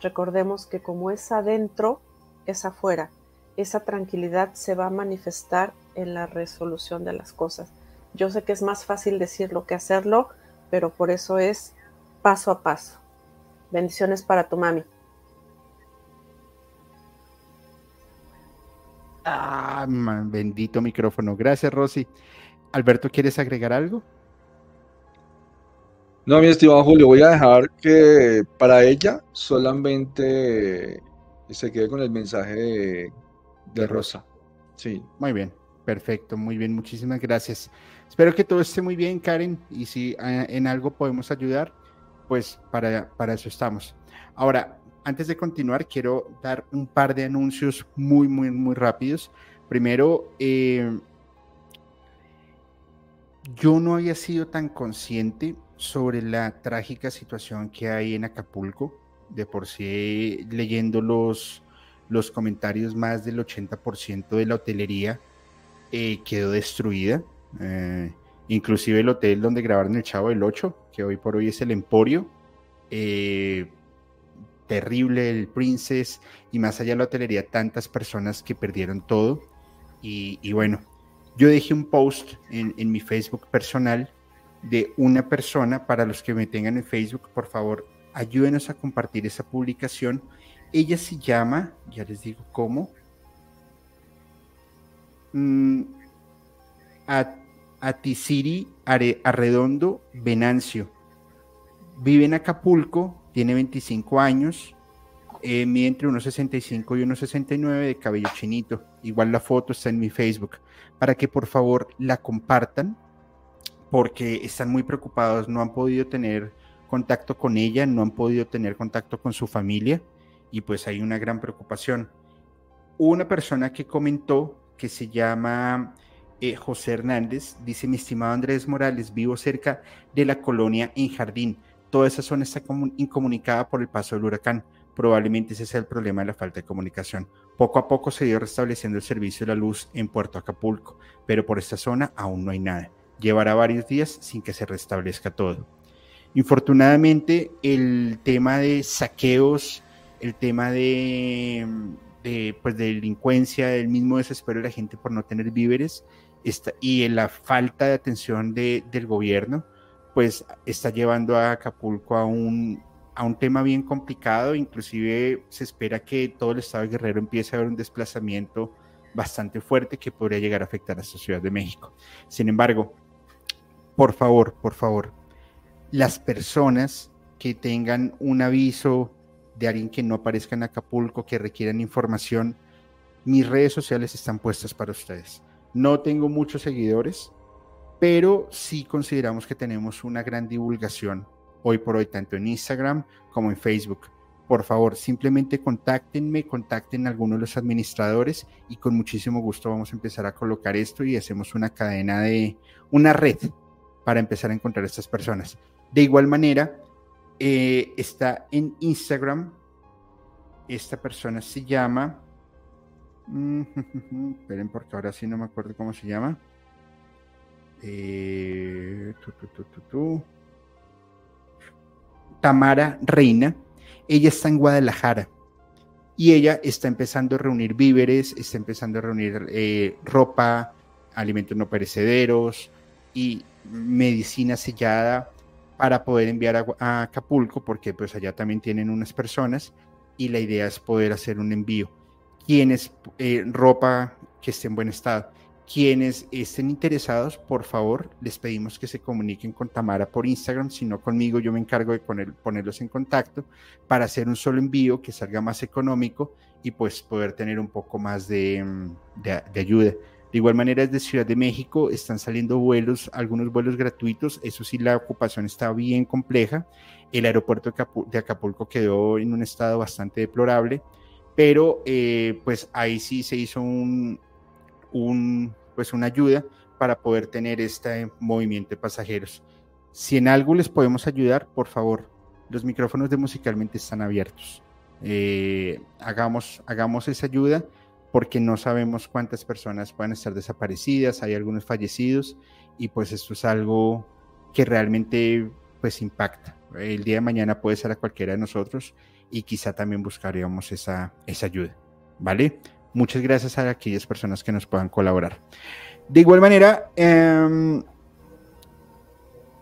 recordemos que como es adentro, es afuera esa tranquilidad se va a manifestar en la resolución de las cosas. Yo sé que es más fácil decirlo que hacerlo, pero por eso es paso a paso. Bendiciones para tu mami. Ah, bendito micrófono. Gracias, Rosy. Alberto, ¿quieres agregar algo? No, mi estimado Julio, voy a dejar que para ella solamente se quede con el mensaje de de Rosa. Sí, muy bien. Perfecto, muy bien, muchísimas gracias. Espero que todo esté muy bien, Karen, y si ah, en algo podemos ayudar, pues para, para eso estamos. Ahora, antes de continuar, quiero dar un par de anuncios muy, muy, muy rápidos. Primero, eh, yo no había sido tan consciente sobre la trágica situación que hay en Acapulco. De por sí, leyendo los, los comentarios, más del 80% de la hotelería eh, quedó destruida. Eh, inclusive el hotel donde grabaron el Chavo del 8, que hoy por hoy es el Emporio. Eh, terrible el Princess y más allá de la hotelería, tantas personas que perdieron todo. Y, bueno, yo dejé un post en, en, mi Facebook personal de una persona, para los que me tengan en Facebook, por favor, ayúdenos a compartir esa publicación ella se llama, ya les digo cómo, mm, Atisiri Arredondo Venancio. Vive en Acapulco, tiene 25 años, eh, mide entre 1,65 y 1,69 de cabello chinito. Igual la foto está en mi Facebook. Para que por favor la compartan, porque están muy preocupados, no han podido tener contacto con ella, no han podido tener contacto con su familia y pues hay una gran preocupación. Una persona que comentó que se llama eh, José Hernández, dice mi estimado Andrés Morales, vivo cerca de la colonia en Jardín. Toda esa zona está incomunicada por el paso del huracán. Probablemente ese sea el problema de la falta de comunicación. Poco a poco se dio restableciendo el servicio de la luz en Puerto Acapulco, pero por esta zona aún no hay nada. Llevará varios días sin que se restablezca todo. Infortunadamente, el tema de saqueos el tema de, pues, de delincuencia, el mismo desespero de la gente por no tener víveres y la falta de atención del gobierno, pues está llevando a Acapulco a un, a un tema bien complicado, inclusive se espera que todo el estado de Guerrero empiece a haber un desplazamiento bastante fuerte que podría llegar a afectar a esta Ciudad de México. Sin embargo, por favor, por favor, las personas que tengan un aviso de alguien que no aparezca en Acapulco, que requieran información, mis redes sociales están puestas para ustedes. No tengo muchos seguidores, pero sí consideramos que tenemos una gran divulgación hoy por hoy, tanto en Instagram como en Facebook. por favor, simplemente contáctenme, contacten a alguno de los administradores y con muchísimo gusto vamos a empezar a colocar esto y hacemos una cadena de, una red para empezar a encontrar a estas personas. De igual manera, eh, está en Instagram, esta persona se llama, esperen porque ahora sí no me acuerdo cómo se llama. Eh, Tamara Reina. Ella está en Guadalajara. Y ella está empezando a reunir víveres, está empezando a reunir eh, ropa, alimentos no perecederos y medicina sellada para poder enviar a, Acapulco, porque pues allá también tienen unas personas y la idea es poder hacer un envío. Quienes eh, ropa que esté en buen estado. Quienes estén interesados, por favor, les pedimos que se comuniquen con Tamara por Instagram, si no conmigo, yo me encargo de ponerlos en contacto para hacer un solo envío que salga más económico y pues poder tener un poco más de, mm, ayuda. De igual manera, desde Ciudad de México están saliendo vuelos, algunos vuelos gratuitos, eso sí, la ocupación está bien compleja. El aeropuerto de Acapulco quedó en un estado bastante deplorable, pero eh, pues ahí sí se hizo un, un, pues una ayuda para poder tener este movimiento de pasajeros. Si en algo les podemos ayudar, por favor, los micrófonos de Musicalmente están abiertos. Eh, hagamos, hagamos esa ayuda porque no sabemos cuántas personas pueden estar desaparecidas, hay algunos fallecidos y pues esto es algo que realmente pues impacta. El día de mañana puede ser a cualquiera de nosotros y quizá también buscaríamos esa, esa ayuda, ¿vale? Muchas gracias a aquellas personas que nos puedan colaborar. De igual manera, em,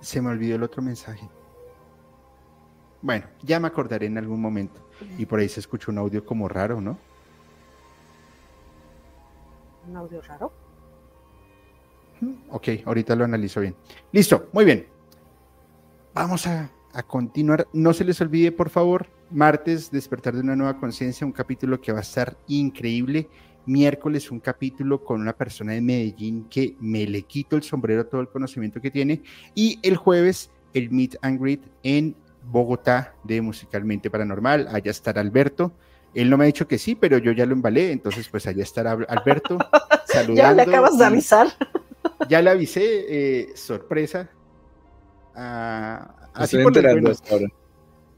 se me olvidó el otro mensaje. Bueno, ya me acordaré en algún momento. Y por ahí se escucha un audio como raro, ¿no? ¿Un audio raro? Ok, ahorita lo analizo bien. Listo, muy bien. Vamos a, a continuar. No se les olvide, por favor, Martes, Despertar de una nueva conciencia, un capítulo que va a estar increíble. Miércoles, un capítulo con una persona de Medellín que me le quito el sombrero todo el conocimiento que tiene. Y el jueves, el Meet and Greet en Bogotá de Musicalmente Paranormal. Allá estará Alberto. Él no me ha dicho que sí, pero yo ya lo embalé, entonces pues allá estará Alberto saludando. ya le acabas de avisar. Ya le avisé, eh, sorpresa. Ah, así por enterando hasta ahora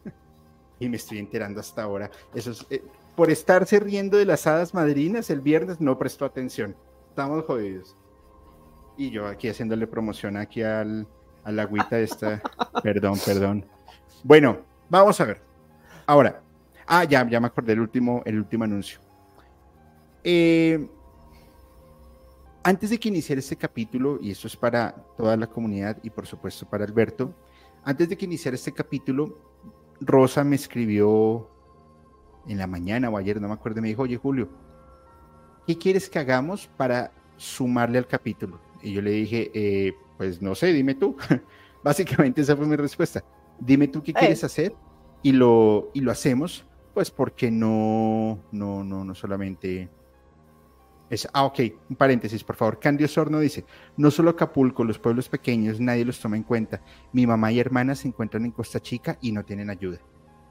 y me estoy enterando hasta ahora. Eso es, eh, por estarse riendo de las hadas madrinas el viernes no prestó atención. Estamos jodidos. Y yo aquí haciéndole promoción aquí al, a la agüita esta. perdón, perdón. Bueno, vamos a ver. Ahora, ah, ya, ya me acordé el último, el último anuncio. Eh, antes de que iniciara este capítulo, y esto es para toda la comunidad y por supuesto para Alberto, antes de que iniciara este capítulo, Rosa me escribió en la mañana o ayer, no me acuerdo, me dijo, oye Julio, ¿qué quieres que hagamos para sumarle al capítulo? Y yo le dije, eh, pues no sé, dime tú. Básicamente esa fue mi respuesta. Dime tú qué quieres hacer y lo, y lo hacemos, pues porque no, no, no, no solamente es, ah, ok, un paréntesis, por favor. Candio Sorno dice, no solo Acapulco, los pueblos pequeños, nadie los toma en cuenta. Mi mamá y hermana se encuentran en Costa Chica y no tienen ayuda.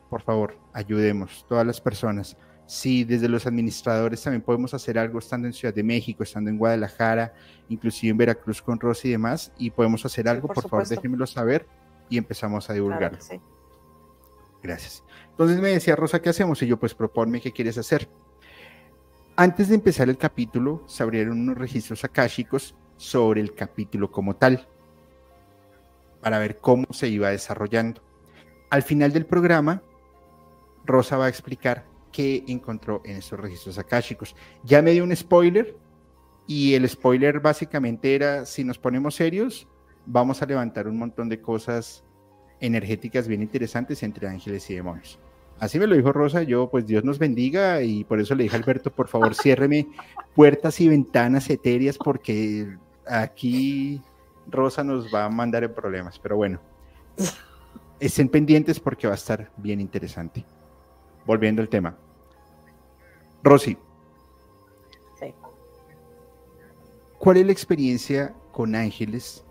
Por favor, ayudemos, todas las personas. Si desde los administradores también podemos hacer algo estando en Ciudad de México, estando en Guadalajara, inclusive en Veracruz con Rosy y demás, y podemos hacer algo, por, favor, déjenmelo saber y empezamos a divulgarlo. Gracias. Entonces me decía Rosa, ¿qué hacemos? Y yo, pues proponme qué quieres hacer. Antes de empezar el capítulo, se abrieron unos registros akáshicos sobre el capítulo como tal, para ver cómo se iba desarrollando. Al final del programa, Rosa va a explicar qué encontró en esos registros akáshicos. Ya me dio un spoiler, y el spoiler básicamente era, si nos ponemos serios, vamos a levantar un montón de cosas energéticas bien interesantes entre ángeles y demonios. Así me lo dijo Rosa, yo pues Dios nos bendiga y por eso le dije a Alberto, por favor, ciérreme puertas y ventanas etéreas porque aquí Rosa nos va a mandar en problemas, pero bueno, estén pendientes porque va a estar bien interesante. Volviendo al tema. Rosy. Sí. ¿Cuál es la experiencia con ángeles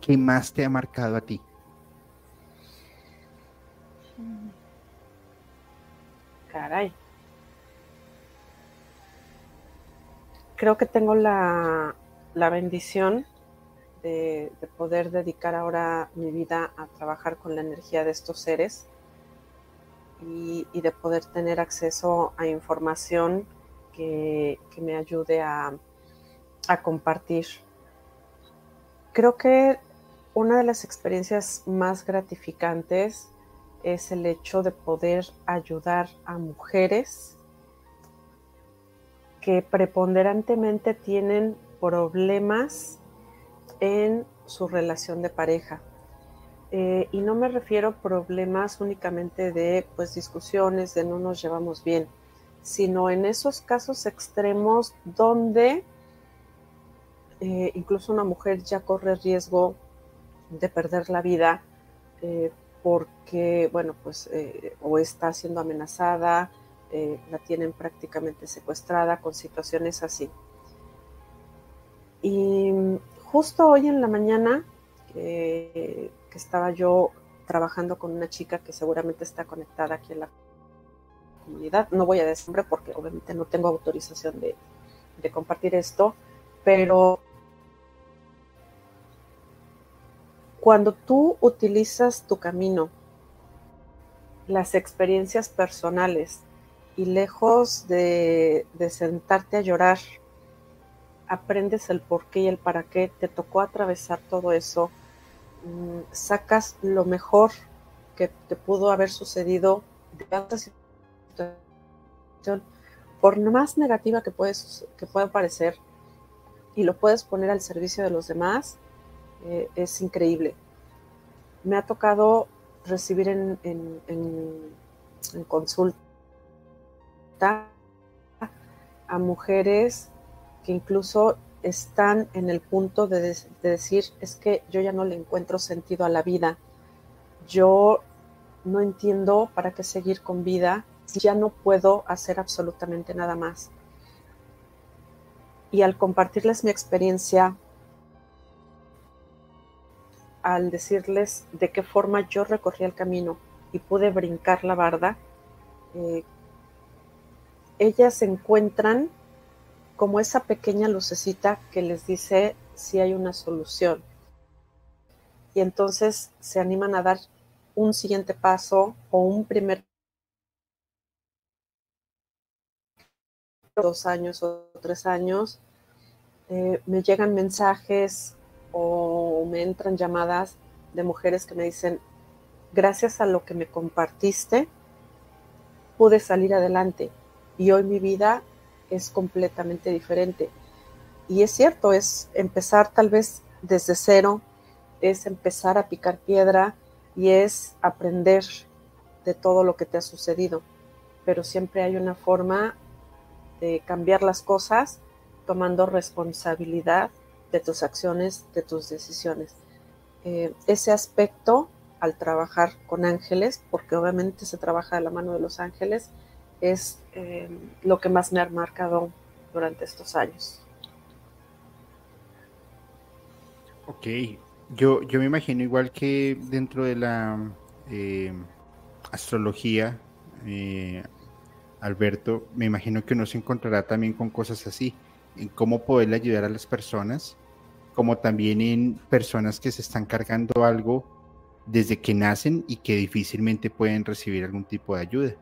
que más te ha marcado a ti? Creo que tengo la, bendición de, poder dedicar ahora mi vida a trabajar con la energía de estos seres y, de poder tener acceso a información que, me ayude a, a compartir. Creo que una de las experiencias más gratificantes es el hecho de poder ayudar a mujeres que preponderantemente tienen problemas en su relación de pareja. Eh, y no me refiero a problemas únicamente de pues discusiones, de no nos llevamos bien, sino en esos casos extremos donde eh, incluso una mujer ya corre riesgo de perder la vida eh, porque, bueno, pues eh, o está siendo amenazada, eh, la tienen prácticamente secuestrada con situaciones así. Y justo hoy en la mañana, que estaba yo trabajando con una chica que seguramente está conectada aquí en la comunidad, no voy a decir porque obviamente no tengo autorización de, de compartir esto, pero Cuando tú utilizas tu camino, las experiencias personales, y lejos de, sentarte a llorar, aprendes el por qué y el para qué, te tocó atravesar todo eso, mm, sacas lo mejor que te pudo haber sucedido de esta situación, por más negativa que, que pueda parecer, y lo puedes poner al servicio de los demás, eh, es increíble. Me ha tocado recibir en, consulta a mujeres que incluso están en el punto de, de, decir, es que yo ya no le encuentro sentido a la vida, yo no entiendo para qué seguir con vida, ya no puedo hacer absolutamente nada más. Y al compartirles mi experiencia al decirles de qué forma yo recorrí el camino y pude brincar la barda, eh, ellas encuentran como esa pequeña lucecita que les dice si hay una solución. Y entonces se animan a dar un siguiente paso o un primer dos años o tres años. Eh, me llegan mensajes o me entran llamadas de mujeres que me dicen, gracias a lo que me compartiste, pude salir adelante y hoy mi vida es completamente diferente. Y es cierto, es empezar tal vez desde cero, es empezar a picar piedra y es aprender de todo lo que te ha sucedido. Pero siempre hay una forma de cambiar las cosas tomando responsabilidad de tus acciones, de tus decisiones. Eh, ese aspecto al trabajar con ángeles, porque obviamente se trabaja de la mano de los ángeles, es eh, lo que más me ha marcado durante estos años. Ok, yo, yo me imagino igual que dentro de la eh, astrología, Alberto, me imagino que uno se encontrará también con cosas así en cómo poderle ayudar a las personas, como también en personas que se están cargando algo desde que nacen y que difícilmente pueden recibir algún tipo de ayuda.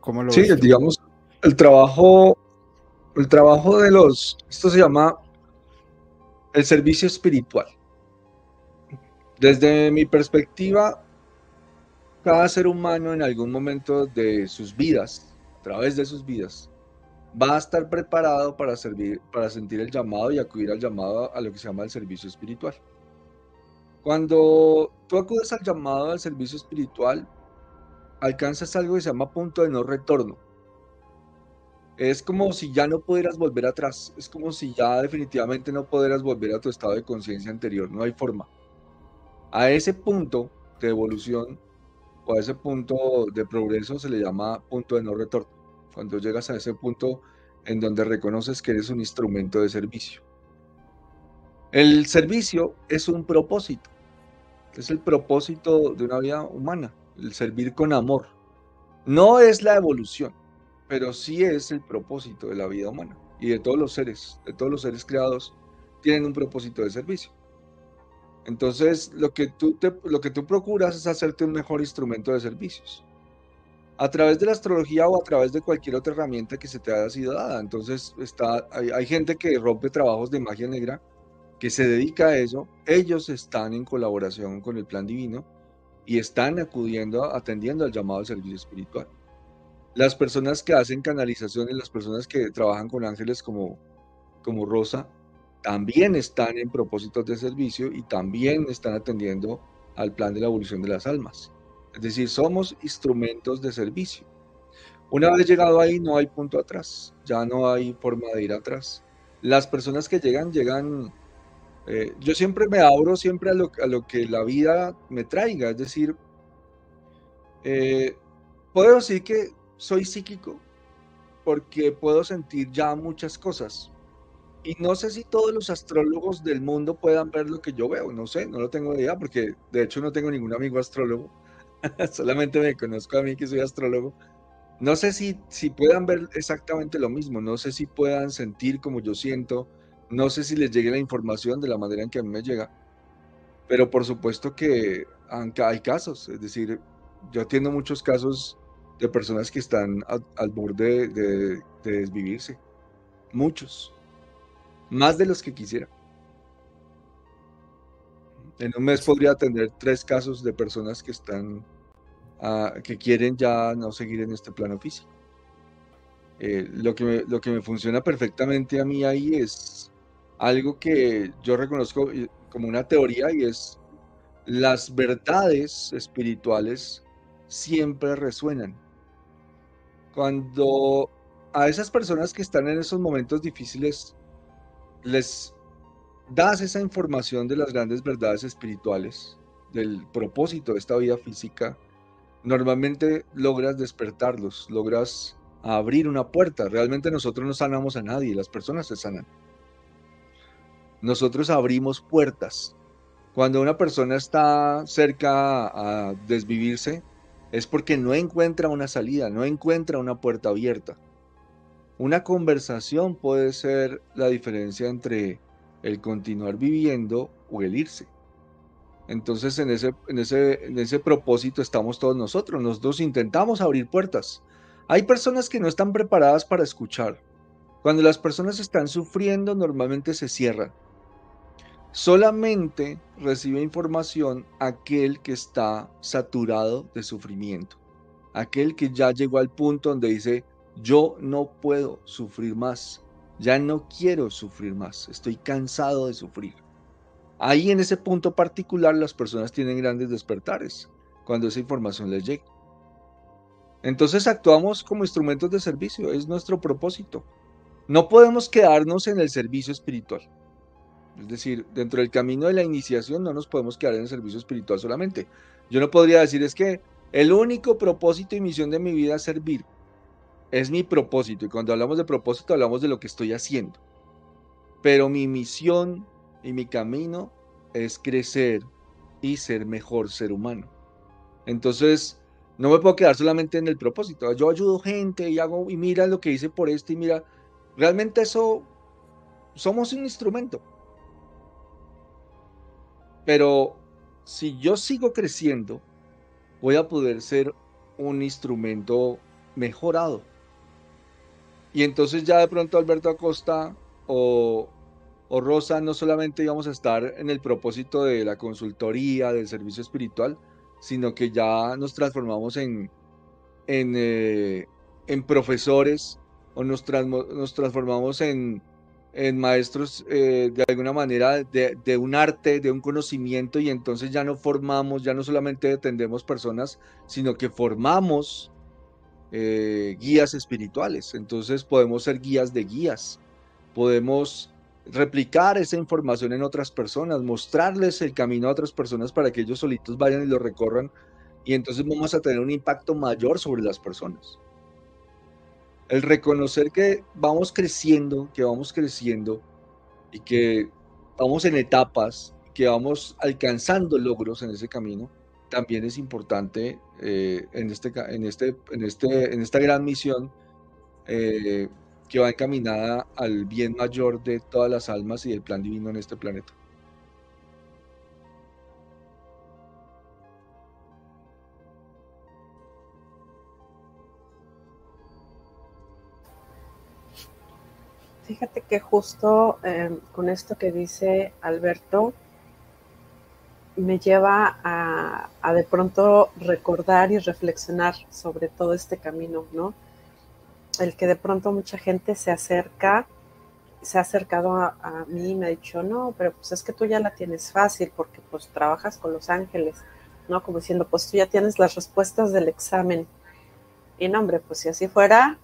¿Cómo lo sí, digamos, el trabajo, el trabajo de los, esto se llama el servicio espiritual. Desde mi perspectiva, cada ser humano en algún momento de sus vidas, a través de sus vidas, va a estar preparado para, servir, para sentir el llamado y acudir al llamado a lo que se llama el servicio espiritual. Cuando tú acudes al llamado al servicio espiritual, alcanzas algo que se llama punto de no retorno. Es como si ya no pudieras volver atrás, es como si ya definitivamente no pudieras volver a tu estado de conciencia anterior, no hay forma. A ese punto de evolución o a ese punto de progreso se le llama punto de no retorno cuando llegas a ese punto en donde reconoces que eres un instrumento de servicio. El servicio es un propósito, es el propósito de una vida humana, el servir con amor. No es la evolución, pero sí es el propósito de la vida humana y de todos los seres, de todos los seres creados, tienen un propósito de servicio. Entonces, lo que tú, lo que tú procuras es hacerte un mejor instrumento de servicios. A través de la astrología o a través de cualquier otra herramienta que se te haya sido dada. Entonces, está, hay, gente que rompe trabajos de magia negra, que se dedica a eso. Ellos están en colaboración con el plan divino y están acudiendo, atendiendo al llamado servicio espiritual. Las personas que hacen canalizaciones, las personas que trabajan con ángeles como, como Rosa, también están en propósitos de servicio y también están atendiendo al plan de la evolución de las almas. Es decir, somos instrumentos de servicio. Una vez llegado ahí, no hay punto atrás, ya no hay forma de ir atrás. Las personas que llegan, llegan, eh, yo siempre me abro siempre a lo, que la vida me traiga, es decir, eh, puedo decir que soy psíquico porque puedo sentir ya muchas cosas, y no sé si todos los astrólogos del mundo puedan ver lo que yo veo, no sé, no lo tengo idea, porque de hecho no tengo ningún amigo astrólogo, solamente me conozco a mí que soy astrólogo. No sé si, si puedan ver exactamente lo mismo, no sé si puedan sentir como yo siento, no sé si les llegue la información de la manera en que a mí me llega, pero por supuesto que hay casos, es decir, yo atiendo muchos casos de personas que están al, borde de, de desvivirse, muchos más de los que quisiera. En un mes podría atender tres casos de personas que están, ah, que quieren ya no seguir en este plano físico. Eh, lo, que me, lo que me funciona perfectamente a mí ahí es algo que yo reconozco eh, como una teoría y es las verdades espirituales siempre resuenan. Cuando a esas personas que están en esos momentos difíciles les das esa información de las grandes verdades espirituales, del propósito de esta vida física, normalmente logras despertarlos, logras abrir una puerta. Realmente nosotros no sanamos a nadie, las personas se sanan. Nosotros abrimos puertas. Cuando una persona está cerca a desvivirse, es porque no encuentra una salida, no encuentra una puerta abierta. Una conversación puede ser la diferencia entre el continuar viviendo o el irse. Entonces en ese, en ese, en ese propósito estamos todos nosotros. Nosotros intentamos abrir puertas. Hay personas que no están preparadas para escuchar. Cuando las personas están sufriendo, normalmente se cierran. Solamente recibe información aquel que está saturado de sufrimiento. Aquel que ya llegó al punto donde dice, yo no puedo sufrir más, ya no quiero sufrir más, estoy cansado de sufrir. Ahí en ese punto particular las personas tienen grandes despertares cuando esa información les llega. Entonces actuamos como instrumentos de servicio, es nuestro propósito. No podemos quedarnos en el servicio espiritual. Es decir, dentro del camino de la iniciación no nos podemos quedar en el servicio espiritual solamente. Yo no podría decir es que el único propósito y misión de mi vida es servir es mi propósito. Y cuando hablamos de propósito, hablamos de lo que estoy haciendo. Pero mi misión y mi camino es crecer y ser mejor ser humano. Entonces, no me puedo quedar solamente en el propósito. Yo ayudo gente y hago, y mira lo que hice por esto y mira, realmente eso, somos un instrumento. Pero si yo sigo creciendo, voy a poder ser un instrumento mejorado. Y entonces ya de pronto Alberto Acosta o, Rosa no solamente íbamos a estar en el propósito de la consultoría, del servicio espiritual, sino que ya nos transformamos en, en, eh, profesores o nos, nos transformamos en, maestros eh, de alguna manera de, de, un arte, de un conocimiento y entonces ya no formamos, ya no solamente atendemos personas, sino que formamos eh, guías espirituales. Entonces podemos ser guías de guías. Podemos replicar esa información en otras personas, mostrarles el camino a otras personas para que ellos solitos vayan y lo recorran. Y entonces vamos a tener un impacto mayor sobre las personas. El reconocer que vamos creciendo, que vamos creciendo y que vamos en etapas, que vamos alcanzando logros en ese camino, también es importante eh, en, este, en, este, en, este, en esta gran misión eh, que va encaminada al bien mayor de todas las almas y del plan divino en este planeta. Fíjate que justo em, con esto que dice Alberto, me lleva a, de pronto recordar y reflexionar sobre todo este camino, ¿no? El que de pronto mucha gente se acerca, se ha acercado a, a, mí y me ha dicho, no, pero pues es que tú ya la tienes fácil porque pues trabajas con los ángeles, ¿no? Como diciendo, pues tú ya tienes las respuestas del examen. Y no, hombre, pues si así fuera,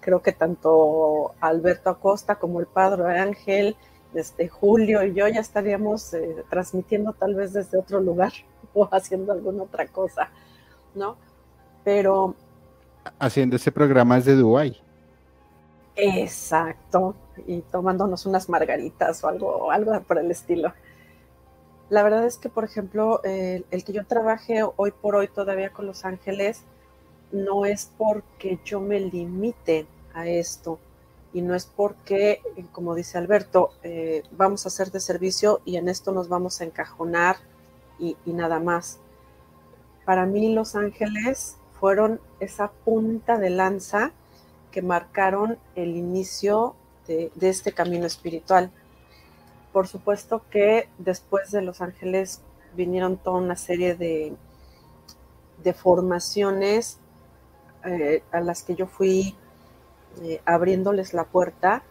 creo que tanto Alberto Acosta como el padre Ángel, este Julio y yo ya estaríamos eh, transmitiendo tal vez desde otro lugar o haciendo alguna otra cosa, ¿no? Pero haciendo ese programa desde Dubái. Exacto, y tomándonos unas margaritas o algo, algo por el estilo. La verdad es que, por ejemplo, el que yo trabaje hoy por hoy todavía con Los Ángeles, no es porque yo me limite a esto y no es porque, como dice Alberto, eh, vamos a hacer de servicio y en esto nos vamos a encajonar y, nada más. Para mí Los Ángeles fueron esa punta de lanza que marcaron el inicio de, de este camino espiritual. Por supuesto que después de Los Ángeles vinieron toda una serie de, de formaciones eh, a las que yo fui eh, abriéndoles la puerta.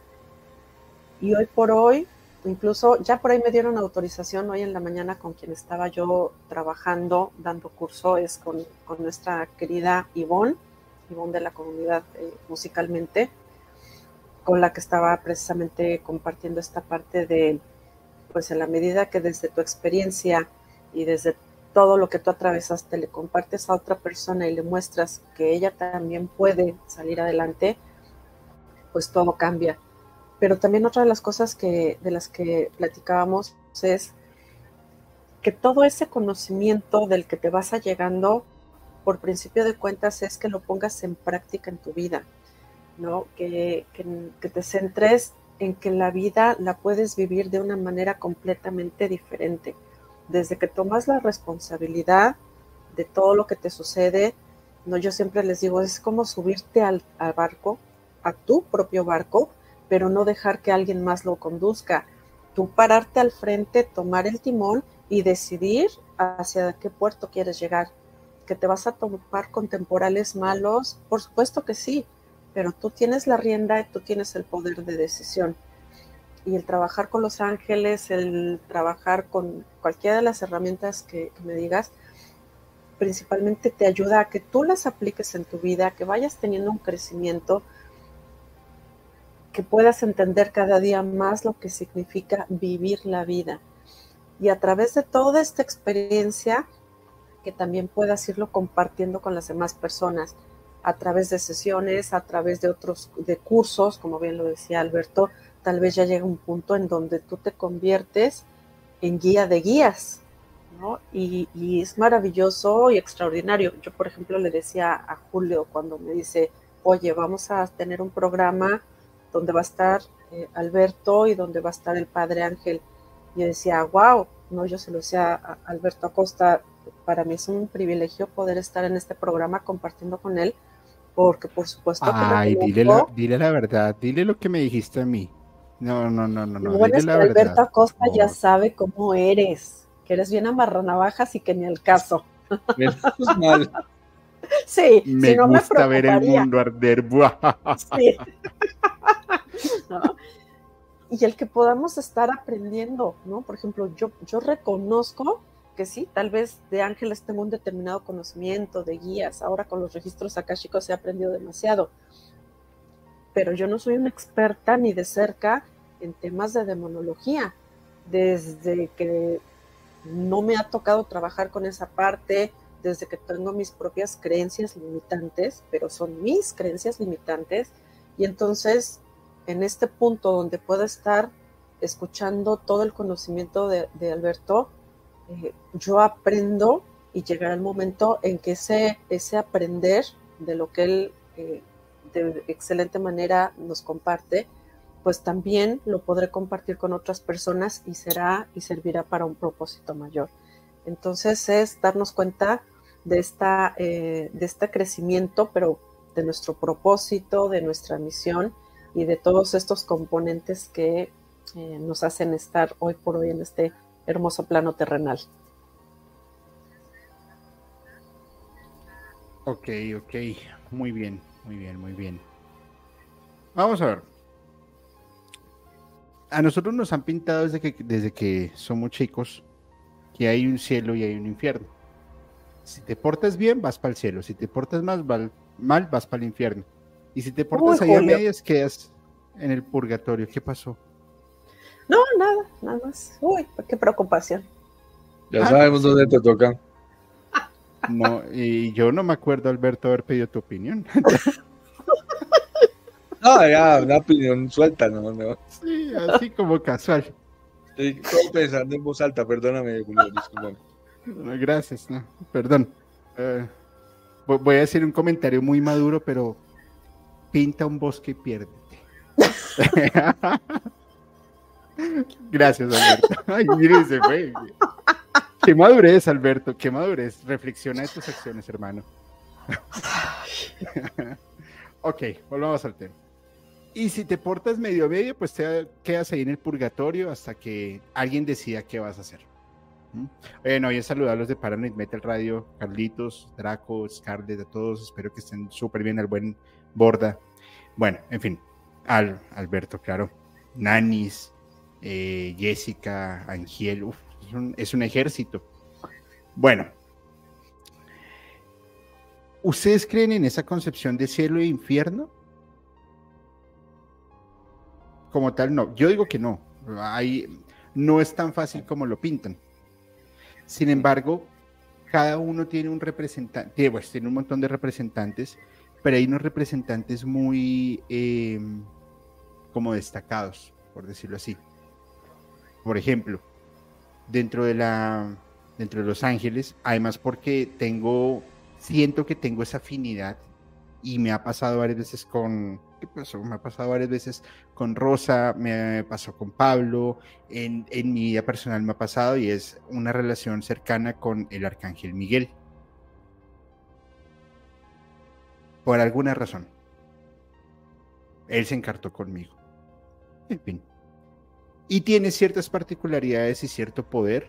Y hoy por hoy, incluso ya por ahí me dieron autorización hoy en la mañana con quien estaba yo trabajando, dando curso, es con, nuestra querida Ivonne, Ivonne de la comunidad eh, musicalmente, con la que estaba precisamente compartiendo esta parte de, pues en la medida que desde tu experiencia y desde todo lo que tú atravesaste le compartes a otra persona y le muestras que ella también puede salir adelante, pues todo cambia. Pero también otra de las cosas que, de las que platicábamos es que todo ese conocimiento del que te vas a llegando, por principio de cuentas, es que lo pongas en práctica en tu vida, ¿no? Que, que te centres en que la vida la puedes vivir de una manera completamente diferente desde que tomas la responsabilidad de todo lo que te sucede, no, yo siempre les digo, es como subirte al, barco, a tu propio barco, pero no dejar que alguien más lo conduzca. Tú pararte al frente, tomar el timón y decidir hacia qué puerto quieres llegar. ¿Que te vas a topar con temporales malos? Por supuesto que sí, pero tú tienes la rienda y tú tienes el poder de decisión y el trabajar con los ángeles, el trabajar con cualquiera de las herramientas que, me digas, principalmente te ayuda a que tú las apliques en tu vida, que vayas teniendo un crecimiento, que puedas entender cada día más lo que significa vivir la vida. Y a través de toda esta experiencia, que también puedas irlo compartiendo con las demás personas, a través de sesiones, a través de otros, de cursos, como bien lo decía Alberto, tal vez ya llega un punto en donde tú te conviertes en guía de guías, ¿no? Y, es maravilloso y extraordinario. Yo, por ejemplo, le decía a Julio cuando me dice, oye, vamos a tener un programa donde va a estar eh, Alberto y donde va a estar el Padre Ángel. Y yo decía, wow, no, yo se lo decía a Alberto Acosta, para mí es un privilegio poder estar en este programa compartiendo con él, porque por supuesto... Ay, dile, dile la verdad, dile lo que me dijiste a mí. No, no, no, no. no. Bueno, es que Alberto Acosta ya sabe cómo eres, que eres bien amarranavajas y que ni el caso. mal. Sí, me gusta ver el mundo arder. Sí. Y el que podamos estar aprendiendo, ¿no? Por ejemplo, yo, yo reconozco que sí, tal vez de ángeles tengo un determinado conocimiento, de guías, ahora con los registros chicos he aprendido demasiado, pero yo no soy una experta ni de cerca en temas de demonología. Desde que no me ha tocado trabajar con esa parte, desde que tengo mis propias creencias limitantes, pero son mis creencias limitantes, y entonces en este punto donde puedo estar escuchando todo el conocimiento de, Alberto, eh, yo aprendo y llegará el momento en que ese, ese aprender de lo que él eh, de excelente manera nos comparte, pues también lo podré compartir con otras personas y será y servirá para un propósito mayor. Entonces es darnos cuenta de, esta, eh, de este crecimiento, pero de nuestro propósito, de nuestra misión y de todos estos componentes que eh, nos hacen estar hoy por hoy en este hermoso plano terrenal. Ok, ok, muy bien, muy bien, muy bien. Vamos a ver. A nosotros nos han pintado desde que, desde que somos chicos que hay un cielo y hay un infierno. Si te portas bien, vas para el cielo. Si te portas mal, mal vas para el infierno. Y si te portas ahí a medias, quedas en el purgatorio. ¿Qué pasó? No, nada, nada más. Uy, qué preocupación. Ya sabemos dónde te toca. No, y yo no me acuerdo, Alberto, haber pedido tu opinión. no, ya, una opinión suelta, no, no. Sí, así como casual. Estoy pensando en voz alta, perdóname, Julio, Gracias, no, perdón. Eh, voy a decir un comentario muy maduro, pero pinta un bosque y piérdete. Gracias, Alberto. Ay, mire, se fue. Qué madurez, Alberto, qué madurez. Reflexiona de tus acciones, hermano. ok, volvamos al tema. Y si te portas medio medio, pues te quedas ahí en el purgatorio hasta que alguien decida qué vas a hacer. ¿Mm? Bueno, voy a saludar a los de Paranoid Metal Radio, Carlitos, Draco, Scarlett, a todos. Espero que estén súper bien, al buen Borda. Bueno, en fin, al Alberto, claro. Nanis, eh, Jessica, Angiel, es un, ejército. Bueno, ¿ustedes creen en esa concepción de cielo e infierno? Como tal, no. Yo digo que no. no es tan fácil como lo pintan. Sin embargo, cada uno tiene un representante, pues, tiene un montón de representantes, pero hay unos representantes muy em, como destacados, por decirlo así. Por ejemplo, dentro de la dentro de Los Ángeles, además porque tengo siento que tengo esa afinidad y me ha pasado varias veces con ¿qué? Me ha pasado varias veces con Rosa, me con Pablo, en, en mi vida personal me ha pasado y es una relación cercana con el arcángel Miguel. Por alguna razón. Él se encartó conmigo. En fin y tiene ciertas particularidades y cierto poder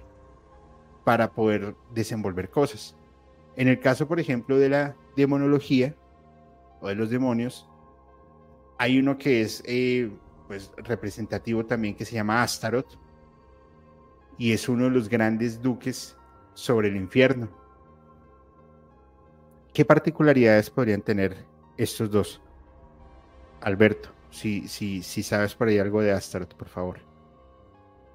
para poder desenvolver cosas. En el caso, por ejemplo, de la demonología o de los demonios, hay uno que es eh, pues, representativo también que se llama Astaroth y es uno de los grandes duques sobre el infierno. ¿Qué particularidades podrían tener estos dos? Alberto, si, si, si sabes por ahí algo de Astaroth, por favor.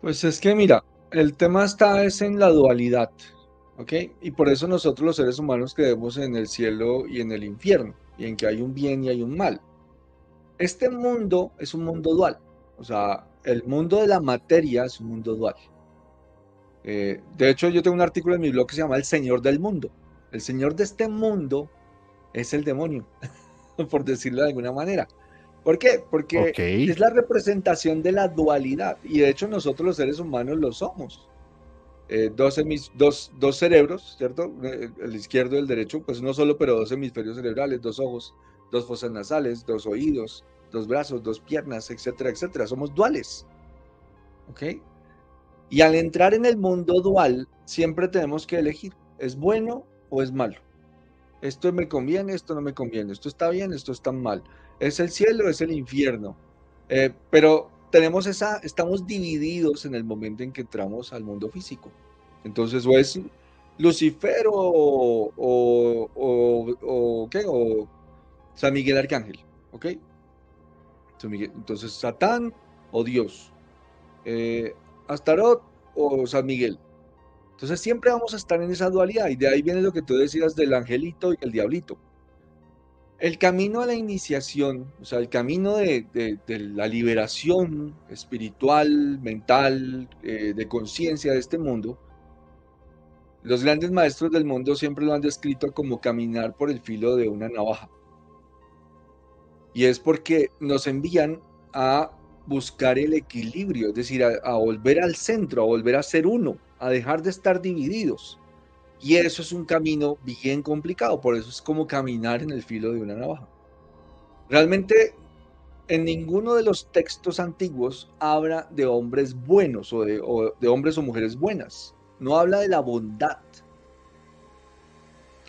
Pues es que mira, el tema está es en la dualidad, ¿ok? Y por eso nosotros los seres humanos creemos en el cielo y en el infierno, y en que hay un bien y hay un mal. Este mundo es un mundo dual, o sea, el mundo de la materia es un mundo dual. Eh, de hecho, yo tengo un artículo en mi blog que se llama El Señor del Mundo. El Señor de este mundo es el demonio, por decirlo de alguna manera. ¿Por qué? Porque es la representación de la dualidad y de hecho nosotros los seres humanos lo somos. Eh, dos, dos, cerebros, ¿cierto? Eh, el izquierdo y el derecho, pues no solo, pero dos hemisferios cerebrales, dos ojos, dos fosas nasales, dos oídos, dos brazos, dos piernas, etcétera, etcétera. Somos duales. ¿Ok? Y al entrar en el mundo dual, siempre tenemos que elegir, ¿es bueno o es malo? Esto me conviene, esto no me conviene, esto está bien, esto está mal es el cielo, es el infierno. Eh, pero tenemos esa, estamos divididos en el momento en que entramos al mundo físico. Entonces, o es Lucifer o, o, ¿qué? o San Miguel Arcángel, ¿ok? Entonces, Satán o Dios, eh, Astaroth o San Miguel. Entonces, siempre vamos a estar en esa dualidad y de ahí viene lo que tú decías del angelito y el diablito. El camino a la iniciación, o sea, el camino de, la liberación espiritual, mental, eh, de conciencia de este mundo, Los grandes maestros del mundo siempre lo han descrito como caminar por el filo de una navaja. Y es porque nos envían a buscar el equilibrio, es decir, a, volver al centro, a volver a ser uno, a dejar de estar divididos. Y eso es un camino bien complicado, por eso es como caminar en el filo de una navaja. Realmente en ninguno de los textos antiguos habla de hombres buenos o de, o de, hombres o mujeres buenas. No habla de la bondad.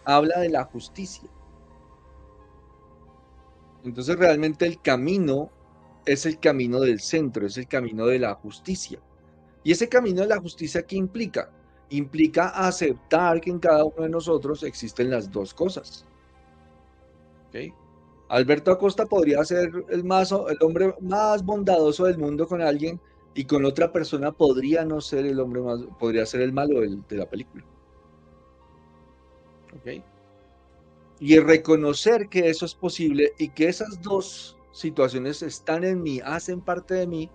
Habla de la justicia. Entonces realmente el camino es el camino del centro, es el camino de la justicia. Y ese camino de la justicia, ¿qué implica? Implica aceptar que en cada uno de nosotros existen las dos cosas. Alberto Acosta podría ser el, más, el hombre más bondadoso del mundo con alguien y con otra persona podría no ser el hombre más, podría ser el malo de la película. ¿Ok? Y reconocer que eso es posible y que esas dos situaciones están en mí, hacen parte de mí,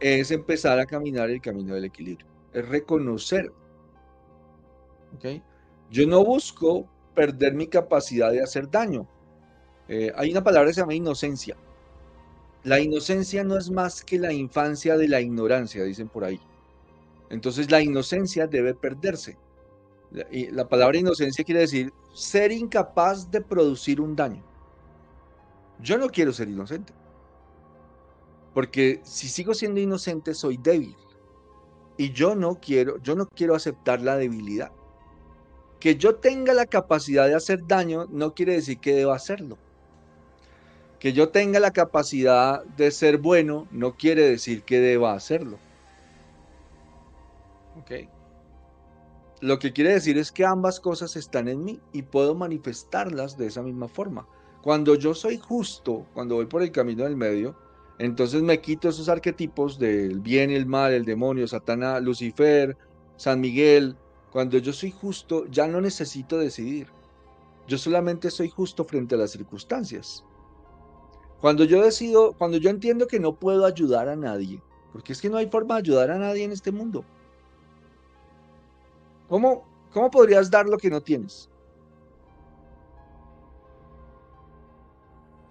es empezar a caminar el camino del equilibrio. Es reconocer. ¿okay? Yo no busco perder mi capacidad de hacer daño. Eh, hay una palabra que se llama inocencia. La inocencia no es más que la infancia de la ignorancia, dicen por ahí. Entonces la inocencia debe perderse. Y la palabra inocencia quiere decir ser incapaz de producir un daño. Yo no quiero ser inocente. Porque si sigo siendo inocente soy débil. Y yo no quiero, yo no quiero aceptar la debilidad. Que yo tenga la capacidad de hacer daño no quiere decir que deba hacerlo. Que yo tenga la capacidad de ser bueno no quiere decir que deba hacerlo. ¿Ok? Lo que quiere decir es que ambas cosas están en mí y puedo manifestarlas de esa misma forma. Cuando yo soy justo, cuando voy por el camino del medio, entonces me quito esos arquetipos del bien y el mal, el demonio, Satanás, Lucifer, San Miguel. Cuando yo soy justo, ya no necesito decidir. Yo solamente soy justo frente a las circunstancias. Cuando yo decido, cuando yo entiendo que no puedo ayudar a nadie, porque es que no hay forma de ayudar a nadie en este mundo. ¿Cómo, cómo podrías dar lo que no tienes?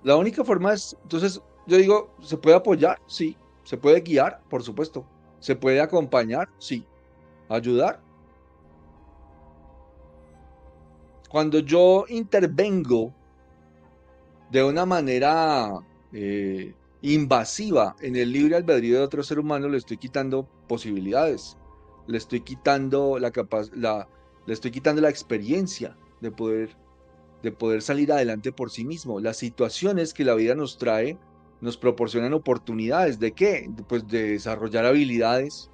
La única forma es, entonces, yo digo, ¿se puede apoyar? Sí. ¿Se puede guiar? Por supuesto. ¿Se puede acompañar? Sí. ¿Ayudar? Cuando yo intervengo de una manera eh, invasiva en el libre albedrío de otro ser humano, le estoy quitando posibilidades le estoy quitando la, la le estoy quitando la experiencia de poder, de poder salir adelante por sí mismo. Las situaciones que la vida nos trae nos proporcionan oportunidades. ¿De qué? Pues de desarrollar habilidades.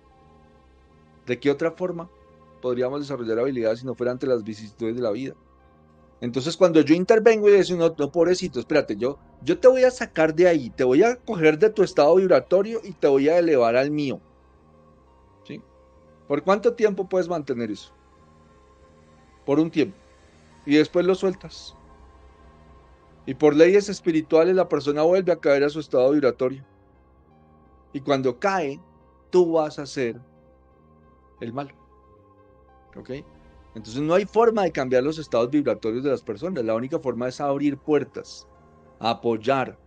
¿De qué otra forma podríamos desarrollar habilidades si no fuera ante las vicisitudes de la vida? Entonces cuando yo intervengo y digo, no, no, pobrecito, espérate, yo, yo te voy a sacar de ahí, te voy a coger de tu estado vibratorio y te voy a elevar al mío. ¿Por cuánto tiempo puedes mantener eso? Por un tiempo. Y después lo sueltas. Y por leyes espirituales la persona vuelve a caer a su estado vibratorio. Y cuando cae, tú vas a ser el malo. ¿Ok? Entonces no hay forma de cambiar los estados vibratorios de las personas. La única forma es abrir puertas, apoyar,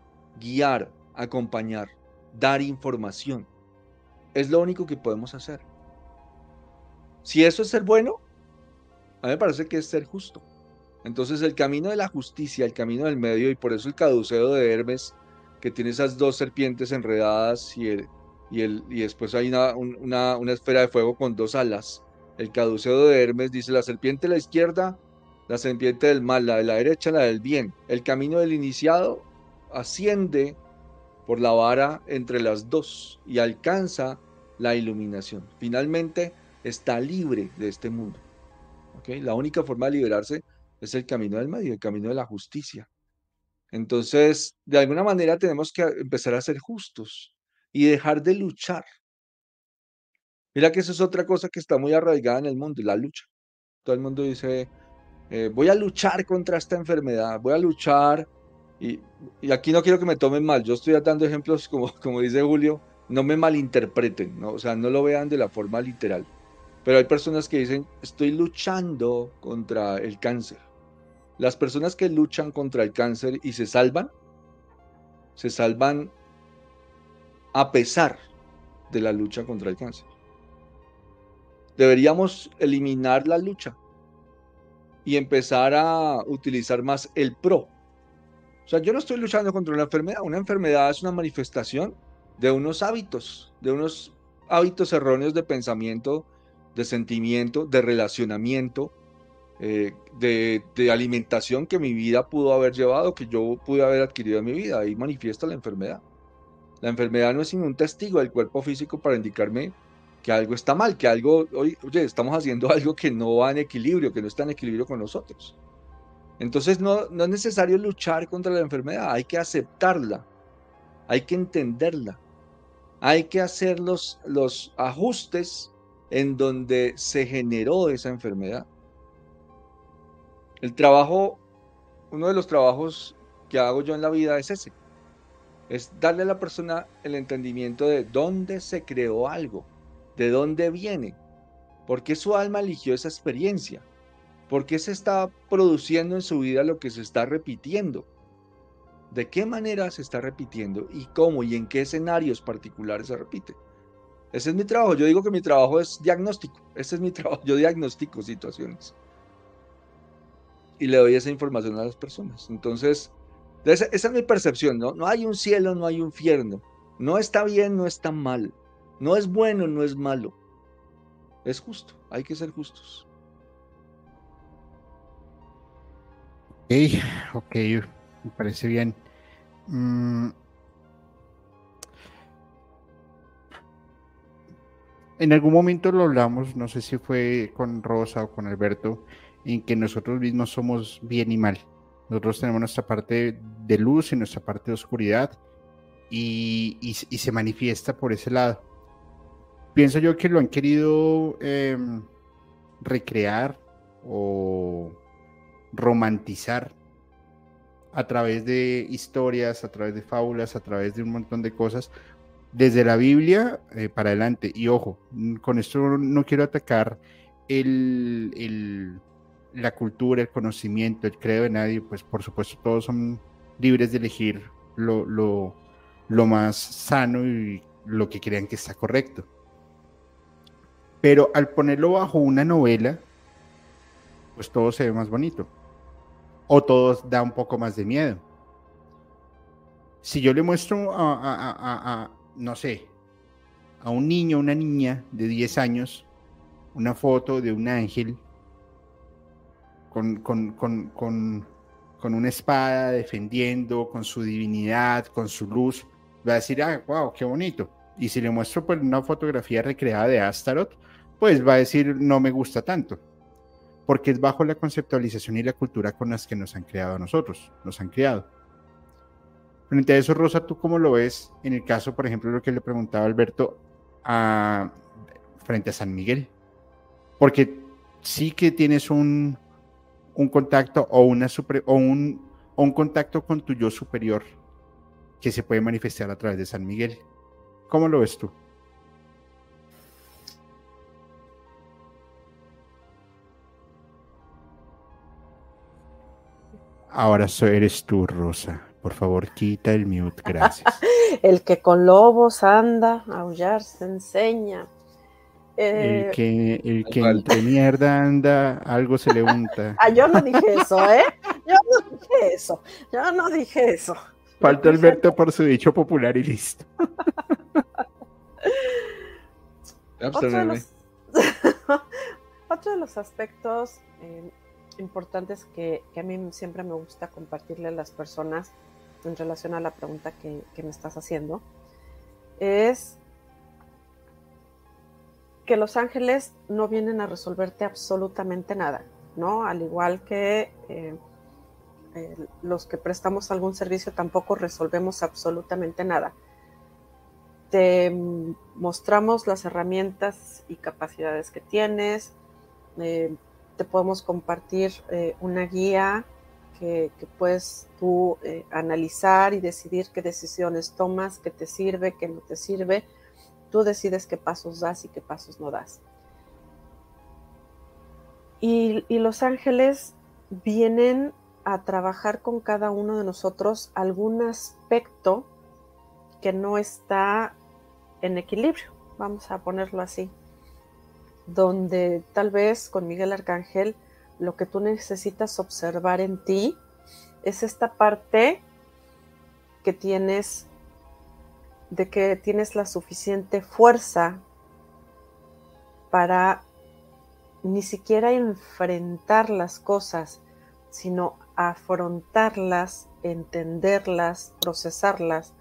guiar, acompañar, dar información. Es lo único que podemos hacer. Si eso es ser bueno, a mí me parece que es ser justo. Entonces el camino de la justicia, el camino del medio, y por eso el caduceo de Hermes, que tiene esas dos serpientes enredadas y, y, el, y después hay una, una, una, esfera de fuego con dos alas. El caduceo de Hermes dice la serpiente de la izquierda, la serpiente del mal, la de la derecha, la del bien. El camino del iniciado asciende por la vara entre las dos y alcanza la iluminación. Finalmente, está libre de este mundo. ¿okay? La única forma de liberarse es el camino del medio, el camino de la justicia. Entonces, de alguna manera tenemos que empezar a ser justos y dejar de luchar. Mira que eso es otra cosa que está muy arraigada en el mundo, la lucha. Todo el mundo dice, eh, voy a luchar contra esta enfermedad, voy a luchar, y, y, aquí no quiero que me tomen mal, yo estoy dando ejemplos como, como dice Julio, no me malinterpreten, ¿no? o sea, no lo vean de la forma literal. Pero hay personas que dicen, estoy luchando contra el cáncer. Las personas que luchan contra el cáncer y se salvan, se salvan a pesar de la lucha contra el cáncer. Deberíamos eliminar la lucha y empezar a utilizar más el pro. O sea, yo no estoy luchando contra una enfermedad. Una enfermedad es una manifestación de unos hábitos, de unos hábitos erróneos de pensamiento, de sentimiento, de relacionamiento, eh, de, alimentación que mi vida pudo haber llevado, que yo pude haber adquirido en mi vida. Ahí manifiesta la enfermedad. La enfermedad no es sino un testigo del cuerpo físico para indicarme que algo está mal, que algo, oye, estamos haciendo algo que no va en equilibrio, que no está en equilibrio con nosotros. Entonces no, no es necesario luchar contra la enfermedad, hay que aceptarla, hay que entenderla, hay que hacer los, los ajustes en donde se generó esa enfermedad. El trabajo, uno de los trabajos que hago yo en la vida es ese, es darle a la persona el entendimiento de dónde se creó algo de dónde viene, por qué su alma eligió esa experiencia, por qué se está produciendo en su vida lo que se está repitiendo, de qué manera se está repitiendo y cómo y en qué escenarios particulares se repite. Ese es mi trabajo. Yo digo que mi trabajo es diagnóstico. Ese es mi trabajo. Yo diagnostico situaciones. Y le doy esa información a las personas. Entonces, esa, es mi percepción. ¿no? no hay un cielo, no hay un infierno. No está bien, no está mal. No es bueno, no es malo. Es justo, hay que ser justos. Ok, ok, me parece bien. Mm. En algún momento lo hablamos, no sé si fue con Rosa o con Alberto, en que nosotros mismos somos bien y mal. Nosotros tenemos nuestra parte de luz y nuestra parte de oscuridad y, se manifiesta por ese lado pienso yo que lo han querido em, recrear o romantizar a través de historias, a través de fábulas, a través de un montón de cosas, desde la Biblia eh, para adelante. Y ojo, con esto no quiero atacar el, la cultura, el conocimiento, el credo de nadie, pues por supuesto todos son libres de elegir lo, lo, lo más sano y lo que crean que está correcto. Pero al ponerlo bajo una novela, pues todo se ve más bonito. O todo da un poco más de miedo. Si yo le muestro a, no sé, a un niño, una niña de 10 años, una foto de un ángel con, con, con, con, una espada defendiendo, con su divinidad, con su luz, va a decir, ah, wow, qué bonito. Y si le muestro pues, una fotografía recreada de Astaroth, pues va a decir no me gusta tanto, porque es bajo la conceptualización y la cultura con las que nos han creado a nosotros, nos han creado. Frente a eso, Rosa, ¿tú cómo lo ves en el caso, por ejemplo, lo que le preguntaba Alberto frente a San Miguel? Porque sí que tienes un, un contacto o, una o, un, un contacto con tu yo superior que se puede manifestar a través de San Miguel. ¿Cómo lo ves tú? Ahora eres tú, Rosa. Por favor, quita el mute, gracias. el que con lobos anda, aullar se enseña. El eh, que, el que entre mierda anda, algo se le unta. ah, yo no dije eso, ¿eh? Yo no dije eso. Yo no dije eso. Falta Alberto por su dicho popular y listo. otro, de los, otro de los aspectos eh, importantes que, a mí siempre me gusta compartirle a las personas en relación a la pregunta que, me estás haciendo es que los ángeles no vienen a resolverte absolutamente nada, ¿no? Al igual que eh, eh, los que prestamos algún servicio tampoco resolvemos absolutamente nada. Te mostramos las herramientas y capacidades que tienes, eh, te podemos compartir una guía que, puedes tú analizar y decidir qué decisiones tomas, qué te sirve, qué no te sirve. Tú decides qué pasos das y qué pasos no das. Y, y los ángeles vienen a trabajar con cada uno de nosotros algún aspecto que no está en equilibrio, vamos a ponerlo así, donde tal vez con Miguel Arcángel lo que tú necesitas observar en ti es esta parte que tienes de que tienes la suficiente fuerza para ni siquiera enfrentar las cosas, sino afrontarlas, entenderlas, procesarlas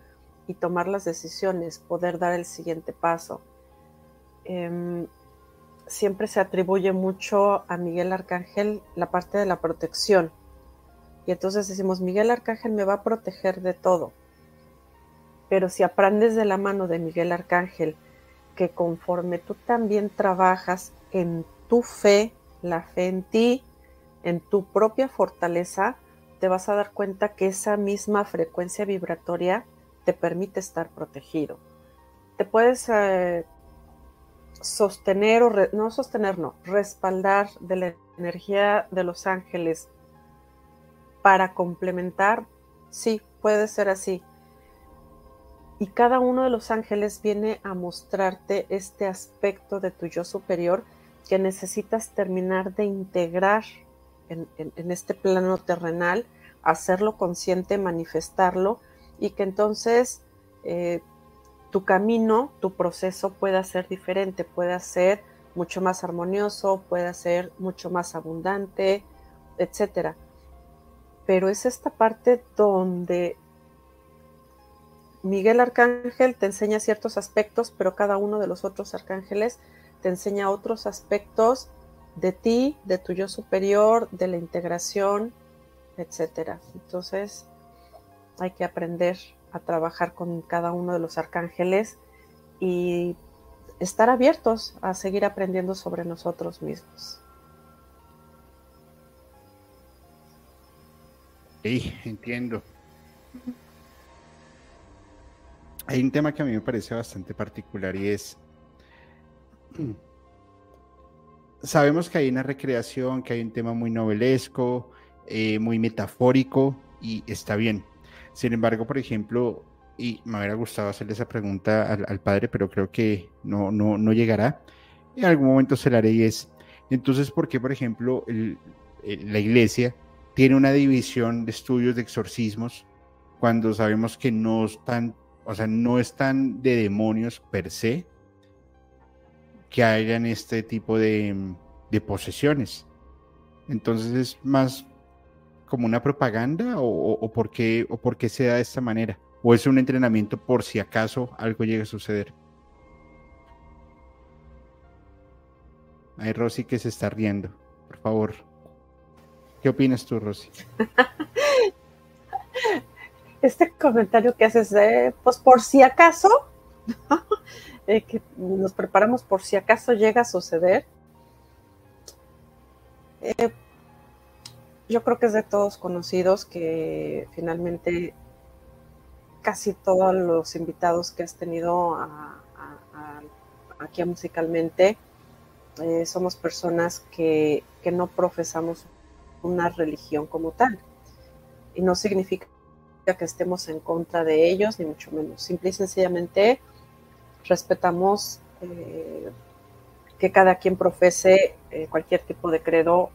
y tomar las decisiones, poder dar el siguiente paso. Em, siempre se atribuye mucho a Miguel Arcángel la parte de la protección. Y entonces decimos, Miguel Arcángel me va a proteger de todo. Pero si aprendes de la mano de Miguel Arcángel que conforme tú también trabajas en tu fe, la fe en ti, en tu propia fortaleza, te vas a dar cuenta que esa misma frecuencia vibratoria te permite estar protegido. Te puedes eh, sostener o no sostener, no, respaldar de la energía de los ángeles para complementar, sí, puede ser así. Y cada uno de los ángeles viene a mostrarte este aspecto de tu yo superior que necesitas terminar de integrar en, este plano terrenal, hacerlo consciente, manifestarlo y que entonces eh, tu camino, tu proceso pueda ser diferente, pueda ser mucho más armonioso, pueda ser mucho más abundante, etcétera. Pero es esta parte donde Miguel Arcángel te enseña ciertos aspectos, pero cada uno de los otros arcángeles te enseña otros aspectos de ti, de tu yo superior, de la integración, etcétera. Entonces, hay que aprender a trabajar con cada uno de los arcángeles y estar abiertos a seguir aprendiendo sobre nosotros mismos. Sí, entiendo. Hay un tema que a mí me parece bastante particular y es sabemos que hay una recreación, que hay un tema muy novelesco, eh, muy metafórico y está bien. Sin embargo, por ejemplo, y me hubiera gustado hacerle esa pregunta al, padre, pero creo que no, no, no, llegará. En algún momento se la haré y es, entonces, ¿por qué, por ejemplo, la iglesia tiene una división de estudios de exorcismos cuando sabemos que no están, o sea, no están de demonios per se, que hayan este tipo de, posesiones. Entonces es más como una propaganda o, por qué, o por qué se da de esta manera. O es un entrenamiento por si acaso algo llega a suceder. Hay Rosy que se está riendo. Por favor. ¿Qué opinas tú, Rosy? Este comentario que haces de, pues por si acaso, eh, que nos preparamos por si acaso llega a suceder. Eh, yo creo que es de todos conocidos que finalmente casi todos los invitados que has tenido aquí a musicalmente eh, somos personas que no profesamos una religión como tal. Y no significa que estemos en contra de ellos, ni mucho menos. Simple y sencillamente respetamos eh, que cada quien profese eh, cualquier tipo de credo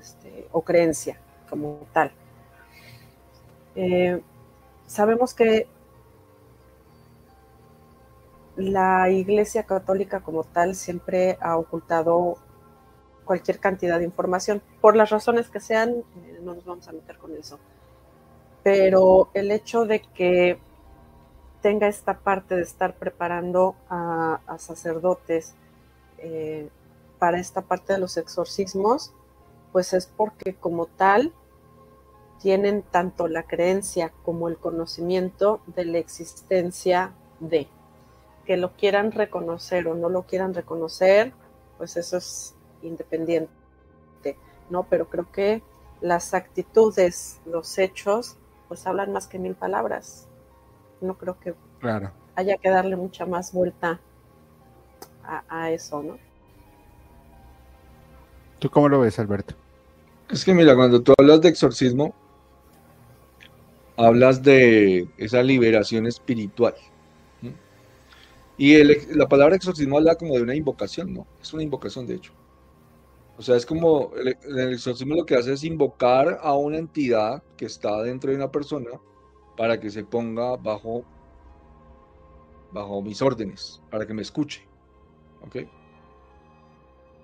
este, o, creencia como tal. Eh, sabemos que la Iglesia Católica como tal siempre ha ocultado cualquier cantidad de información, por las razones que sean, no nos vamos a meter con eso. Pero el hecho de que tenga esta parte de estar preparando a, sacerdotes eh, para esta parte de los exorcismos, pues es porque como tal tienen tanto la creencia como el conocimiento de la existencia de. Que lo quieran reconocer o no lo quieran reconocer, pues eso es independiente, ¿no? Pero creo que las actitudes, los hechos, pues hablan más que mil palabras no creo que haya que darle mucha más vuelta a, eso, ¿no? ¿Tú cómo lo ves, Alberto? Es que mira, cuando tú hablas de exorcismo, hablas de esa liberación espiritual. Y la palabra exorcismo habla como de una invocación, ¿no? Es una invocación, de hecho. O sea, es como el, el, exorcismo lo que hace es invocar a una entidad que está dentro de una persona para que se ponga bajo, bajo mis órdenes, para que me escuche. ¿Ok?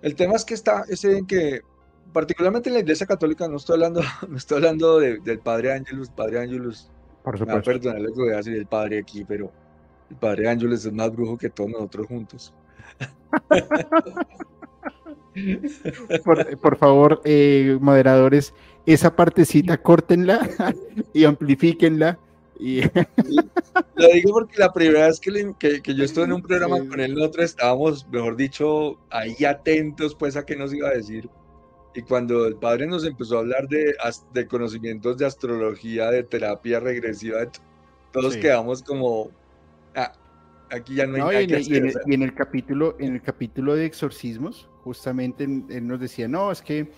El tema es que está, ese en que, particularmente en la iglesia católica, no estoy hablando, no estoy hablando del padre Ángelus, padre Ángelus, por supuesto. Perdón, lo voy a decir el padre aquí, pero el padre Ángelus es más brujo que todos nosotros juntos. por, favor, eh, moderadores, esa partecita córtenla y amplifíquenla. Y... Lo digo porque la primera vez que, que, yo estuve en un programa con él, nosotros estábamos, mejor dicho, ahí atentos pues a qué nos iba a decir. Y cuando el padre nos empezó a hablar de, de conocimientos de astrología, de terapia regresiva, todos quedamos como, ah, aquí ya no hay nada y, en, y, en el, capítulo, en el capítulo de exorcismos, justamente él nos decía, no, es que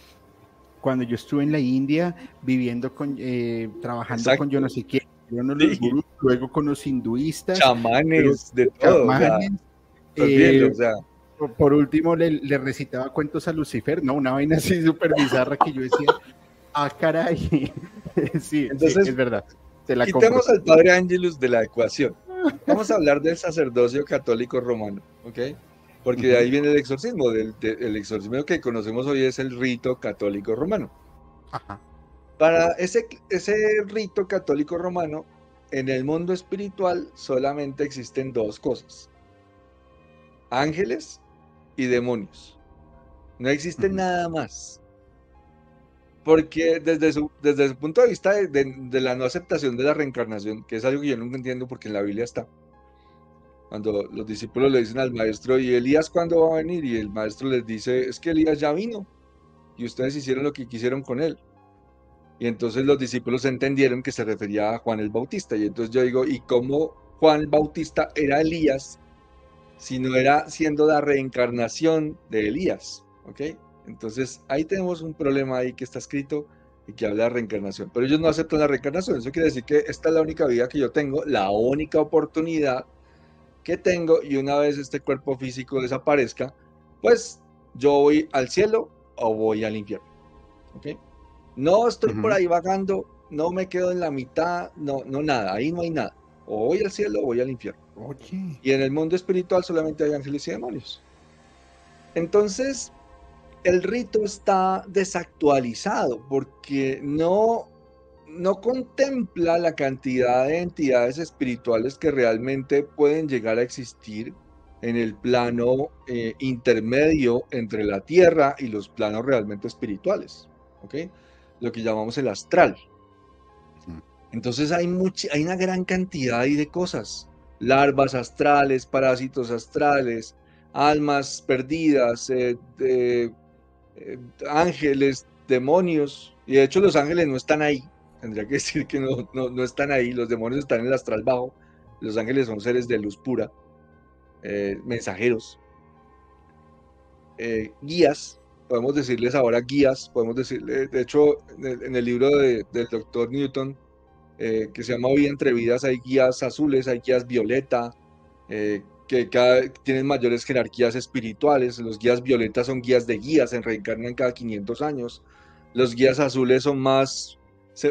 cuando yo estuve en la India viviendo con, eh, trabajando con yo no sé qué, yo no los luego con los hinduistas, chamanes, de todo. Eh, por último le, recitaba cuentos a Lucifer, no, una vaina así súper bizarra que yo decía, ah, caray, sí, Entonces, es verdad. quitemos al padre Angelus de la ecuación. Vamos a hablar del sacerdocio católico romano, ¿ok? Porque de ahí viene el exorcismo. Del, el exorcismo que conocemos hoy es el rito católico romano. Ajá. Para ese, ese rito católico romano, en el mundo espiritual solamente existen dos cosas. Ángeles y demonios. No existe nada más. Porque desde su, desde su punto de vista de, la no aceptación de la reencarnación, que es algo que yo nunca entiendo porque en la Biblia está, cuando los discípulos le dicen al maestro, ¿y Elías cuándo va a venir? Y el maestro les dice, es que Elías ya vino y ustedes hicieron lo que quisieron con él. Y entonces los discípulos entendieron que se refería a Juan el Bautista. Y entonces yo digo, ¿y cómo Juan el Bautista era Elías si no era siendo la reencarnación de Elías? ¿Ok? Entonces ahí tenemos un problema ahí que está escrito y que habla de reencarnación. Pero ellos no aceptan la reencarnación. Eso quiere decir que esta es la única vida que yo tengo, la única oportunidad que tengo y una vez este cuerpo físico desaparezca, pues yo voy al cielo o voy al infierno. ¿Ok? No estoy por ahí vagando, no me quedo en la mitad, no, no nada, ahí no hay nada. O voy al cielo o voy al infierno. Y en el mundo espiritual solamente hay ángeles y demonios. Entonces, el rito está desactualizado porque no, no contempla la cantidad de entidades espirituales que realmente pueden llegar a existir en el plano eh, intermedio entre la tierra y los planos realmente espirituales. ¿ok?, lo que llamamos el astral. Entonces hay, mucha, hay una gran cantidad de cosas, larvas astrales, parásitos astrales, almas perdidas, eh, eh, ángeles, demonios, y de hecho los ángeles no están ahí, tendría que decir que no, no, están ahí, los demonios están en el astral bajo, los ángeles son seres de luz pura, eh, mensajeros, guías, podemos decirles ahora guías, podemos decirle, de hecho, en el libro del doctor Newton, eh, que se llama Vida entre vidas, hay guías azules, hay guías violeta, eh, que cada, tienen mayores jerarquías espirituales. Los guías violetas son guías de guías, se reencarnan cada 500 años. Los guías azules son más,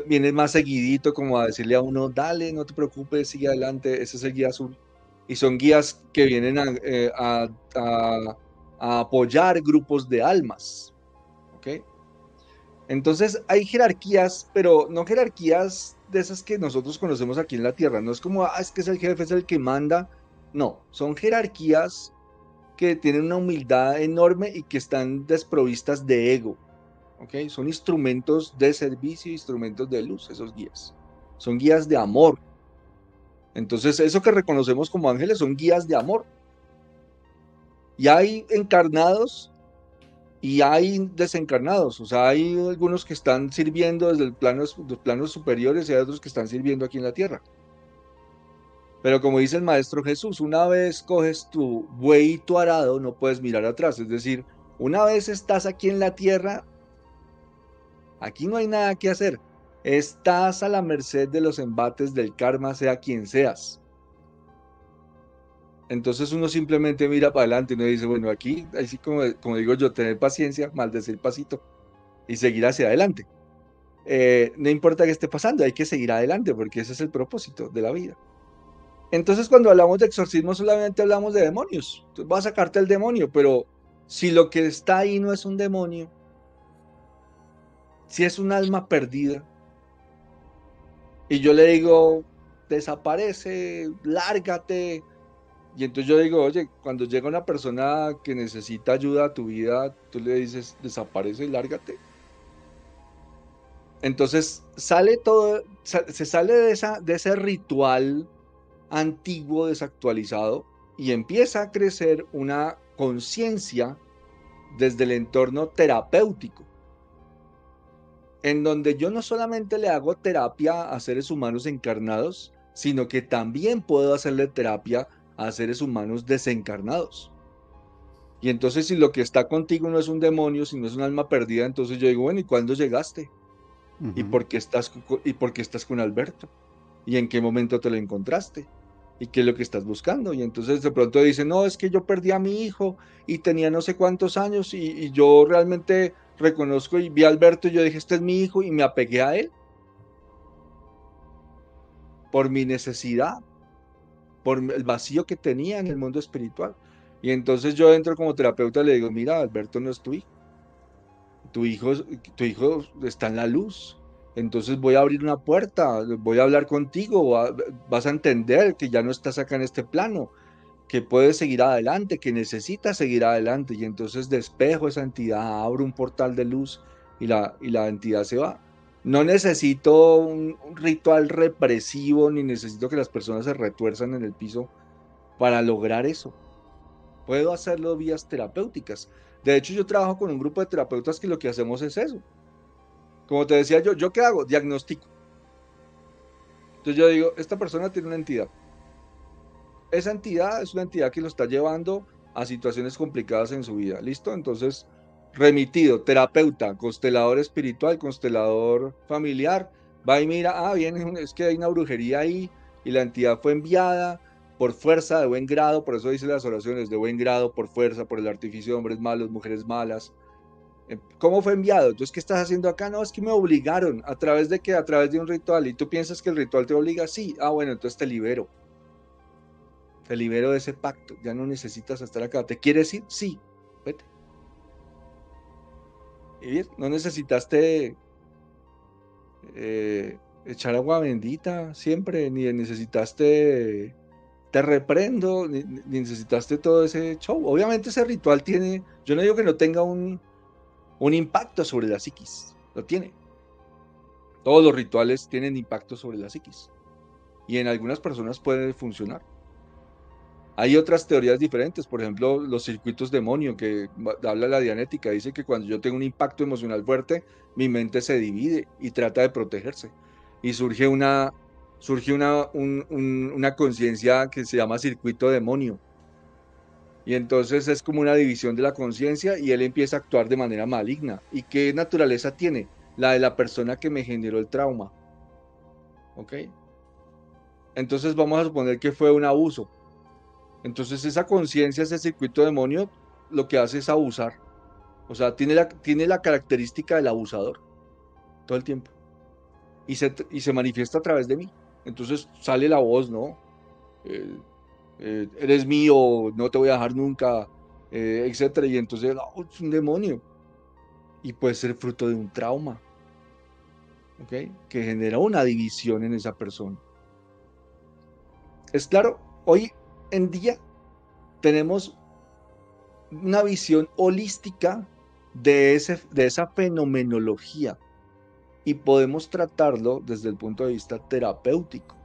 vienen más seguidito, como a decirle a uno, dale, no te preocupes, sigue adelante, ese es el guía azul. Y son guías que vienen a eh, a apoyar grupos de almas. ¿Ok? Entonces hay jerarquías, pero no jerarquías de esas que nosotros conocemos aquí en la Tierra. No es como, ah, es que es el jefe, es el que manda. No, son jerarquías que tienen una humildad enorme y que están desprovistas de ego. ¿Ok? Son instrumentos de servicio, instrumentos de luz, esos guías. Son guías de amor. Entonces, eso que reconocemos como ángeles son guías de amor. Y hay encarnados y hay desencarnados. O sea, hay algunos que están sirviendo desde el plano, los planos superiores y hay otros que están sirviendo aquí en la tierra. Pero como dice el Maestro Jesús, una vez coges tu buey y tu arado, no puedes mirar atrás. Es decir, Una vez estás aquí en la tierra, aquí no hay nada que hacer. Estás a la merced de los embates del karma, sea quien seas. Entonces uno simplemente mira para adelante y uno dice, bueno, aquí, así como, digo yo, tener paciencia, maldecir pasito y seguir hacia adelante. Eh, no importa qué esté pasando, hay que seguir adelante porque ese es el propósito de la vida. Entonces cuando hablamos de exorcismo solamente hablamos de demonios. Entonces, vas a sacarte el demonio, pero si lo que está ahí no es un demonio, si es un alma perdida, y yo le digo, desaparece, lárgate, y entonces yo digo, oye, cuando llega una persona que necesita ayuda a tu vida, tú le dices, desaparece y lárgate. Entonces sale todo, se sale de, de ese ritual antiguo, desactualizado, y empieza a crecer una conciencia desde el entorno terapéutico, en donde yo no solamente le hago terapia a seres humanos encarnados, sino que también puedo hacerle terapia a seres humanos desencarnados. Y entonces si lo que está contigo no es un demonio, sino es un alma perdida, entonces yo digo, bueno, ¿y cuándo llegaste? ¿Y, por qué estás, ¿Y por qué estás con Alberto? ¿Y en qué momento te lo encontraste? ¿Y qué es lo que estás buscando? Y entonces de pronto dicen, no, es que yo perdí a mi hijo y tenía no sé cuántos años y, yo realmente reconozco y vi a Alberto y yo dije, este es mi hijo y me apegué a él. Por mi necesidad, por el vacío que tenía en el mundo espiritual. Y entonces yo entro como terapeuta y le digo, mira, Alberto no es. Tu hijo, tu hijo está en la luz. Entonces voy a abrir una puerta, voy a hablar contigo, vas a entender que ya no estás acá en este plano, que puedes seguir adelante, que necesitas seguir adelante. Y entonces despejo esa entidad, abro un portal de luz y la, y la entidad se va. No necesito un, ritual represivo ni necesito que las personas se retuerzan en el piso para lograr eso. Puedo hacerlo vías terapéuticas. De hecho, yo trabajo con un grupo de terapeutas que lo que hacemos es eso. Como te decía yo, ¿yo qué hago? Diagnóstico. Entonces yo digo, esta persona tiene una entidad. Esa entidad es una entidad que lo está llevando a situaciones complicadas en su vida. ¿Listo? Entonces remitido, terapeuta, constelador espiritual, constelador familiar, va y mira, ah, bien, es que hay una brujería ahí y la entidad fue enviada por fuerza de buen grado, por eso dice las oraciones, de buen grado, por fuerza, por el artificio de hombres malos, mujeres malas. Eh, ¿Cómo fue enviado? Entonces, ¿qué estás haciendo acá? No, es que me obligaron. ¿A través de qué? A través de un ritual. ¿Y tú piensas que el ritual te obliga? Sí. Ah, bueno, entonces te libero. Te libero de ese pacto. Ya no necesitas estar acá. ¿Te quieres ir? Sí. Vete no necesitaste eh, echar agua bendita siempre, ni necesitaste te reprendo, ni, necesitaste todo ese show. Obviamente ese ritual tiene, yo no digo que no tenga un, un impacto sobre la psiquis, lo tiene. Todos los rituales tienen impacto sobre la psiquis. Y en algunas personas puede funcionar. Hay otras teorías diferentes, por ejemplo, los circuitos demonio, que habla la dianética, dice que cuando yo tengo un impacto emocional fuerte, mi mente se divide y trata de protegerse. Y surge una, surge una, una conciencia que se llama circuito demonio. Y entonces es como una división de la conciencia y él empieza a actuar de manera maligna. ¿Y qué naturaleza tiene? La de la persona que me generó el trauma. ¿Ok? Entonces vamos a suponer que fue un abuso entonces esa conciencia, ese circuito demonio, lo que hace es abusar. O sea, tiene la, tiene la característica del abusador todo el tiempo. Y se, y se manifiesta a través de mí. Entonces sale la voz, ¿no? Eh, eh, eres mío, no te voy a dejar nunca, eh, etcétera. Y entonces es un demonio. Y puede ser fruto de un trauma. ¿Ok? Que genera una división en esa persona. Es claro, hoy en día tenemos una visión holística de, ese, de esa fenomenología y podemos tratarlo desde el punto de vista terapéutico,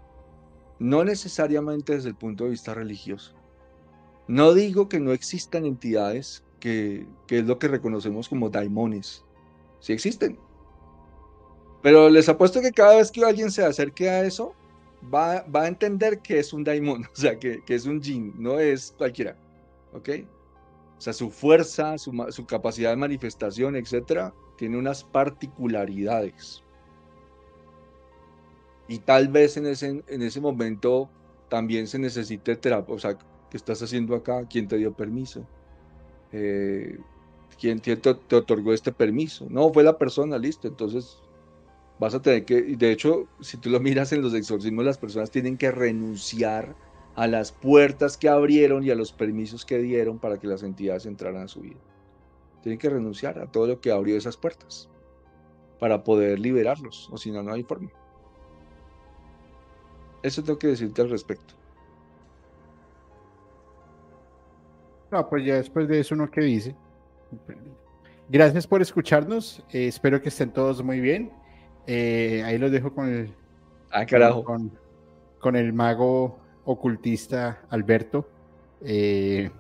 no necesariamente desde el punto de vista religioso. No digo que no existan entidades que, que es lo que reconocemos como daimones. Sí existen. Pero les apuesto que cada vez que alguien se acerque a eso, va, a entender que es un daimon, o sea, que, es un jin, no es cualquiera. ¿Ok? sea, su fuerza, su, su capacidad de manifestación, etcétera, tiene unas particularidades. Y tal vez en ese, en ese momento también se necesite terapia. O sea, ¿qué estás haciendo acá? ¿Quién te dio permiso? Eh, ¿Quién te, te, otorgó este permiso? No, fue la persona, listo. Entonces vas a tener que, de hecho, si tú lo miras en los exorcismos, las personas tienen que renunciar a las puertas que abrieron y a los permisos que dieron para que las entidades entraran a su vida. Tienen que renunciar a todo lo que abrió esas puertas para poder liberarlos, o si no, no hay forma. Eso tengo que decirte al respecto. No, pues ya después de eso, ¿no qué dice? Gracias por escucharnos. Eh, espero que estén todos muy bien. Eh, ahí los dejo con el. Ah, carajo. Con, con el mago ocultista Alberto. Eh,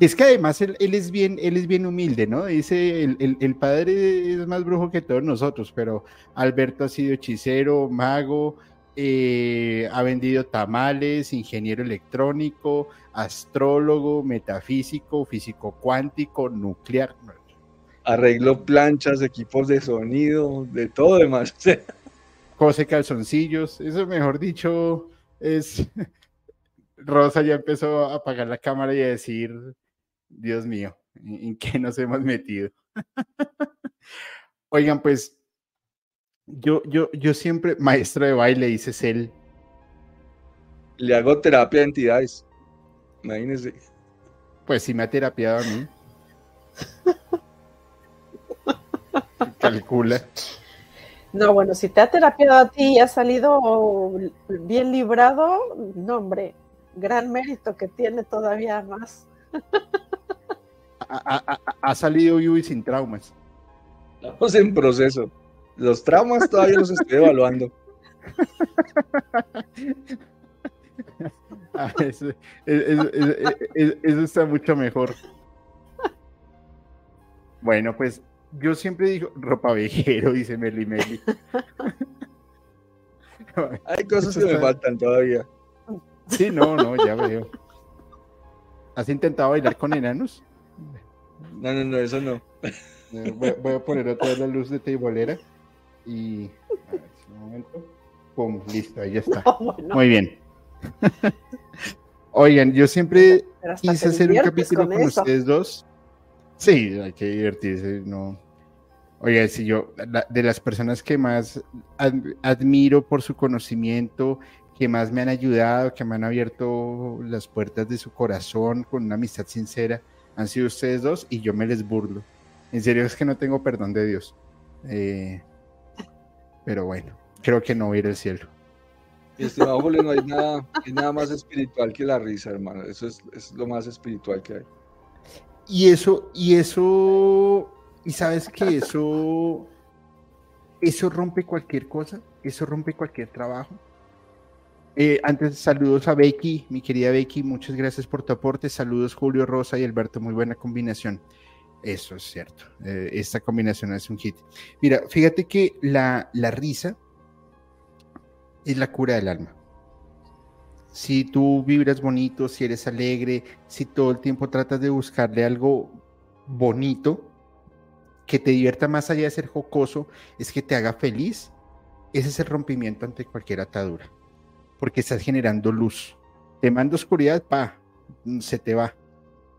es que además él, es bien, él es bien humilde, ¿no? Dice, el, el, padre es más brujo que todos nosotros, pero Alberto ha sido hechicero, mago, eh, ha vendido tamales, ingeniero electrónico, astrólogo, metafísico, físico cuántico, nuclear. Arreglo planchas, equipos de sonido, de todo demás. Cose calzoncillos, eso mejor dicho es Rosa ya empezó a apagar la cámara y a decir, Dios mío, ¿en qué nos hemos metido? Oigan, pues yo, yo, yo siempre, maestro de baile, dice él. Le hago terapia de entidades. Imagínense. Pues sí me ha terapiado a mí. Calcula. No, bueno, si te ha terapiado a ti y ha salido bien librado, no, hombre, gran mérito que tiene todavía más. Ha, salido vivo y sin traumas. Estamos en proceso. Los traumas todavía los estoy evaluando. Ah, eso, está mucho mejor. Bueno, pues yo siempre digo ropa viejero, dice Meli Meli. Hay cosas que me faltan todavía. Sí, no, no, ya veo. ¿Has intentado bailar con enanos? No, no, no, eso no. Eh, voy, a poner otra vez la luz de teibolera y. A ver, un momento. Pum, listo, ahí ya está. Muy bien. Oigan, yo siempre quise hacer un capítulo con, ustedes dos. Sí, hay que divertirse, no. Oiga, si yo, de las personas que más admiro por su conocimiento, que más me han ayudado, que me han abierto las puertas de su corazón con una amistad sincera, han sido ustedes dos y yo me les burlo. En serio es que no tengo perdón de Dios. Eh, pero bueno, creo que no voy a ir al cielo. estimado Julio, no hay nada, nada más espiritual que la risa, hermano. Eso es, es, lo más espiritual que hay. Y eso, y eso, y sabes que eso, eso rompe cualquier cosa, eso rompe cualquier trabajo. Eh, antes, saludos a Becky, mi querida Becky, muchas gracias por tu aporte. Saludos Julio, Rosa y Alberto, muy buena combinación. Eso es cierto, eh, esta combinación es un hit. Mira, fíjate que la, la risa es la cura del alma. Si tú vibras bonito, si eres alegre, si todo el tiempo tratas de buscarle algo bonito, que te divierta más allá de ser jocoso, es que te haga feliz, ese es el rompimiento ante cualquier atadura porque estás generando luz. Te manda oscuridad, pa, se te va,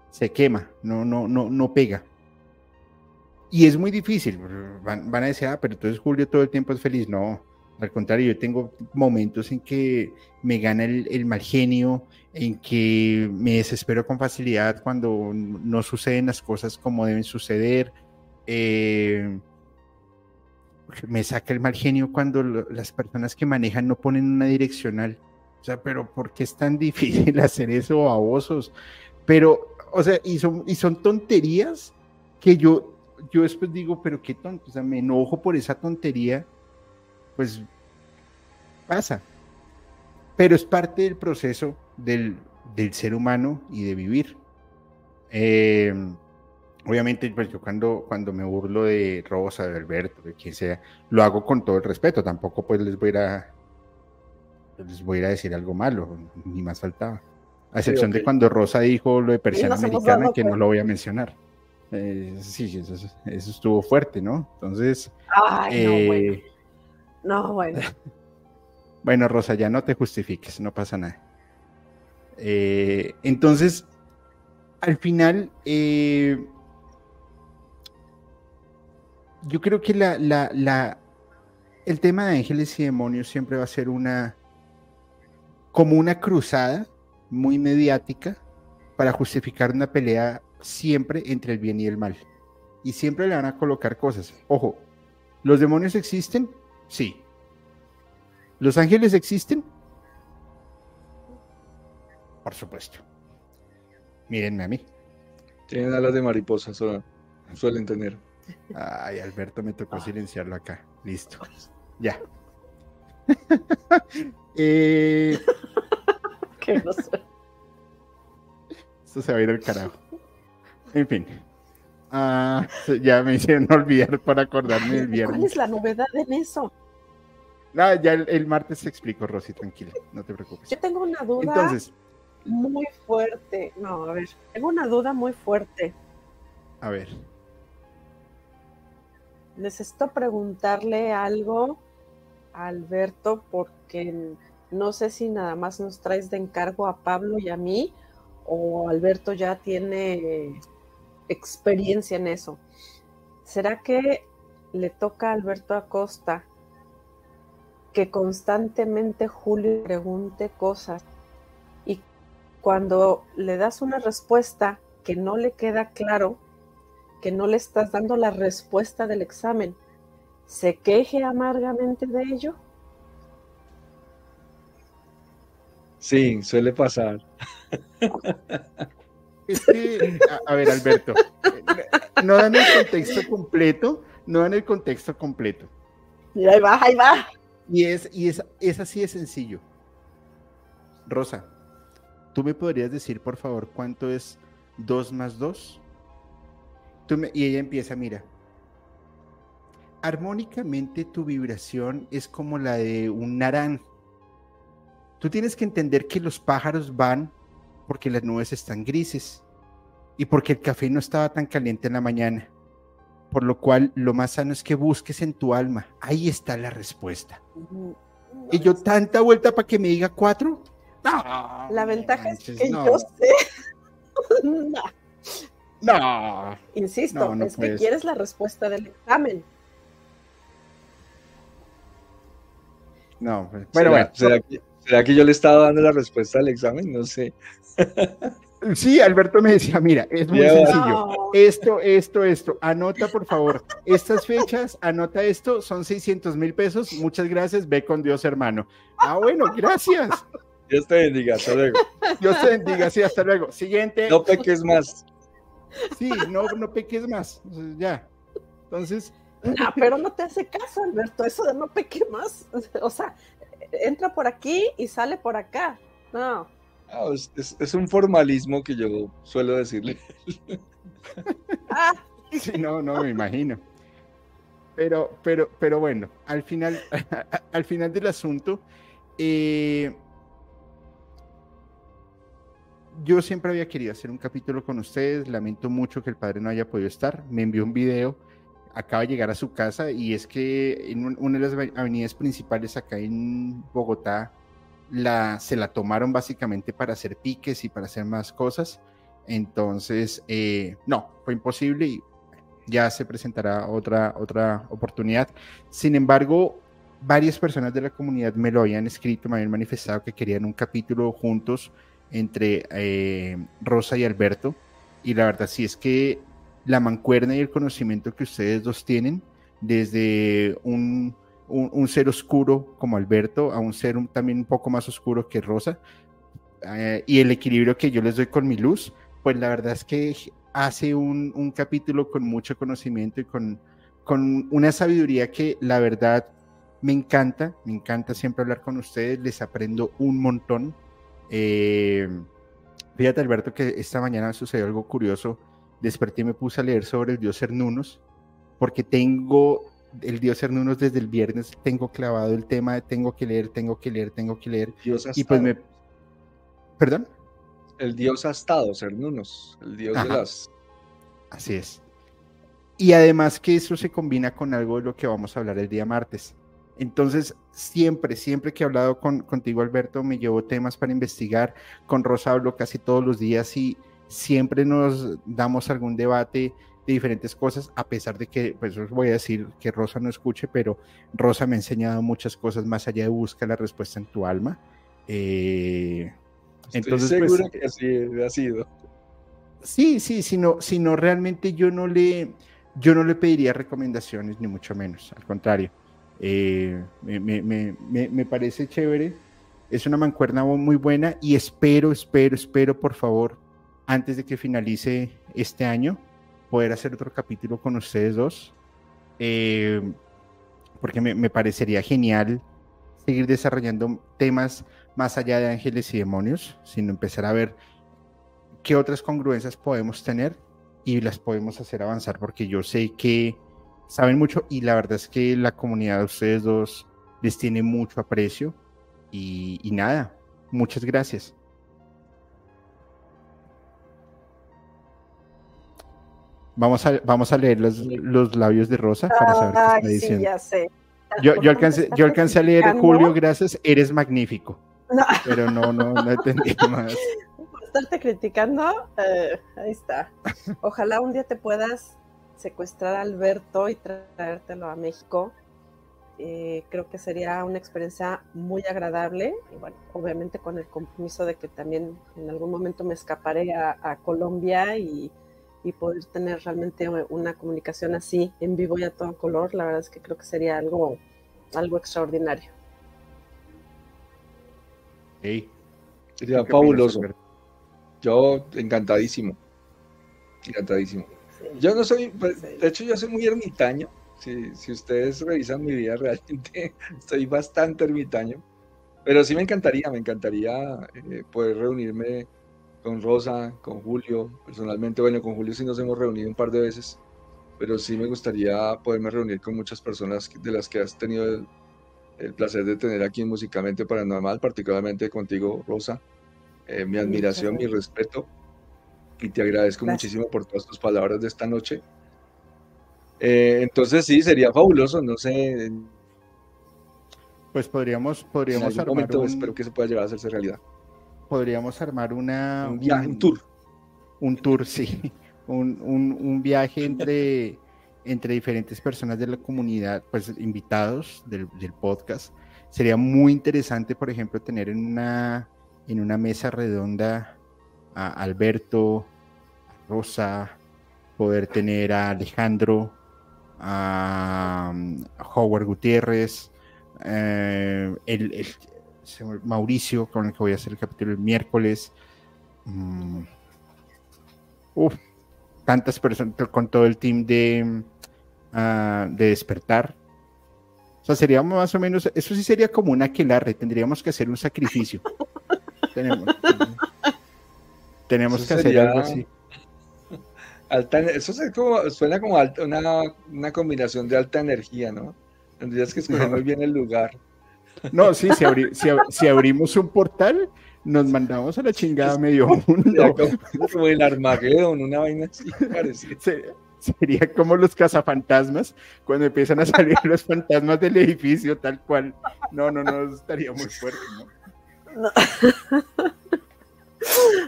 se quema, no, no, no, no pega. Y es muy difícil. Van, a decir, ah, pero entonces Julio todo el tiempo es feliz. No, al contrario, yo tengo momentos en que me gana el, mal genio, en que me desespero con facilidad cuando no suceden las cosas como deben suceder. Eh, me saca el mal genio cuando las personas que manejan no ponen una direccional. O sea, pero ¿por qué es tan difícil hacer eso, babosos? Pero, o sea, y son, y son tonterías que yo, yo después digo, pero qué tonto, o sea, me enojo por esa tontería, pues pasa. Pero es parte del proceso del, del ser humano y de vivir. Eh, obviamente, pues yo cuando, cuando me burlo de Rosa, de Alberto, de quien sea, lo hago con todo el respeto. Tampoco pues les voy a, les voy a decir algo malo, ni más faltaba. A excepción de cuando Rosa dijo lo de persiana americana, que no lo voy a mencionar. Eh, sí, eso, estuvo fuerte, ¿no? Entonces. Ay, no, bueno. Eh, no, bueno. bueno, Rosa, ya no te justifiques, no pasa nada. Eh, entonces, al final, yo creo que la, la, el tema de ángeles y demonios siempre va a ser una como una cruzada muy mediática para justificar una pelea siempre entre el bien y el mal. Y siempre le van a colocar cosas. Ojo, ¿los demonios existen? Sí. ¿Los ángeles existen? Por supuesto. Mírenme a mí. Tienen alas de mariposa, suelen tener. Ay, Alberto, me tocó silenciarlo acá. Listo. Ya. eh... que no sé. Esto se va a ir al carajo. En fin. Ah, ya me hicieron olvidar para acordarme del viernes. ¿Cuál es la novedad en eso? Ah, ya el, martes te explico, Rosy, tranquila, no te preocupes. Yo tengo una duda Entonces, muy fuerte. No, a ver, tengo una duda muy fuerte. A ver. Necesito preguntarle algo a Alberto porque no sé si nada más nos traes de encargo a Pablo y a mí o Alberto ya tiene experiencia en eso. ¿Será que le toca a Alberto Acosta que constantemente Julio pregunte cosas y cuando le das una respuesta que no le queda claro, que no le estás dando la respuesta del examen, se queje amargamente de ello? Sí, suele pasar. Es que, a, ver, Alberto, no dan el contexto completo, no dan el contexto completo. Y ahí va, ahí va. Y es, y es, es así de sencillo. Rosa, ¿tú me podrías decir, por favor, cuánto es 2 más 2? y ella empieza, mira, armónicamente tu vibración es como la de un naranjo. Tú tienes que entender que los pájaros van porque las nubes están grises y porque el café no estaba tan caliente en la mañana. Por lo cual lo más sano es que busques en tu alma. Ahí está la respuesta. y yo tanta vuelta para que me diga cuatro. la ventaja es que yo sé. no. Insisto, es que quieres la respuesta del examen. No, pues, bueno, bueno. ¿Será que yo le estaba dando la respuesta al examen? No sé. Sí, Alberto me decía, mira, es muy sencillo. Esto, esto, esto. Anota, por favor, estas fechas, anota esto, son 600 mil pesos. Muchas gracias, ve con Dios, hermano. Ah, bueno, gracias. Dios te bendiga, hasta luego. Dios te bendiga, sí, hasta luego. Siguiente. No peques más. Sí, no, no peques más. Ya. Entonces. No, pero no te hace caso, Alberto, eso de no peques más. O sea, entra por aquí y sale por acá. No. es, un formalismo que yo suelo decirle. Ah. Sí, no, no, me imagino. Pero, pero, pero bueno, al final, al final del asunto, eh, yo siempre había querido hacer un capítulo con ustedes. Lamento mucho que el padre no haya podido estar. Me envió un video acaba de llegar a su casa y es que en una de las avenidas principales acá en Bogotá la, se la tomaron básicamente para hacer piques y para hacer más cosas. Entonces, eh, no, fue imposible y ya se presentará otra, otra oportunidad. Sin embargo, varias personas de la comunidad me lo habían escrito, me habían manifestado que querían un capítulo juntos entre eh, Rosa y Alberto. Y la verdad sí es que la mancuerna y el conocimiento que ustedes dos tienen, desde un, ser oscuro como Alberto a un ser también un poco más oscuro que Rosa, eh, y el equilibrio que yo les doy con mi luz, pues la verdad es que hace un, capítulo con mucho conocimiento y con, con una sabiduría que la verdad me encanta, me encanta siempre hablar con ustedes, les aprendo un montón. Eh, fíjate Alberto que esta mañana sucedió algo curioso desperté y me puse a leer sobre el dios Cernunos, porque tengo el dios Cernunos desde el viernes, tengo clavado el tema de tengo que leer, tengo que leer, tengo que leer. y pues me... ¿Perdón? el dios ha estado, Cernunos, el dios de las... Así es. Y además que eso se combina con algo de lo que vamos a hablar el día martes. Entonces, siempre, siempre que he hablado con, contigo, Alberto, me llevo temas para investigar. Con Rosa hablo casi todos los días y siempre nos damos algún debate de diferentes cosas, a pesar de que, pues os voy a decir que Rosa no escuche, pero Rosa me ha enseñado muchas cosas más allá de buscar la respuesta en tu alma. Eh, entonces, pues, seguro que así ha sido. Sí, sí, sino, sino realmente yo no le, yo no le pediría recomendaciones, ni mucho menos, al contrario. Eh, me, me, me, me, parece chévere, es una mancuerna muy buena y espero, espero, espero, por favor, antes de que finalice este año, poder hacer otro capítulo con ustedes dos, eh, porque me, parecería genial seguir desarrollando temas más allá de ángeles y demonios, sino empezar a ver qué otras congruencias podemos tener y las podemos hacer avanzar, porque yo sé que saben mucho y la verdad es que la comunidad de ustedes dos les tiene mucho aprecio y, y nada, muchas gracias. Vamos a, vamos a leer los, los labios de Rosa para saber qué está diciendo. Sí, ya sé. Yo, yo, alcancé, yo alcancé a leer Julio, gracias, eres magnífico. Pero no, no, no entendí más. Por estarte criticando, eh, ahí está. Ojalá un día te puedas secuestrar a Alberto y traértelo a México. Eh, creo que sería una experiencia muy agradable y bueno, obviamente con el compromiso de que también en algún momento me escaparé a, a Colombia y y poder tener realmente una comunicación así en vivo y a todo color, la verdad es que creo que sería algo, algo extraordinario. Sería fabuloso. Yo encantadísimo. Encantadísimo. Yo no soy, pues, de hecho yo soy muy ermitaño. Si, si ustedes revisan mi vida, realmente soy bastante ermitaño. Pero sí me encantaría, me encantaría eh, poder reunirme con Rosa, con Julio, personalmente, bueno, con Julio sí nos hemos reunido un par de veces, pero sí me gustaría poderme reunir con muchas personas de las que has tenido el, placer de tener aquí en Musicalmente Paranormal, particularmente contigo, Rosa. Eh, mi admiración, mi respeto, y te agradezco muchísimo por todas tus palabras de esta noche. Eh, entonces sí, sería fabuloso, no sé. Pues podríamos, podríamos en algún momento espero que se pueda llegar a hacerse realidad podríamos armar una... Un viaje, un, tour. Un tour, sí. Un, un, viaje entre, entre diferentes personas de la comunidad, pues invitados del, del, podcast. Sería muy interesante, por ejemplo, tener en una, en una mesa redonda a Alberto, a Rosa, poder tener a Alejandro, a, Howard Gutiérrez, eh, el, Mauricio, con el que voy a hacer el capítulo el miércoles. Mm. Uf, tantas personas con todo el team de, ah, de despertar. O sea, sería más o menos, eso sí sería como una aquelarre, tendríamos que hacer un sacrificio. tenemos, tenemos que hacer algo así. eso suena como una, una, combinación de alta energía, ¿no? Tendrías que escoger muy bien el lugar. No, sí, si, abrimos un portal, nos mandamos a la chingada medio mundo. Como el Armagedón, una vaina así Sería como los cazafantasmas, cuando empiezan a salir los fantasmas del edificio, tal cual. No, no, no, estaría muy fuerte, ¿no?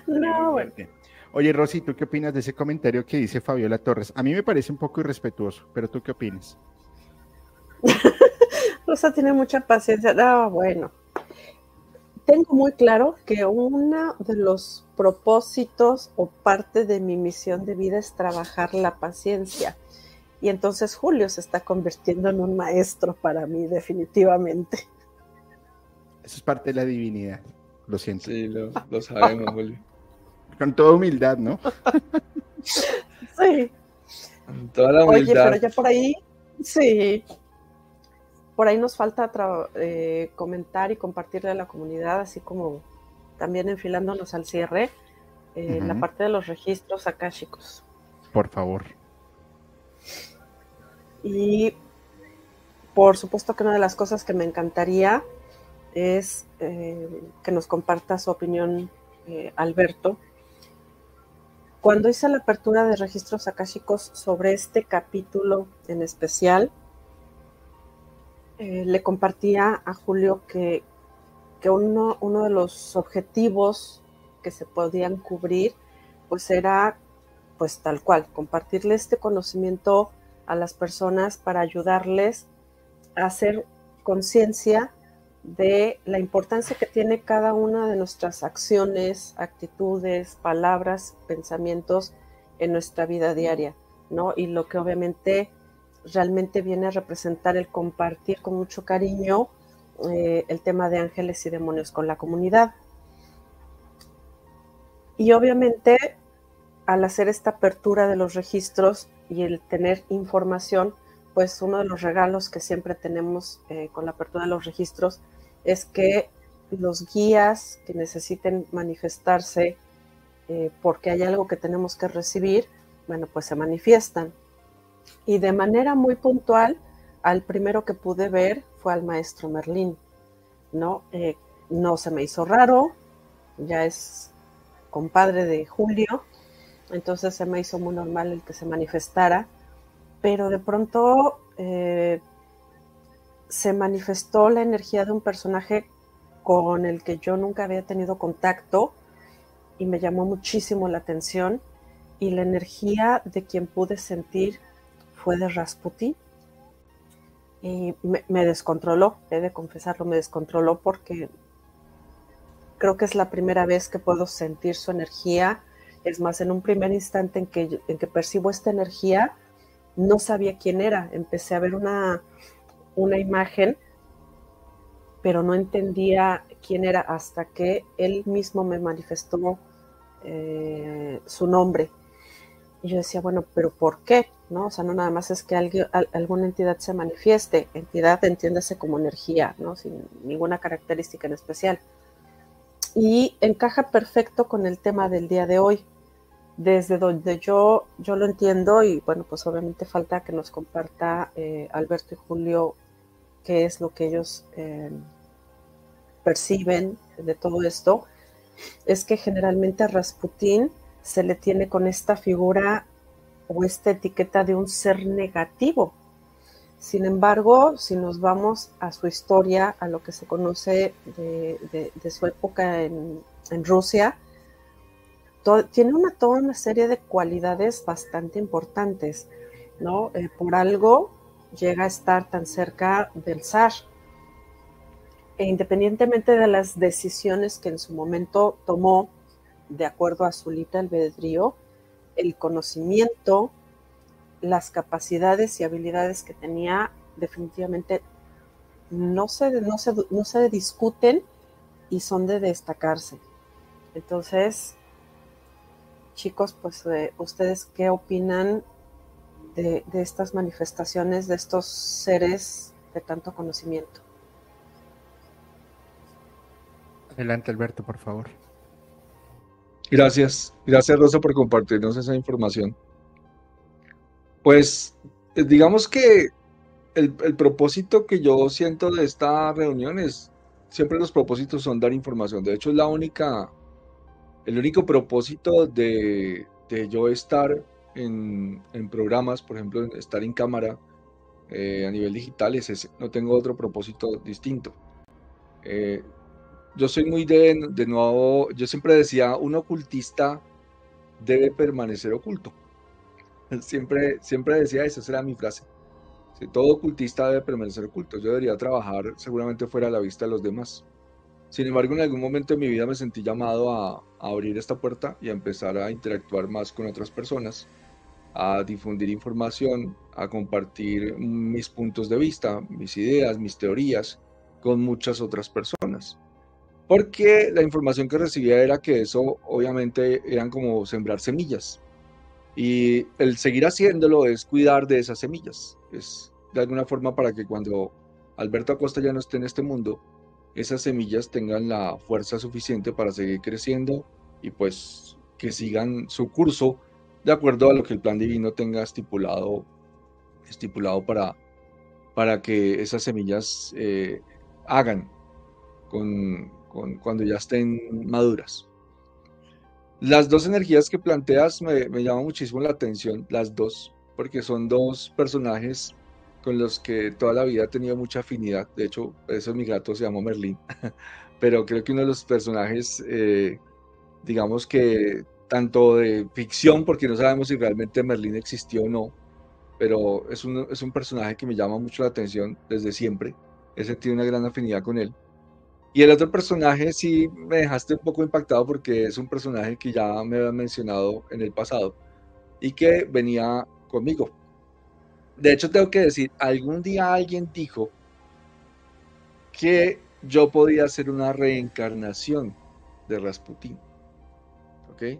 No. bueno. Oye, Rosy, ¿tú qué opinas de ese comentario que dice Fabiola Torres? A mí me parece un poco irrespetuoso, pero ¿tú qué opinas? Rosa tiene mucha paciencia. Ah, bueno. Tengo muy claro que uno de los propósitos o parte de mi misión de vida es trabajar la paciencia. Y entonces Julio se está convirtiendo en un maestro para mí, definitivamente. Eso es parte de la divinidad. Lo siento. Sí, lo, sabemos, Julio. Con toda humildad, ¿no? sí. Con toda la humildad. Oye, pero ya por ahí, sí, por ahí nos falta eh, comentar y compartirle a la comunidad, así como también enfilándonos al cierre, eh, la parte de los registros akáshicos. Por favor. Y por supuesto que una de las cosas que me encantaría es eh, que nos comparta su opinión eh, Alberto, cuando hice la apertura de registros akáshicos sobre este capítulo en especial, eh, le compartía a Julio que, que uno, uno, de los objetivos que se podían cubrir, pues era, pues tal cual, compartirle este conocimiento a las personas para ayudarles a hacer conciencia de la importancia que tiene cada una de nuestras acciones, actitudes, palabras, pensamientos en nuestra vida diaria, ¿no? Y lo que obviamente realmente viene a representar el compartir con mucho cariño eh, el tema de ángeles y demonios con la comunidad. Y obviamente al hacer esta apertura de los registros y el tener información, pues uno de los regalos que siempre tenemos eh, con la apertura de los registros es que los guías que necesiten manifestarse eh, porque hay algo que tenemos que recibir, bueno, pues se manifiestan. Y de manera muy puntual, al primero que pude ver fue al maestro Merlín, ¿no? Eh, no se me hizo raro, ya es compadre de Julio, entonces se me hizo muy normal el que se manifestara, pero de pronto eh, se manifestó la energía de un personaje con el que yo nunca había tenido contacto y me llamó muchísimo la atención y la energía de quien pude sentir fue de Rasputin y me, descontroló, he de confesarlo, me descontroló porque creo que es la primera vez que puedo sentir su energía. Es más, en un primer instante en que, en que percibo esta energía, no sabía quién era. Empecé a ver una, una imagen, pero no entendía quién era hasta que él mismo me manifestó eh, su nombre. Y yo decía, bueno, pero ¿por qué? ¿No? O sea, no nada más es que alguien, alguna entidad se manifieste. Entidad entiéndase como energía, ¿no? Sin ninguna característica en especial. Y encaja perfecto con el tema del día de hoy. Desde donde yo, yo lo entiendo, y bueno, pues obviamente falta que nos comparta eh, Alberto y Julio qué es lo que ellos eh, perciben de todo esto, es que generalmente Rasputín se le tiene con esta figura o esta etiqueta de un ser negativo. Sin embargo, si nos vamos a su historia, a lo que se conoce de, su época en, Rusia, tiene una, toda una serie de cualidades bastante importantes, ¿no? Eh, por algo llega a estar tan cerca del zar. E independientemente de las decisiones que en su momento tomó, de acuerdo a su libre albedrío, el conocimiento, las capacidades y habilidades que tenía definitivamente no se, no no se discuten y son de destacarse. Entonces, chicos, pues eh, ustedes qué opinan de, estas manifestaciones de estos seres de tanto conocimiento. Adelante, Alberto, por favor. Gracias, gracias Rosa por compartirnos esa información. Pues eh, digamos que el, propósito que yo siento de esta reunión es, siempre los propósitos son dar información. De hecho, es la única, el único propósito de, de yo estar en, programas, por ejemplo, estar en cámara eh, a nivel digital es ese. No tengo otro propósito distinto. Eh, yo soy muy de, de nuevo, yo siempre decía, un ocultista debe permanecer oculto. Siempre, siempre decía eso, esa era mi frase. todo ocultista debe permanecer oculto. Yo debería trabajar seguramente fuera a la vista de los demás. Sin embargo, en algún momento de mi vida me sentí llamado a, a abrir esta puerta y a empezar a interactuar más con otras personas a difundir información, a compartir mis puntos de vista, mis ideas, mis teorías con muchas otras personas. Porque la información que recibía era que eso obviamente eran como sembrar semillas. Y el seguir haciéndolo es cuidar de esas semillas. Es de alguna forma para que cuando Alberto Acosta ya no esté en este mundo, esas semillas tengan la fuerza suficiente para seguir creciendo y pues que sigan su curso de acuerdo a lo que el plan divino tenga estipulado, estipulado para, para que esas semillas eh, hagan con, cuando ya estén maduras. Las dos energías que planteas me, me llaman muchísimo la atención, las dos, porque son dos personajes con los que toda la vida he tenido mucha afinidad. De hecho, eso mi gato se llama Merlín. Pero creo que uno de los personajes, eh, digamos que tanto de ficción, porque no sabemos si realmente Merlín existió o no, pero es un, es un personaje que me llama mucho la atención desde siempre. He sentido una gran afinidad con él. Y el otro personaje sí me dejaste un poco impactado porque es un personaje que ya me había mencionado en el pasado y que venía conmigo. De hecho, tengo que decir, algún día alguien dijo que yo podía ser una reencarnación de Rasputín. ¿Ok?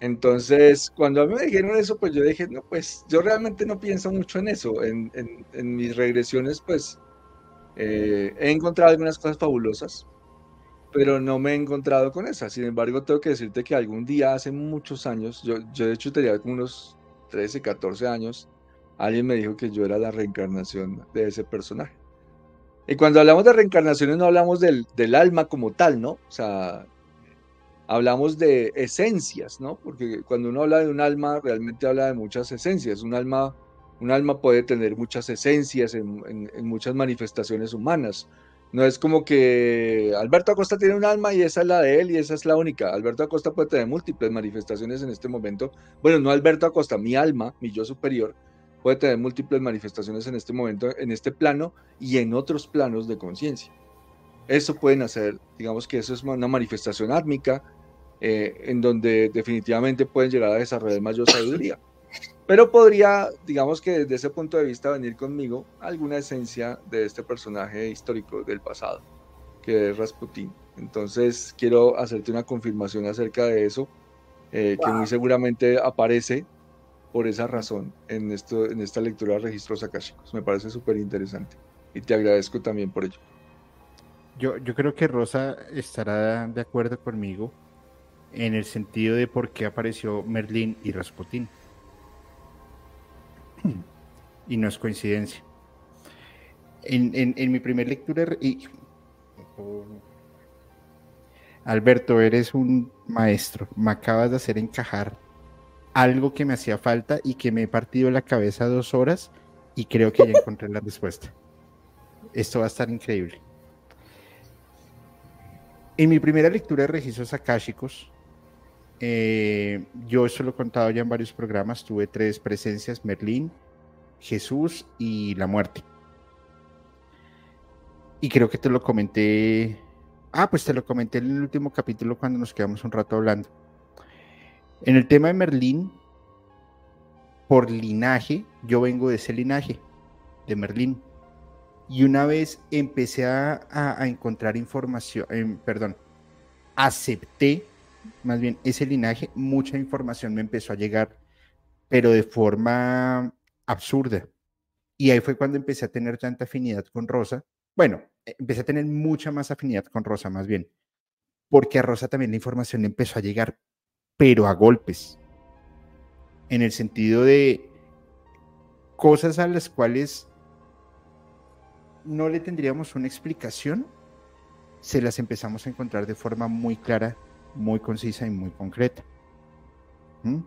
Entonces, cuando a mí me dijeron eso, pues yo dije, no, pues yo realmente no pienso mucho en eso. En, mis regresiones, pues eh, he encontrado algunas cosas fabulosas, pero no me he encontrado con esas. Sin embargo, tengo que decirte que algún día, hace muchos años, yo, yo de hecho tenía como unos 13, 14 años, alguien me dijo que yo era la reencarnación de ese personaje. Y cuando hablamos de reencarnaciones no hablamos del, del alma como tal, ¿no? O sea, hablamos de esencias, ¿no? Porque cuando uno habla de un alma, realmente habla de muchas esencias. Un alma, un alma puede tener muchas esencias en, muchas manifestaciones humanas. No es como que Alberto Acosta tiene un alma y esa es la de él y esa es la única. Alberto Acosta puede tener múltiples manifestaciones en este momento. Bueno, no Alberto Acosta, mi alma, mi yo superior, puede tener múltiples manifestaciones en este momento, en este plano y en otros planos de conciencia. Eso pueden hacer, digamos que eso es una manifestación átmica, eh, en donde definitivamente pueden llegar a desarrollar mayor sabiduría. Pero podría, digamos que desde ese punto de vista, venir conmigo alguna esencia de este personaje histórico del pasado, que es Rasputín. Entonces, quiero hacerte una confirmación acerca de eso, eh, que muy seguramente aparece por esa razón en, esto, en esta lectura de registros akáshicos. Me parece súper interesante y te agradezco también por ello. Yo, yo creo que Rosa estará de acuerdo conmigo en el sentido de por qué apareció Merlín y Rasputín. Y no es coincidencia. En, en mi primer lectura... Y, Alberto, eres un maestro. Me acabas de hacer encajar algo que me hacía falta y que me he partido la cabeza dos horas y creo que ya encontré la respuesta. Esto va a estar increíble. En mi primera lectura de registros akáshicos, eh, yo eso lo he contado ya en varios programas, tuve tres presencias, Merlín, Jesús y la muerte. Y creo que te lo comenté, ah, pues te lo comenté en el último capítulo cuando nos quedamos un rato hablando. En el tema de Merlín, por linaje, yo vengo de ese linaje, de Merlín. Y una vez empecé a, encontrar información, em, perdón, acepté más bien ese linaje, mucha información me empezó a llegar, pero de forma absurda. Y ahí fue cuando empecé a tener tanta afinidad con Rosa. Bueno, empecé a tener mucha más afinidad con Rosa, más bien, porque a Rosa también la información empezó a llegar, pero a golpes. En el sentido de cosas a las cuales no le tendríamos una explicación, se las empezamos a encontrar de forma muy clara, muy concisa y muy concreta. ¿Mm?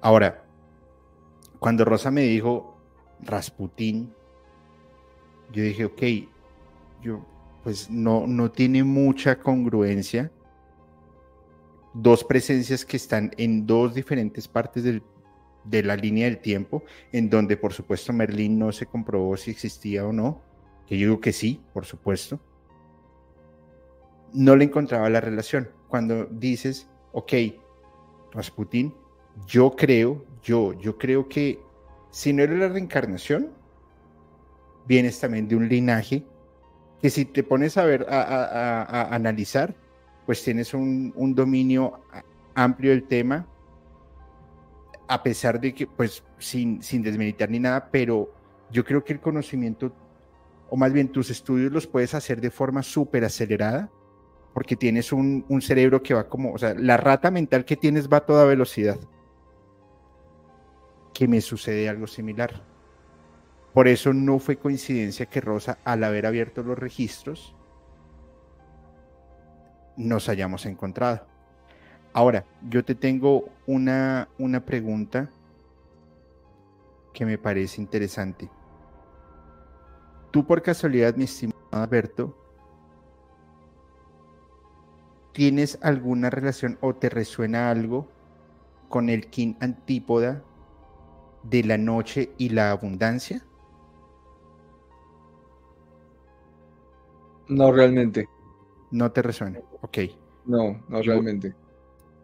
Ahora, cuando Rosa me dijo Rasputín, yo dije, ok, yo pues no, no tiene mucha congruencia dos presencias que están en dos diferentes partes de la línea del tiempo, en donde por supuesto Merlín no se comprobó si existía o no, que yo digo que sí, por supuesto. No le encontraba la relación. Cuando dices, ok, Rasputín, yo creo, yo, yo creo que si no eres la reencarnación, vienes también de un linaje que si te pones a ver, a analizar, pues tienes un, dominio amplio del tema, a pesar de que, pues, sin, sin desmeditar ni nada, pero yo creo que el conocimiento, o más bien tus estudios los puedes hacer de forma súper acelerada, porque tienes un, un, cerebro que va como, o sea, la rata mental que tienes va a toda velocidad. Que me sucede algo similar. Por eso no fue coincidencia que Rosa, al haber abierto los registros, nos hayamos encontrado. Ahora, yo te tengo una, una pregunta que me parece interesante. Tú por casualidad, mi estimado Alberto, ¿tienes alguna relación o te resuena algo con el kin antípoda de la noche y la abundancia? No realmente. No te resuena. Ok. No, no realmente.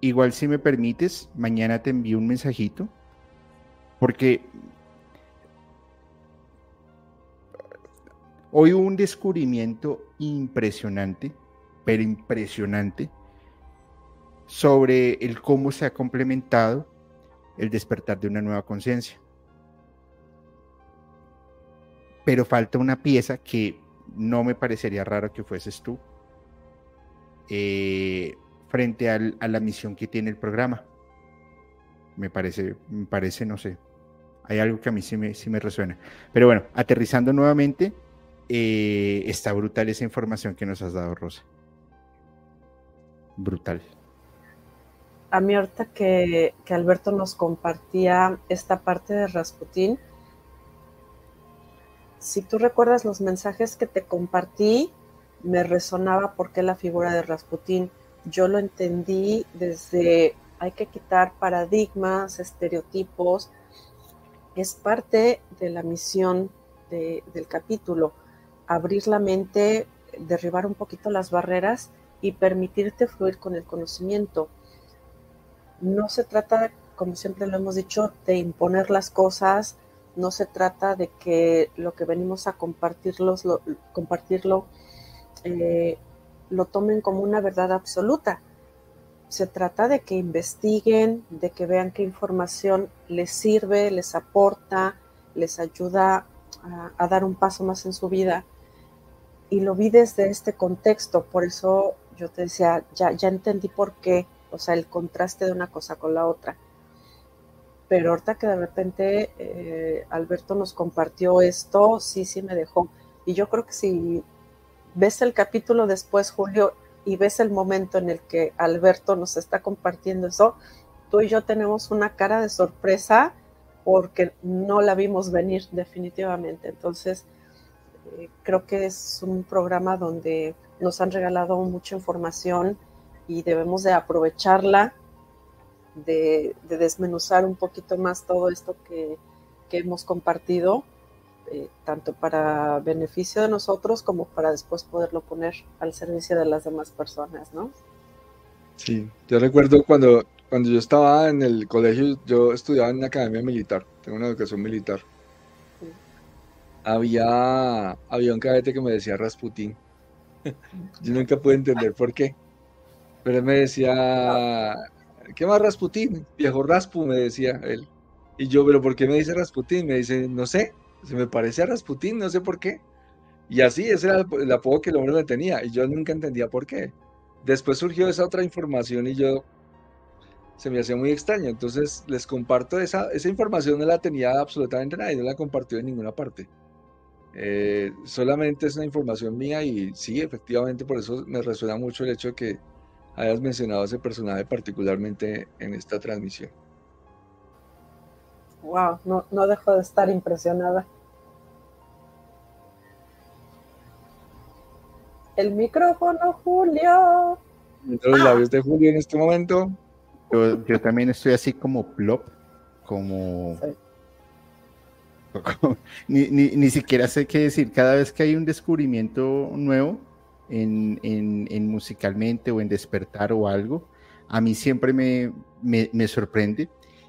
Igual si me permites, mañana te envío un mensajito. Porque hoy hubo un descubrimiento impresionante, pero impresionante, sobre el cómo se ha complementado el despertar de una nueva conciencia. Pero falta una pieza que no me parecería raro que fueses tú eh, frente a la misión que tiene el programa. Me parece, me parece, no sé, hay algo que a mí sí me, resuena. Pero bueno, aterrizando nuevamente, eh, está brutal esa información que nos has dado, Rosa. Brutal a mí ahorita que, Alberto nos compartía esta parte de Rasputín, si tú recuerdas los mensajes que te compartí, me resonaba porque la figura de Rasputín. Yo lo entendí desde hay que quitar paradigmas, estereotipos. Es parte de la misión del capítulo, abrir la mente, derribar un poquito las barreras y permitirte fluir con el conocimiento no se trata, como siempre lo hemos dicho, de imponer las cosas, no se trata de que lo que venimos a compartirlos, lo, compartirlo eh, lo tomen como una verdad absoluta. Se trata de que investiguen, de que vean qué información les sirve, les aporta, les ayuda a, a dar un paso más en su vida. Y lo vi desde este contexto, por eso yo te decía, ya, ya entendí por qué o sea, el contraste de una cosa con la otra. Pero ahorita que de repente eh, Alberto nos compartió esto, sí, sí me dejó. Y yo creo que si ves el capítulo después, Julio, y ves el momento en el que Alberto nos está compartiendo eso, tú y yo tenemos una cara de sorpresa porque no la vimos venir definitivamente. Entonces, eh, creo que es un programa donde nos han regalado mucha información, y debemos de aprovecharla, de, desmenuzar un poquito más todo esto que, hemos compartido, eh, tanto para beneficio de nosotros como para después poderlo poner al servicio de las demás personas, ¿no? Sí, yo recuerdo cuando, cuando yo estaba en el colegio, yo estudiaba en una academia militar, tengo una educación militar. Había, había un cadete que me decía Rasputín. Yo nunca pude entender por qué. Pero me decía, ¿qué más Rasputín? Viejo Raspu, me decía él. Y yo, ¿pero por qué me dice Rasputín? Me dice, no sé, se me parece a Rasputín, no sé por qué. Y así, ese era el apodo que el hombre me tenía, y yo nunca entendía por qué. Después surgió esa otra información y yo se me hacía muy extraño. Entonces les comparto esa, esa información, no la tenía absolutamente nadie, no la compartió en ninguna parte. Eh, solamente es una información mía y sí, efectivamente, por eso me resuena mucho el hecho de que hayas mencionado a ese personaje particularmente en esta transmisión. Wow, no, no dejo de estar impresionada. El micrófono, Julio. Entre los labios de Julio en este momento. Yo, también estoy así como plop, como... ni, ni siquiera sé qué decir. Cada vez que hay un descubrimiento nuevo, en, musicalmente o en despertar o algo, a mí siempre me, me, sorprende.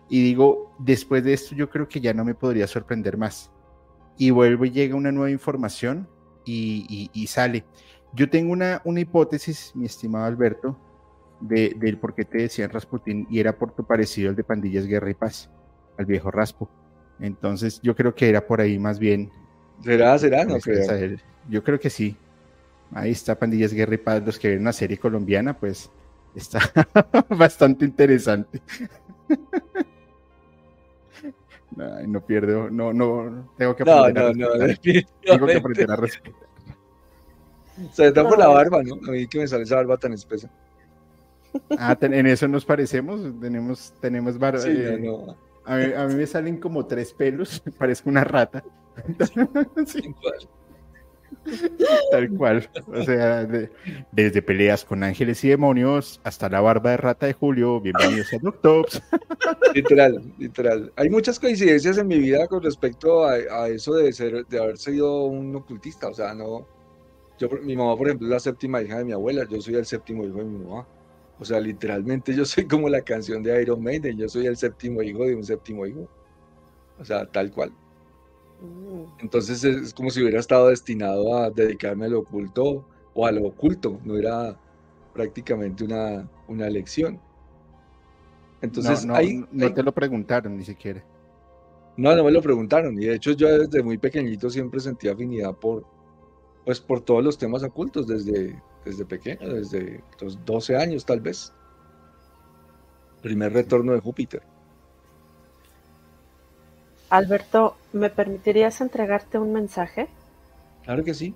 Y digo, después de esto yo creo que ya no me podría sorprender más. Y vuelvo y llega una nueva información y, sale. Yo tengo una, una, hipótesis, mi estimado Alberto, de, del por qué te decían Rasputin y era por tu parecido al de Pandillas Guerra y Paz, al viejo Raspo. Entonces yo creo que era por ahí más bien. ¿Será? ¿Será? No Yo creo que sí. Ahí está Pandillas Guerra y Paz, los que ven una serie colombiana, pues está bastante interesante. no pierdo, no, no, tengo que aprender no, a no, no, Tengo que aprender a respetar. Se está por la barba, ¿no? A mí que me sale esa barba tan espesa. Ah, en eso nos parecemos, tenemos, tenemos sí, eh, no, A, mí, me salen como tres pelos, parezco una rata. sí. Tal cual. O sea, desde peleas con ángeles y demonios hasta la barba de rata de Julio. Bienvenidos a Doctops. Literal, literal. Hay muchas coincidencias en mi vida con respecto a, eso de ser, de haber sido un ocultista. O sea, no. Yo, mi mamá, por ejemplo, es la séptima hija de mi abuela. Yo soy el séptimo hijo de mi mamá. O sea, literalmente yo soy como la canción de Iron Maiden. Yo soy el séptimo hijo de un séptimo hijo. O sea, tal cual. Mm. Entonces es como si hubiera estado destinado a dedicarme al oculto o a lo oculto, no era prácticamente una, una elección. Entonces no, no, te lo preguntaron ni siquiera. No, no me lo preguntaron y de hecho yo desde muy pequeñito siempre sentí afinidad por, pues por todos los temas ocultos desde, desde pequeño, desde los 12 años tal vez. Primer retorno de Júpiter. Alberto, ¿me permitirías entregarte un mensaje? Claro que sí.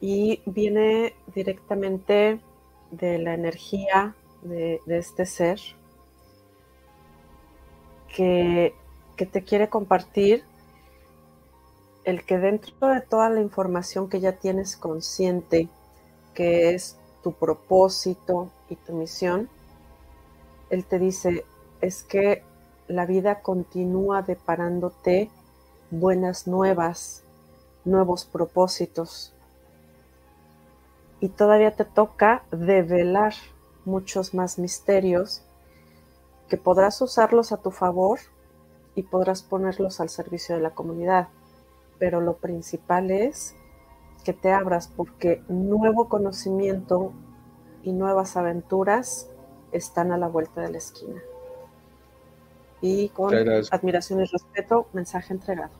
Y viene directamente de la energía de, este ser que, que te quiere compartir el que dentro de toda la información que ya tienes consciente, que es tu propósito y tu misión, él te dice, es que la vida continúa deparándote buenas nuevas, nuevos propósitos. Y todavía te toca develar muchos más misterios que podrás usarlos a tu favor y podrás ponerlos al servicio de la comunidad. Pero lo principal es que te abras porque nuevo conocimiento y nuevas aventuras están a la vuelta de la esquina y con admiración y respeto, mensaje entregado.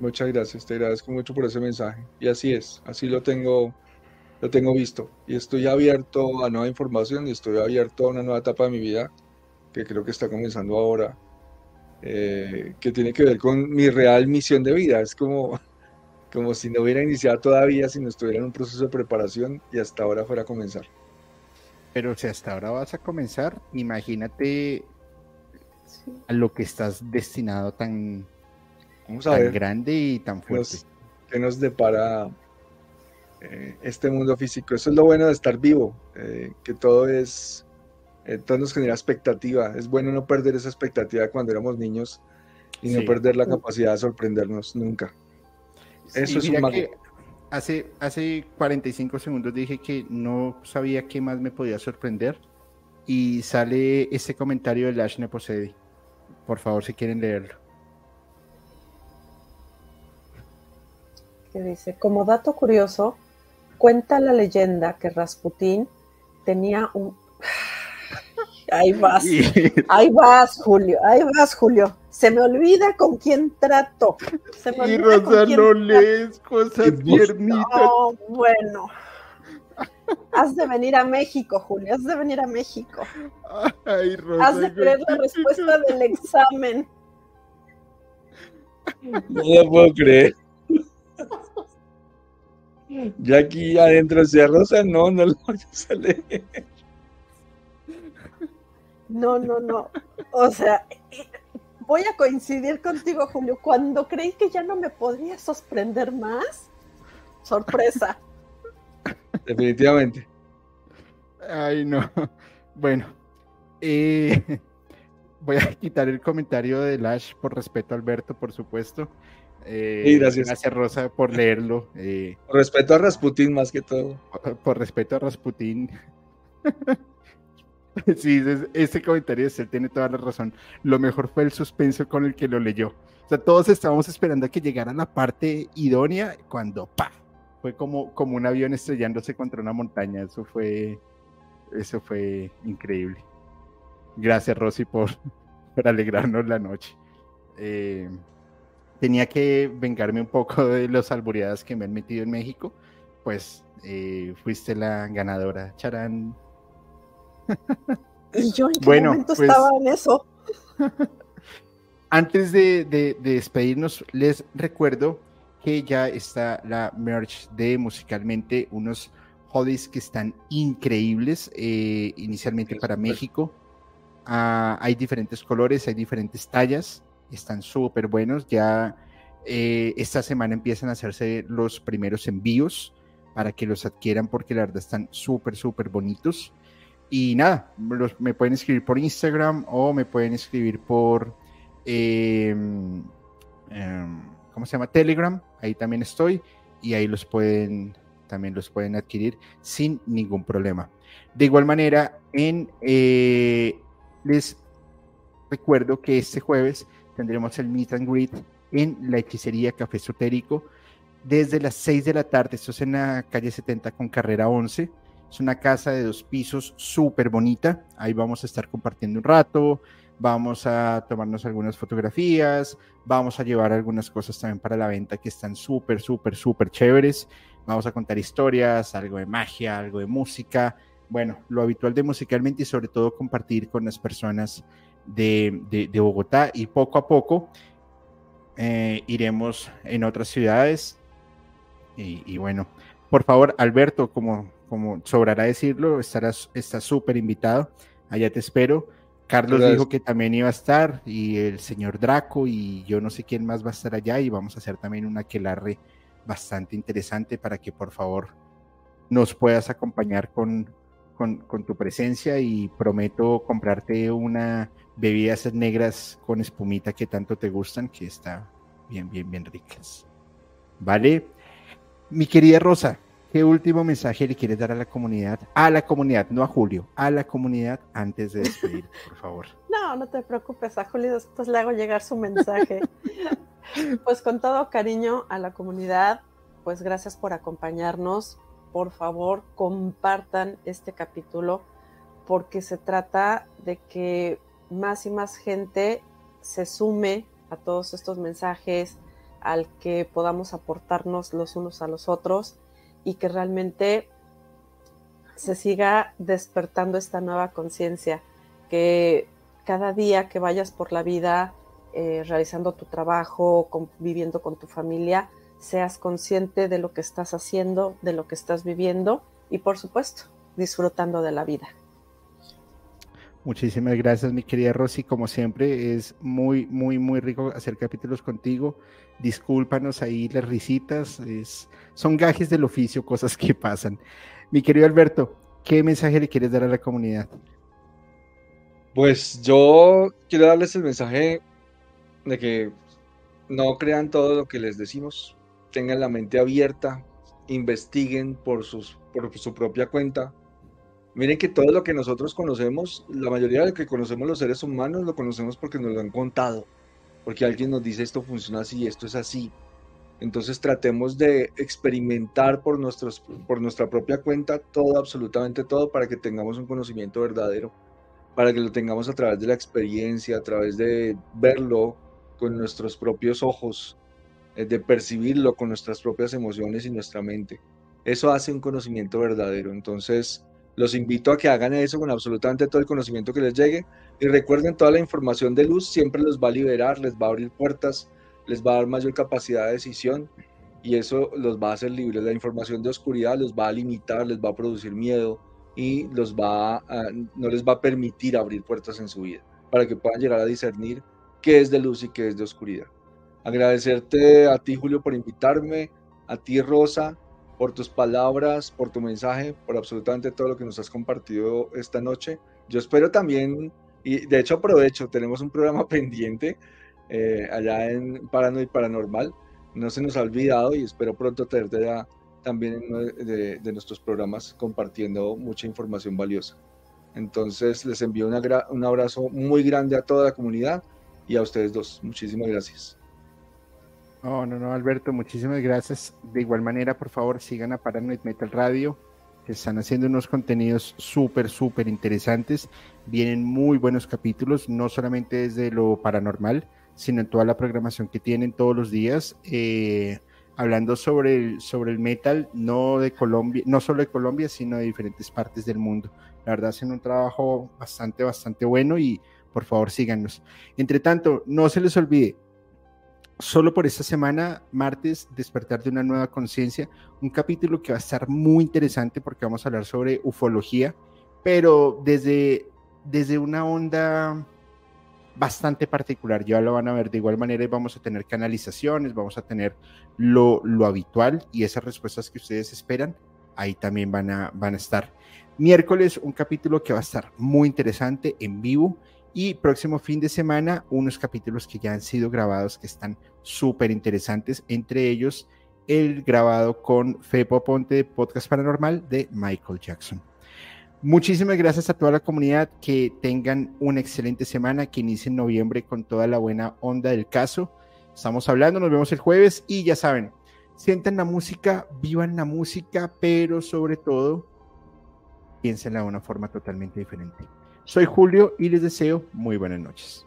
Muchas gracias, te agradezco mucho por ese mensaje. Y así es, así lo tengo, lo tengo visto. Y estoy abierto a nueva información y estoy abierto a una nueva etapa de mi vida que creo que está comenzando ahora, eh, que tiene que ver con mi real misión de vida. Es como, como si no hubiera iniciado todavía, si no estuviera en un proceso de preparación y hasta ahora fuera a comenzar. Pero si hasta ahora vas a comenzar, imagínate a lo que estás destinado tan, grande y tan fuerte. Que nos, depara eh, este mundo físico? Eso es lo bueno de estar vivo, eh, que todo es, todo nos genera expectativa. Es bueno no perder esa expectativa cuando éramos niños y no perder la capacidad de sorprendernos nunca. Eso es un hace, hace 45 segundos dije que no sabía qué más me podía sorprender y sale este comentario de Lash Neposedi. Por favor, si quieren leerlo. Que dice, como dato curioso, cuenta la leyenda que Rasputín tenía un... Ahí vas, ahí vas, Julio, ahí vas, Julio. Se me olvida con quién trato. Se me y Rosa no lees cosas No, bueno. Has de venir a México, Julio, has de venir a México. Ay, has de creer la respuesta del examen. No lo puedo creer. Ya aquí adentro sea Rosa, no, no lo voy a leer. No, no, no. O sea, voy a coincidir contigo, Julio. Cuando creí que ya no me podría sorprender más, sorpresa. Definitivamente. Ay, no. Bueno, eh, voy a quitar el comentario de Lash por respeto a Alberto, por supuesto. Eh, gracias. Gracias, Rosa, por leerlo. Eh, por respeto a Rasputín, más que todo. Por, respeto a Rasputín. sí, ese, comentario él tiene toda la razón. Lo mejor fue el suspenso con el que lo leyó. O sea, todos estábamos esperando a que llegara la parte idónea cuando ¡pa! fue como, como un avión estrellándose contra una montaña. Eso fue, eso fue increíble. Gracias, Rosy, por, por alegrarnos la noche. Eh, tenía que vengarme un poco de los albureadas que me han metido en México. Pues eh, fuiste la ganadora, Charán. ¿Y yo en qué bueno, momento pues estaba en eso? Antes de, de despedirnos, les recuerdo que ya está la merch de musicalmente unos hoodies que están increíbles, eh, inicialmente para México. Ah, hay diferentes colores, hay diferentes tallas, están súper buenos. Ya eh, esta semana empiezan a hacerse los primeros envíos para que los adquieran porque la verdad están súper, súper bonitos. Y nada, me pueden escribir por Instagram o me pueden escribir por, em, em, ¿cómo se llama? Telegram. Ahí también estoy y ahí los pueden, también los pueden adquirir sin ningún problema. De igual manera, en, eh, les recuerdo que este jueves tendremos el Meet and Greet en la hechicería Café Esotérico desde las 6 de la tarde. Esto es en la calle 70 con carrera 11 es una casa de dos pisos súper bonita. Ahí vamos a estar compartiendo un rato, vamos a tomarnos algunas fotografías, vamos a llevar algunas cosas también para la venta que están súper, súper, súper chéveres. Vamos a contar historias, algo de magia, algo de música. Bueno, lo habitual de musicalmente y sobre todo compartir con las personas de, Bogotá y poco a poco eh, iremos en otras ciudades. Y, y bueno, por favor, Alberto, como como sobrará decirlo, estarás, estás súper invitado. Allá te espero. Carlos dijo que también iba a estar, y el señor Draco, y yo no sé quién más va a estar allá, y vamos a hacer también una aquelarre bastante interesante para que por favor nos puedas acompañar con, con, con tu presencia y prometo comprarte una bebidas negras con espumita que tanto te gustan, que está bien, bien, bien ricas. ¿Vale? Mi querida Rosa, ¿Qué último mensaje le quieres dar a la comunidad? A la comunidad, no a Julio, a la comunidad antes de despedir, por favor. No, no te preocupes, a Julio después le hago llegar su mensaje. pues con todo cariño a la comunidad, pues gracias por acompañarnos. Por favor, compartan este capítulo porque se trata de que más y más gente se sume a todos estos mensajes, al que podamos aportarnos los unos a los otros y que realmente se siga despertando esta nueva conciencia, que cada día que vayas por la vida eh, realizando tu trabajo, viviendo con tu familia, seas consciente de lo que estás haciendo, de lo que estás viviendo y por supuesto disfrutando de la vida. Muchísimas gracias, mi querida Rosy. Como siempre, es muy, muy, muy rico hacer capítulos contigo. Discúlpanos ahí las risitas. Es, son gajes del oficio, cosas que pasan. Mi querido Alberto, ¿qué mensaje le quieres dar a la comunidad? Pues yo quiero darles el mensaje de que no crean todo lo que les decimos. Tengan la mente abierta, investiguen por, sus, por su propia cuenta Miren que todo lo que nosotros conocemos, la mayoría de lo que conocemos los seres humanos, lo conocemos porque nos lo han contado, porque alguien nos dice esto funciona así, esto es así. Entonces tratemos de experimentar por, nuestros, por nuestra propia cuenta todo, absolutamente todo, para que tengamos un conocimiento verdadero, para que lo tengamos a través de la experiencia, a través de verlo con nuestros propios ojos, eh, de percibirlo con nuestras propias emociones y nuestra mente. Eso hace un conocimiento verdadero. Entonces, los invito a que hagan eso con absolutamente todo el conocimiento que les llegue y recuerden toda la información de luz siempre los va a liberar, les va a abrir puertas, les va a dar mayor capacidad de decisión y eso los va a hacer libres. La información de oscuridad los va a limitar, les va a producir miedo y los va no les va a permitir abrir puertas en su vida para que puedan llegar a discernir qué es de luz y qué es de oscuridad. Agradecerte a ti Julio por invitarme, a ti Rosa, por tus palabras, por tu mensaje, por absolutamente todo lo que nos has compartido esta noche. Yo espero también, y de hecho aprovecho, tenemos un programa pendiente eh, allá en Paranoid Paranormal. No se nos ha olvidado y espero pronto tenerte ya también de, de, nuestros programas compartiendo mucha información valiosa. Entonces les envío un abrazo muy grande a toda la comunidad y a ustedes dos. Muchísimas gracias. No, no, no, Alberto, muchísimas gracias. De igual manera, por favor, sigan a Paranoid Metal Radio, que están haciendo unos contenidos súper, súper interesantes. Vienen muy buenos capítulos, no solamente desde lo paranormal, sino en toda la programación que tienen todos los días, eh, hablando sobre el, sobre el metal, no de Colombia, no solo de Colombia, sino de diferentes partes del mundo. La verdad, hacen un trabajo bastante, bastante bueno y por favor síganos. Entre tanto, no se les olvide, solo por esta semana, martes, despertar de una nueva conciencia, un capítulo que va a estar muy interesante porque vamos a hablar sobre ufología, pero desde, desde una onda bastante particular. Ya lo van a ver de igual manera y vamos a tener canalizaciones, vamos a tener lo, lo habitual y esas respuestas que ustedes esperan, ahí también van a, van a estar. Miércoles, un capítulo que va a estar muy interesante en vivo y próximo fin de semana, unos capítulos que ya han sido grabados que están súper interesantes, entre ellos el grabado con Fepo Ponte de Podcast Paranormal de Michael Jackson. Muchísimas gracias a toda la comunidad, que tengan una excelente semana, que inicien noviembre con toda la buena onda del caso. Estamos hablando, nos vemos el jueves y ya saben, sientan la música, vivan la música, pero sobre todo, piénsenla de una forma totalmente diferente. Soy Julio y les deseo muy buenas noches.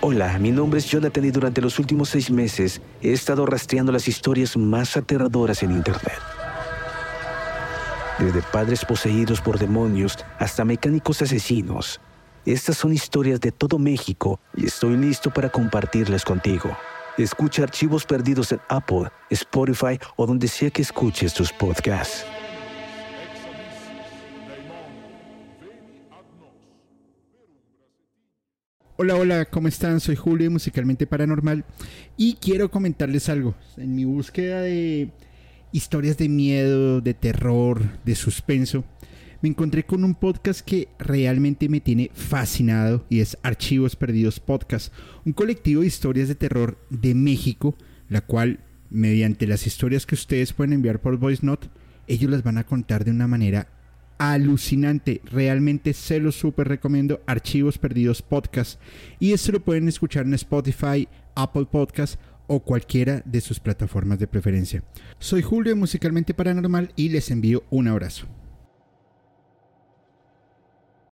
Hola, mi nombre es Jonathan y durante los últimos seis meses he estado rastreando las historias más aterradoras en Internet desde padres poseídos por demonios hasta mecánicos asesinos. Estas son historias de todo México y estoy listo para compartirlas contigo. Escucha archivos perdidos en Apple, Spotify o donde sea que escuches tus podcasts. Hola, hola, ¿cómo están? Soy Julio, musicalmente paranormal, y quiero comentarles algo. En mi búsqueda de historias de miedo, de terror, de suspenso, me encontré con un podcast que realmente me tiene fascinado y es Archivos Perdidos Podcast, un colectivo de historias de terror de México, la cual, mediante las historias que ustedes pueden enviar por Voice Note, ellos las van a contar de una manera alucinante. Realmente se los súper recomiendo. Archivos Perdidos Podcast. Y esto lo pueden escuchar en Spotify, Apple Podcast o cualquiera de sus plataformas de preferencia. Soy Julio Musicalmente Paranormal y les envío un abrazo.